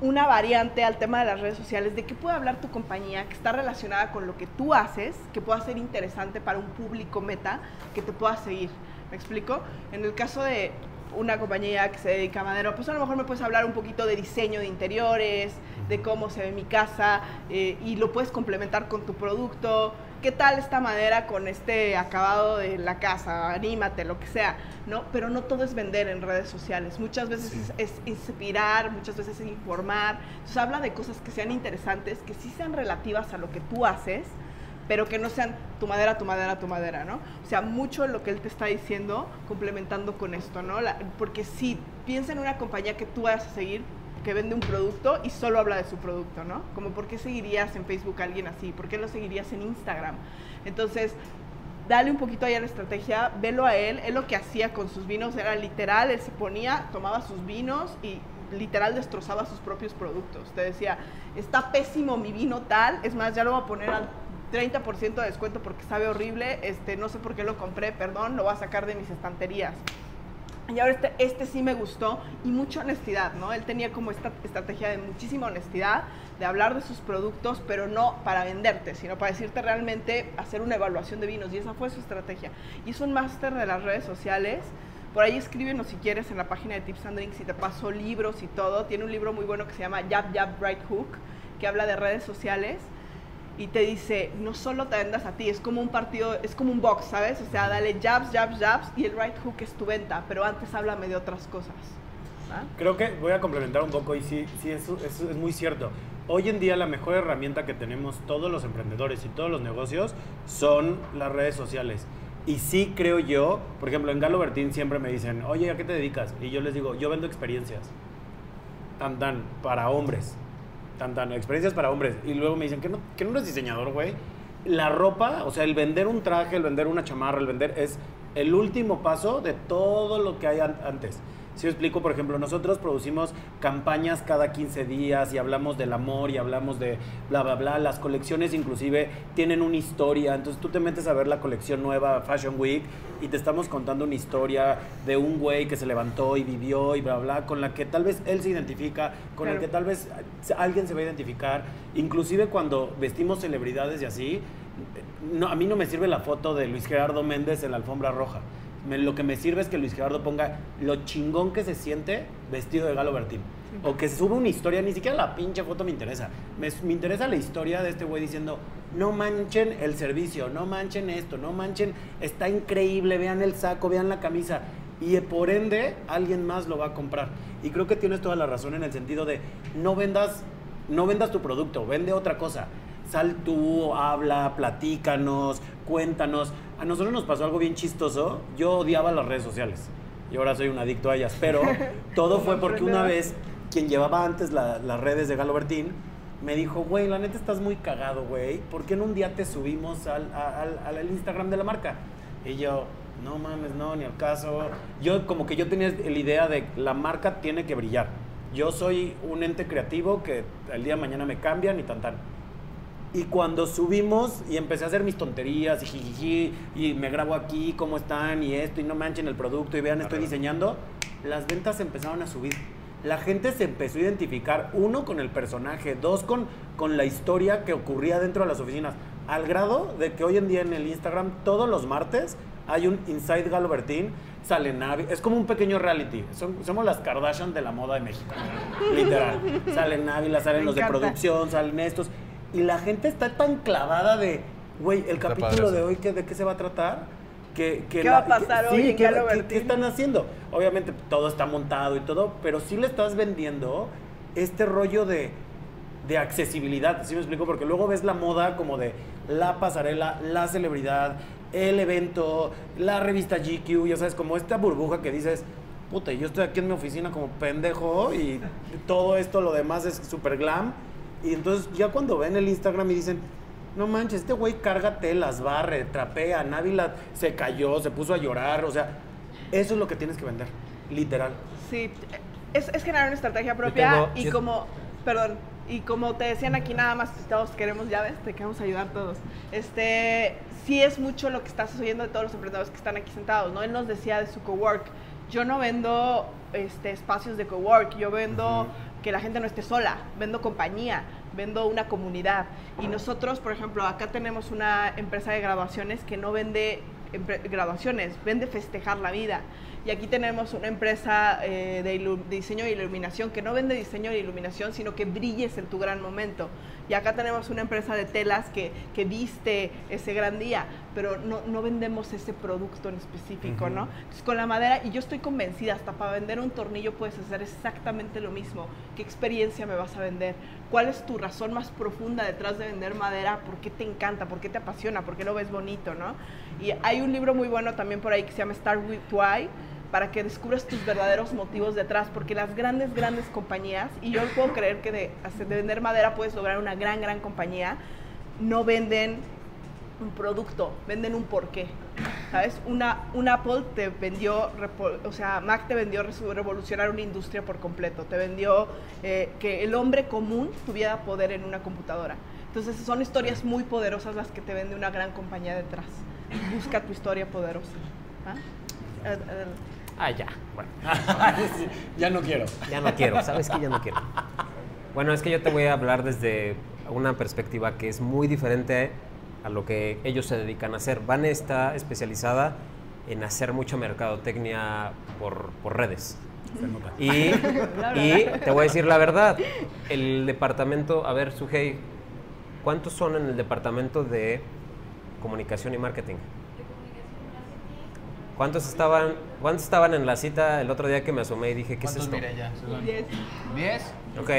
una variante al tema de las redes sociales, de qué puede hablar tu compañía, que está relacionada con lo que tú haces, que pueda ser interesante para un público meta, que te pueda seguir. ¿Me explico? En el caso de una compañía que se dedica a madera, pues a lo mejor me puedes hablar un poquito de diseño de interiores, de cómo se ve mi casa, eh, y lo puedes complementar con tu producto. ¿Qué tal esta madera con este acabado de la casa? Anímate, lo que sea, ¿no? Pero no todo es vender en redes sociales. Muchas veces es, es inspirar, muchas veces es informar. Entonces habla de cosas que sean interesantes, que sí sean relativas a lo que tú haces, pero que no sean tu madera, tu madera, tu madera, ¿no? O sea, mucho lo que él te está diciendo complementando con esto, ¿no? La- porque si piensa en una compañía que tú vas a seguir, que vende un producto y solo habla de su producto, ¿no? Como por qué seguirías en Facebook a alguien así, por qué lo seguirías en Instagram. Entonces, dale un poquito ahí a la estrategia, velo a él, él lo que hacía con sus vinos era literal, él se ponía, tomaba sus vinos y literal destrozaba sus propios productos. Te decía, está pésimo mi vino tal, es más, ya lo voy a poner al 30% de descuento porque sabe horrible, este, no sé por qué lo compré, perdón, lo voy a sacar de mis estanterías. Y ahora este, este sí me gustó y mucha honestidad, ¿no? Él tenía como esta estrategia de muchísima honestidad, de hablar de sus productos, pero no para venderte, sino para decirte realmente, hacer una evaluación de vinos. Y esa fue su estrategia. Y es un máster de las redes sociales. Por ahí escríbenos si quieres en la página de Tips and Drinks y te paso libros y todo. Tiene un libro muy bueno que se llama Jab Jab Right Hook, que habla de redes sociales y te dice, no solo te vendas a ti, es como un partido, es como un box, ¿sabes? O sea, dale jabs, jabs, jabs y el right hook es tu venta, pero antes háblame de otras cosas. Creo que voy a complementar un poco y sí, sí eso, eso es muy cierto. Hoy en día la mejor herramienta que tenemos todos los emprendedores y todos los negocios son las redes sociales. Y sí creo yo, por ejemplo, en Galo Bertín siempre me dicen, oye, ¿a qué te dedicas? Y yo les digo, yo vendo experiencias. Tan, tan, para hombres. Experiencias para hombres. Y luego me dicen, ¿que no, que no eres diseñador, güey? La ropa, o sea, el vender un traje, el vender una chamarra, el vender es el último paso de todo lo que hay an- antes. Si os explico, por ejemplo, nosotros producimos campañas cada 15 días y hablamos del amor y hablamos de bla, bla, bla. Las colecciones inclusive tienen una historia. Entonces tú te metes a ver la colección nueva Fashion Week y te estamos contando una historia de un güey que se levantó y vivió y bla, bla, con la que tal vez él se identifica, con Claro. que tal vez alguien se va a identificar. Inclusive cuando vestimos celebridades y así, no, a mí no me sirve la foto de Luis Gerardo Méndez en la alfombra roja. Me- lo que me sirve es que Luis Gerardo ponga lo chingón que se siente vestido de Galo Bertín. O que sube una historia, ni siquiera la pinche foto me interesa. Me, me interesa la historia de este güey diciendo, no manchen el servicio, no manchen esto, no manchen, está increíble, vean el saco, vean la camisa. Y eh, por ende, alguien más lo va a comprar. Y creo que tienes toda la razón en el sentido de no vendas, no vendas tu producto, vende otra cosa. Sal tú, habla, platícanos, cuéntanos. A nosotros nos pasó algo bien chistoso. Yo odiaba las redes sociales y ahora soy un adicto a ellas. Pero <laughs> todo fue porque una vez quien llevaba antes la- las redes de Galo Bertín me dijo, güey, la neta estás muy cagado, güey. ¿Por qué en un día te subimos al, a- al- al Instagram de la marca? Y yo, no mames, no, ni al caso. Yo como que yo tenía la idea de la marca tiene que brillar. Yo soy un ente creativo que el día de mañana me cambian y tan tan. Y cuando subimos y empecé a hacer mis tonterías y jijiji, y me grabo aquí, cómo están y esto, y no manchen el producto y vean, estoy diseñando, las ventas empezaron a subir. La gente se empezó a identificar, uno, con el personaje, dos, con, con la historia que ocurría dentro de las oficinas, al grado de que hoy en día en el Instagram, todos los martes, hay un Inside Galobertín, sale Navi, es como un pequeño reality, Son- somos las Kardashian de la moda de México, literal. <laughs> Salen Návila, salen Me los de producción, salen estos, y la gente está tan clavada de, güey, el Está capítulo de hoy, ¿qué- ¿de qué se va a tratar? Que, que ¿Qué va a pasar que- hoy sí, en ¿qué, Galo qué- Bertín? qué están haciendo? Obviamente todo está montado y todo, pero sí le estás vendiendo este rollo de, de accesibilidad, ¿sí me explico? Porque luego ves la moda como de la pasarela, la celebridad, el evento, la revista GQ, ya sabes, como esta burbuja que dices, puta, yo estoy aquí en mi oficina como pendejo y todo esto, lo demás es super glam. Y entonces ya cuando ven el Instagram y dicen, no manches, este güey carga telas, barre, trapea, Návila se cayó, se puso a llorar, o sea, eso es lo que tienes que vender, literal. Sí, es, es generar una estrategia propia tengo- y yo- como, perdón, y como te decían aquí nada más, todos queremos llaves, te queremos ayudar todos. Este, sí es mucho lo que estás oyendo de todos los emprendedores que están aquí sentados, ¿no? Él nos decía de su cowork, yo no vendo este, espacios de cowork, yo vendo que la gente no esté sola, vendo compañía, vendo una comunidad. Y nosotros, por ejemplo, acá tenemos una empresa de graduaciones que no vende graduaciones, vende festejar la vida. Y aquí tenemos una empresa eh, de, de diseño e iluminación que no vende diseño e iluminación, sino que brilles en tu gran momento. Y acá tenemos una empresa de telas que, que viste ese gran día, pero no, no vendemos ese producto en específico, ¿no? Entonces, con la madera, y yo estoy convencida, hasta para vender un tornillo puedes hacer exactamente lo mismo. ¿Qué experiencia me vas a vender? ¿Cuál es tu razón más profunda detrás de vender madera? ¿Por qué te encanta? ¿Por qué te apasiona? ¿Por qué lo ves bonito, no? Y hay un libro muy bueno también por ahí que se llama Start With Why, para que descubras tus verdaderos motivos detrás, porque las grandes, grandes compañías, y yo puedo creer que de, de vender madera puedes lograr una gran, gran compañía, no venden un producto, venden un porqué. ¿Sabes? Una, un Apple te vendió, o sea, Mac te vendió revolucionar una industria por completo, te vendió eh, que el hombre común tuviera poder en una computadora. Entonces son historias muy poderosas las que te vende una gran compañía detrás. Busca tu historia poderosa. ¿Ah? Ah, ya. Bueno. <laughs> ya no quiero. Ya no quiero, ¿sabes que Ya no quiero. Bueno, es que yo te voy a hablar desde una perspectiva que es muy diferente a lo que ellos se dedican a hacer. Van está especializada en hacer mucha mercadotecnia por, por redes. Y, <laughs> y te voy a decir la verdad, el departamento, a ver, Sujei, ¿cuántos son en el departamento de comunicación y marketing? ¿Cuántos estaban, ¿Cuántos estaban en la cita el otro día que me asomé y dije, ¿qué es ¿Cuántos esto? mira ya? Diez. ¿Diez? Ok.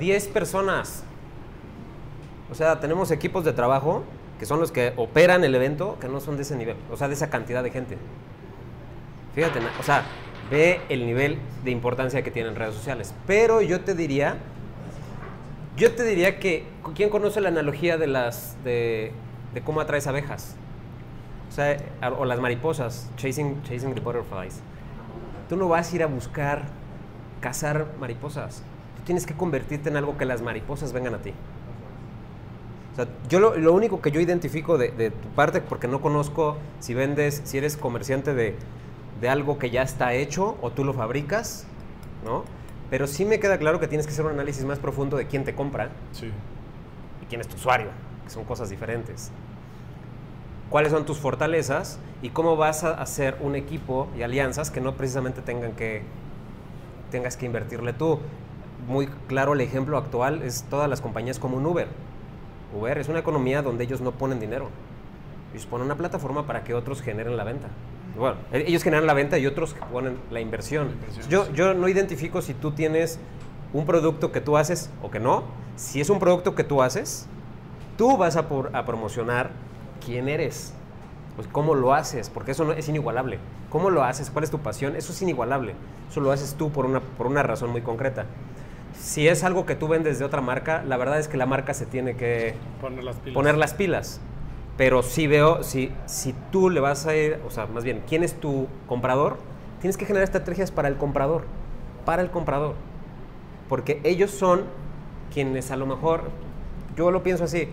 10 personas. O sea, tenemos equipos de trabajo que son los que operan el evento, que no son de ese nivel, o sea, de esa cantidad de gente. Fíjate, o sea, ve el nivel de importancia que tienen redes sociales. Pero yo te diría, yo te diría que, ¿quién conoce la analogía de las, de, de cómo atraes abejas? O sea, a- o las mariposas, chasing, chasing the butterflies. Tú no vas a ir a buscar cazar mariposas. Tú tienes que convertirte en algo que las mariposas vengan a ti. O sea, yo lo, lo único que yo identifico de, de tu parte, porque no conozco si vendes, si eres comerciante de, de algo que ya está hecho o tú lo fabricas, ¿no? Pero sí me queda claro que tienes que hacer un análisis más profundo de quién te compra Sí. y quién es tu usuario, que son cosas diferentes. ¿Cuáles son tus fortalezas y cómo vas a hacer un equipo y alianzas que no precisamente tengan que tengas que invertirle tú? Muy claro el ejemplo actual es todas las compañías como un Uber. Uber es una economía donde ellos no ponen dinero. Ellos ponen una plataforma para que otros generen la venta. Bueno, e- ellos generan la venta y otros ponen la inversión. Yo, yo no identifico si tú tienes un producto que tú haces o que no. Si es un producto que tú haces, tú vas a, por- a promocionar quién eres. Pues cómo lo haces, porque eso no, es inigualable. ¿Cómo lo haces? ¿Cuál es tu pasión? Eso es inigualable. Eso lo haces tú por una, por una razón muy concreta. Si es algo que tú vendes de otra marca, la verdad es que la marca se tiene que Poner las pilas. poner las pilas. Pero sí veo, si, si tú le vas a ir, o sea, más bien, ¿quién es tu comprador? Tienes que generar estrategias para el comprador. para el comprador. Porque ellos son quienes a lo mejor, yo lo pienso así,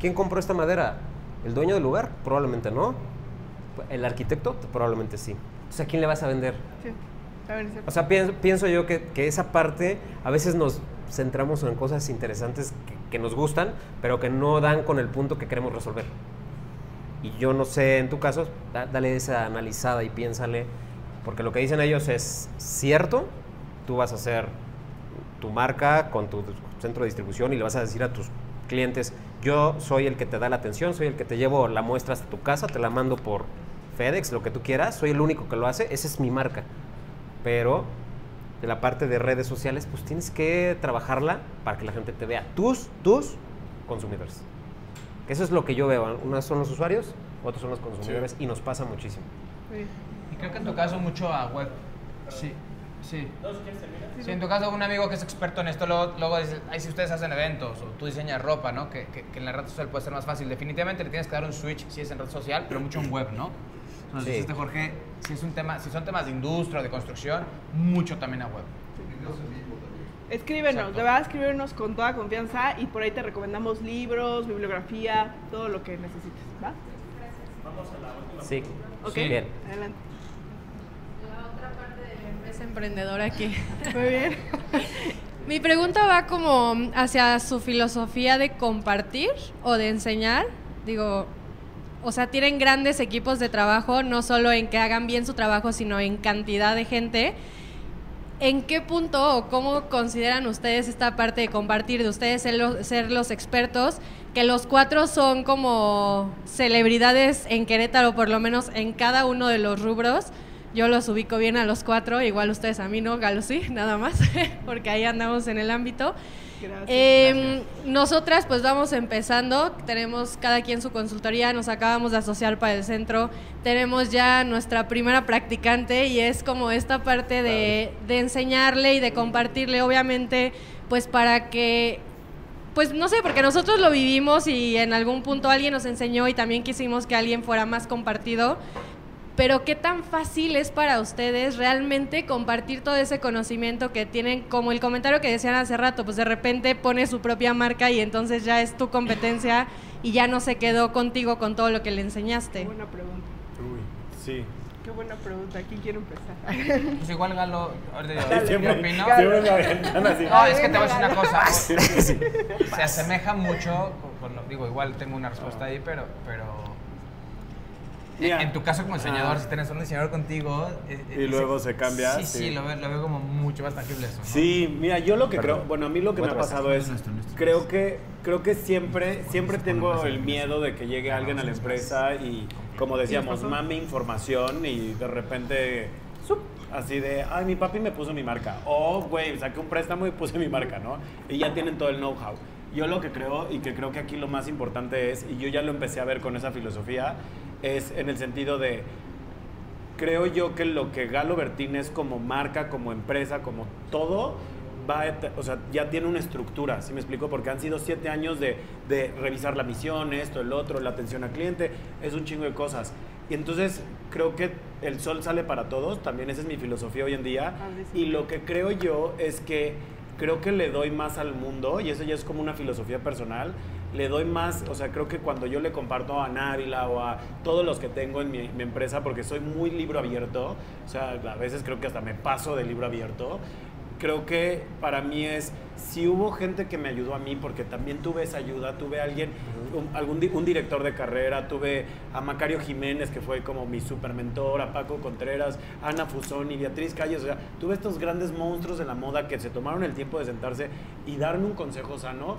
¿quién compró esta madera? ¿El dueño del lugar? Probablemente no. ¿El arquitecto? Probablemente sí. Entonces, ¿a quién le vas a vender? Sí. A ver, sí. O sea, pienso, pienso yo que, que esa parte a veces nos centramos en cosas interesantes que, que nos gustan, pero que no dan con el punto que queremos resolver. Y yo no sé, en tu caso, da- dale esa analizada y piénsale, porque lo que dicen ellos es cierto, tú vas a hacer tu marca con tu centro de distribución y le vas a decir a tus clientes, yo soy el que te da la atención, soy el que te llevo la muestra hasta tu casa, te la mando por FedEx, lo que tú quieras, soy el único que lo hace, esa es mi marca. Pero de la parte de redes sociales, pues tienes que trabajarla para que la gente te vea, tus, tus consumidores. Eso es lo que yo veo. Unos son los usuarios, otros son los consumidores y nos pasa muchísimo. Y creo que en tu caso mucho a web. Sí, sí. Sí, en tu caso un amigo que es experto en esto, luego, luego dice, ay, si ustedes hacen eventos o tú diseñas ropa, ¿no? Que, que, que en la red social puede ser más fácil. Definitivamente le tienes que dar un switch si es en red social, pero mucho en web, ¿no? Nos Sí. dijiste, Jorge, si, es un tema, si son temas de industria o de construcción, mucho también a web. Escríbenos, Exacto. de verdad escríbenos con toda confianza y por ahí te recomendamos libros, bibliografía, todo lo que necesites, ¿va? Sí. Ok, Bien. adelante. Es emprendedora aquí. <laughs> Muy bien. <laughs> Mi pregunta va como hacia su filosofía de compartir o de enseñar. Digo, o sea, tienen grandes equipos de trabajo, no solo en que hagan bien su trabajo, sino en cantidad de gente. ¿En qué punto o cómo consideran ustedes esta parte de compartir, de ustedes ser los, ser los expertos, que los cuatro son como celebridades en Querétaro, por lo menos en cada uno de los rubros? Yo los ubico bien a los cuatro, igual ustedes a mí no, Galo sí, <laughs> nada más, <laughs> porque ahí andamos en el ámbito. Gracias. Eh, nosotras pues vamos empezando, tenemos cada quien su consultoría, nos acabamos de asociar para el centro, tenemos ya nuestra primera practicante y es como esta parte de, de enseñarle y de compartirle, obviamente, pues para que pues no sé, porque nosotros lo vivimos y en algún punto alguien nos enseñó y también quisimos que alguien fuera más compartido. Pero qué tan fácil es para ustedes realmente compartir todo ese conocimiento que tienen, como el comentario que decían hace rato, pues de repente pone su propia marca y entonces ya es tu competencia y ya no se quedó contigo con todo lo que le enseñaste. Buena pregunta. Uy, sí. Qué buena pregunta. ¿Quién quiere empezar? Pues igual Galo, ahorita yo, opino. No, es que te voy a decir una cosa. Se asemeja mucho, con- con lo- digo, igual tengo una respuesta ahí, pero, pero Mira. en tu caso como diseñador, Ah. si tienes un diseñador contigo... eh, eh, Y luego se cambia, Sí, sí, sí. lo, veo, lo veo como mucho más tangible eso, ¿no? Sí, mira, yo lo que Perdón. creo, bueno, a mí lo que me ha pasado es, Nuestro, nuestro. creo que, creo que siempre, siempre tengo el miedo de que llegue alguien a la empresa y, como decíamos, mame información y de repente, ¡zup! así de, ay, mi papi me puso mi marca, o, güey, saqué un préstamo y puse mi marca, ¿no? Y ya tienen todo el know-how. Yo lo que creo, y que creo que aquí lo más importante es, y yo ya lo empecé a ver con esa filosofía, es en el sentido de, creo yo que lo que Galo Bertín es como marca, como empresa, como todo, va a o sea, ya tiene una estructura, ¿sí me explico? Porque han sido siete años de, de revisar la misión, esto, el otro, la atención al cliente, es un chingo de cosas. Y entonces creo que el sol sale para todos, también esa es mi filosofía hoy en día. Y lo que creo yo es que creo que le doy más al mundo, y eso ya es como una filosofía personal, le doy más, o sea, creo que cuando yo le comparto a Návila o a todos los que tengo en mi, mi empresa, porque soy muy libro abierto, o sea, a veces creo que hasta me paso de libro abierto, creo que para mí es, si hubo gente que me ayudó a mí, porque también tuve esa ayuda, tuve alguien, un, algún, un director de carrera, tuve a Macario Jiménez, que fue como mi super mentor, a Paco Contreras, Ana Fusón y Beatriz Calles, o sea, tuve estos grandes monstruos de la moda que se tomaron el tiempo de sentarse y darme un consejo sano,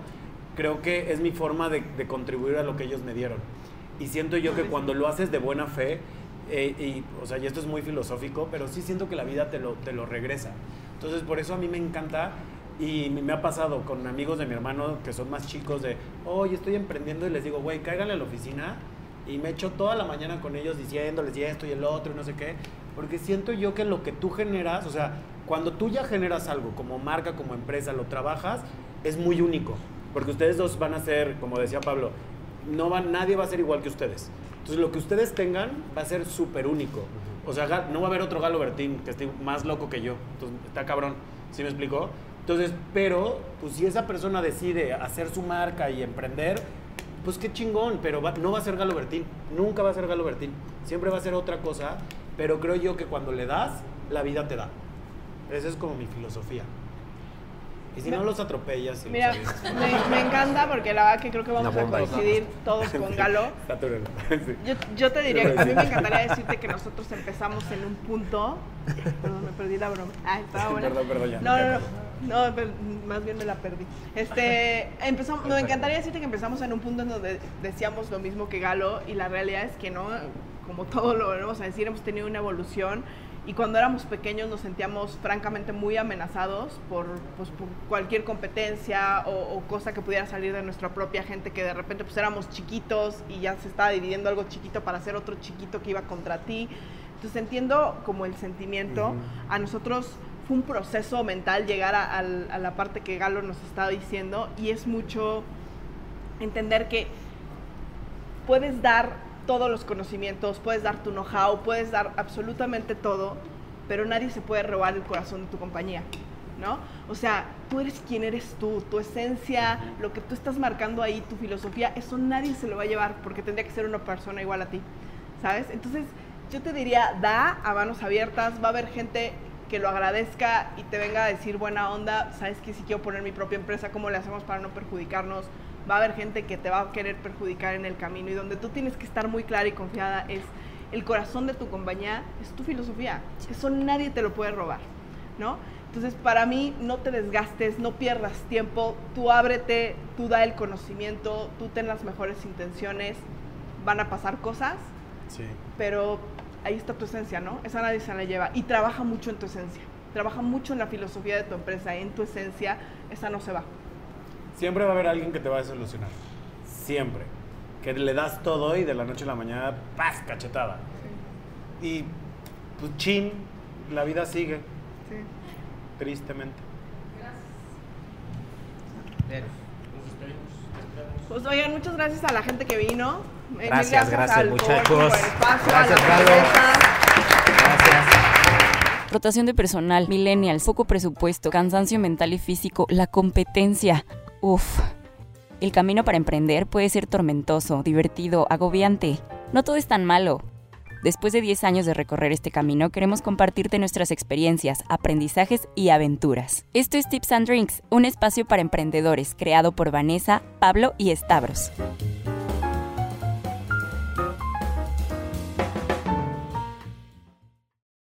creo que es mi forma de, de contribuir a lo que ellos me dieron. Y siento yo que cuando lo haces de buena fe, eh, y, o sea, y esto es muy filosófico, pero sí siento que la vida te lo, te lo regresa. Entonces, por eso a mí me encanta y me ha pasado con amigos de mi hermano que son más chicos de, oye, estoy emprendiendo y les digo, güey, cáiganle a la oficina y me echo toda la mañana con ellos diciéndoles y esto y el otro y no sé qué, porque siento yo que lo que tú generas, o sea, cuando tú ya generas algo como marca, como empresa, lo trabajas, es muy único, porque ustedes dos van a ser, como decía Pablo, no van, nadie va a ser igual que ustedes. Entonces lo que ustedes tengan va a ser súper único. O sea, no va a haber otro Galo Bertín que esté más loco que yo. Entonces está cabrón. ¿Sí me explicó? Entonces, pero, pues si esa persona decide hacer su marca y emprender, pues qué chingón, pero no va a ser Galo Bertín. Nunca va a ser Galo Bertín. Siempre va a ser otra cosa. Pero creo yo que cuando le das, la vida te da. Esa es como mi filosofía. Y si no los atropellas. y los Mira, avientas. me, me encanta porque la verdad que creo que vamos a coincidir <laughs> todos con Galo. <laughs> Yo, yo te diría, a mí me encantaría decirte que nosotros empezamos en un punto. Perdón, me perdí la broma. Ah, estaba <laughs> buena. Perdón, perdón, ya. No, no, no. No, pero más bien me la perdí. Este, empezamos, me encantaría decirte que empezamos en un punto en donde decíamos lo mismo que Galo y la realidad es que no, como todo lo vamos a decir, hemos tenido una evolución y cuando éramos pequeños nos sentíamos francamente muy amenazados por, pues, por cualquier competencia o, o cosa que pudiera salir de nuestra propia gente, que de repente pues éramos chiquitos y ya se estaba dividiendo algo chiquito para hacer otro chiquito que iba contra ti. Entonces entiendo como el sentimiento. A nosotros fue un proceso mental llegar a, a la parte que Galo nos estaba diciendo y es mucho entender que puedes dar todos los conocimientos, puedes dar tu know-how, puedes dar absolutamente todo, pero nadie se puede robar el corazón de tu compañía, ¿no? O sea, tú eres quien eres tú, tu esencia, lo que tú estás marcando ahí, tu filosofía, eso nadie se lo va a llevar porque tendría que ser una persona igual a ti, ¿sabes? Entonces, yo te diría, da a manos abiertas, va a haber gente que lo agradezca y te venga a decir buena onda, sabes que si quiero poner mi propia empresa, ¿cómo le hacemos para no perjudicarnos? Va a haber gente que te va a querer perjudicar en el camino y donde tú tienes que estar muy clara y confiada es el corazón de tu compañía, es tu filosofía. Eso nadie te lo puede robar, ¿no? Entonces, para mí, no te desgastes, no pierdas tiempo, tú ábrete, tú da el conocimiento, tú ten las mejores intenciones, van a pasar cosas, Sí. pero ahí está tu esencia, ¿no? Esa nadie se la lleva. Y trabaja mucho en tu esencia. Trabaja mucho en la filosofía de tu empresa, en tu esencia, esa no se va. Siempre va a haber alguien que te va a desilusionar. Siempre. Que le das todo y de la noche a la mañana, ¡paz! cachetada. Y pues chin, la vida sigue. Tristemente. Pues oigan, muchas gracias a la gente que vino. Gracias, gracias, al muchachos. espacio, a Gracias, cerveza. Rotación de personal, millennials, poco presupuesto, cansancio mental y físico, la competencia. Uf. El camino para emprender puede ser tormentoso, divertido, agobiante. No todo es tan malo. Después de 10 años de recorrer este camino, queremos compartirte nuestras experiencias, aprendizajes y aventuras. Esto es Tips and Drinks, un espacio para emprendedores creado por Vanessa, Pablo y Stavros.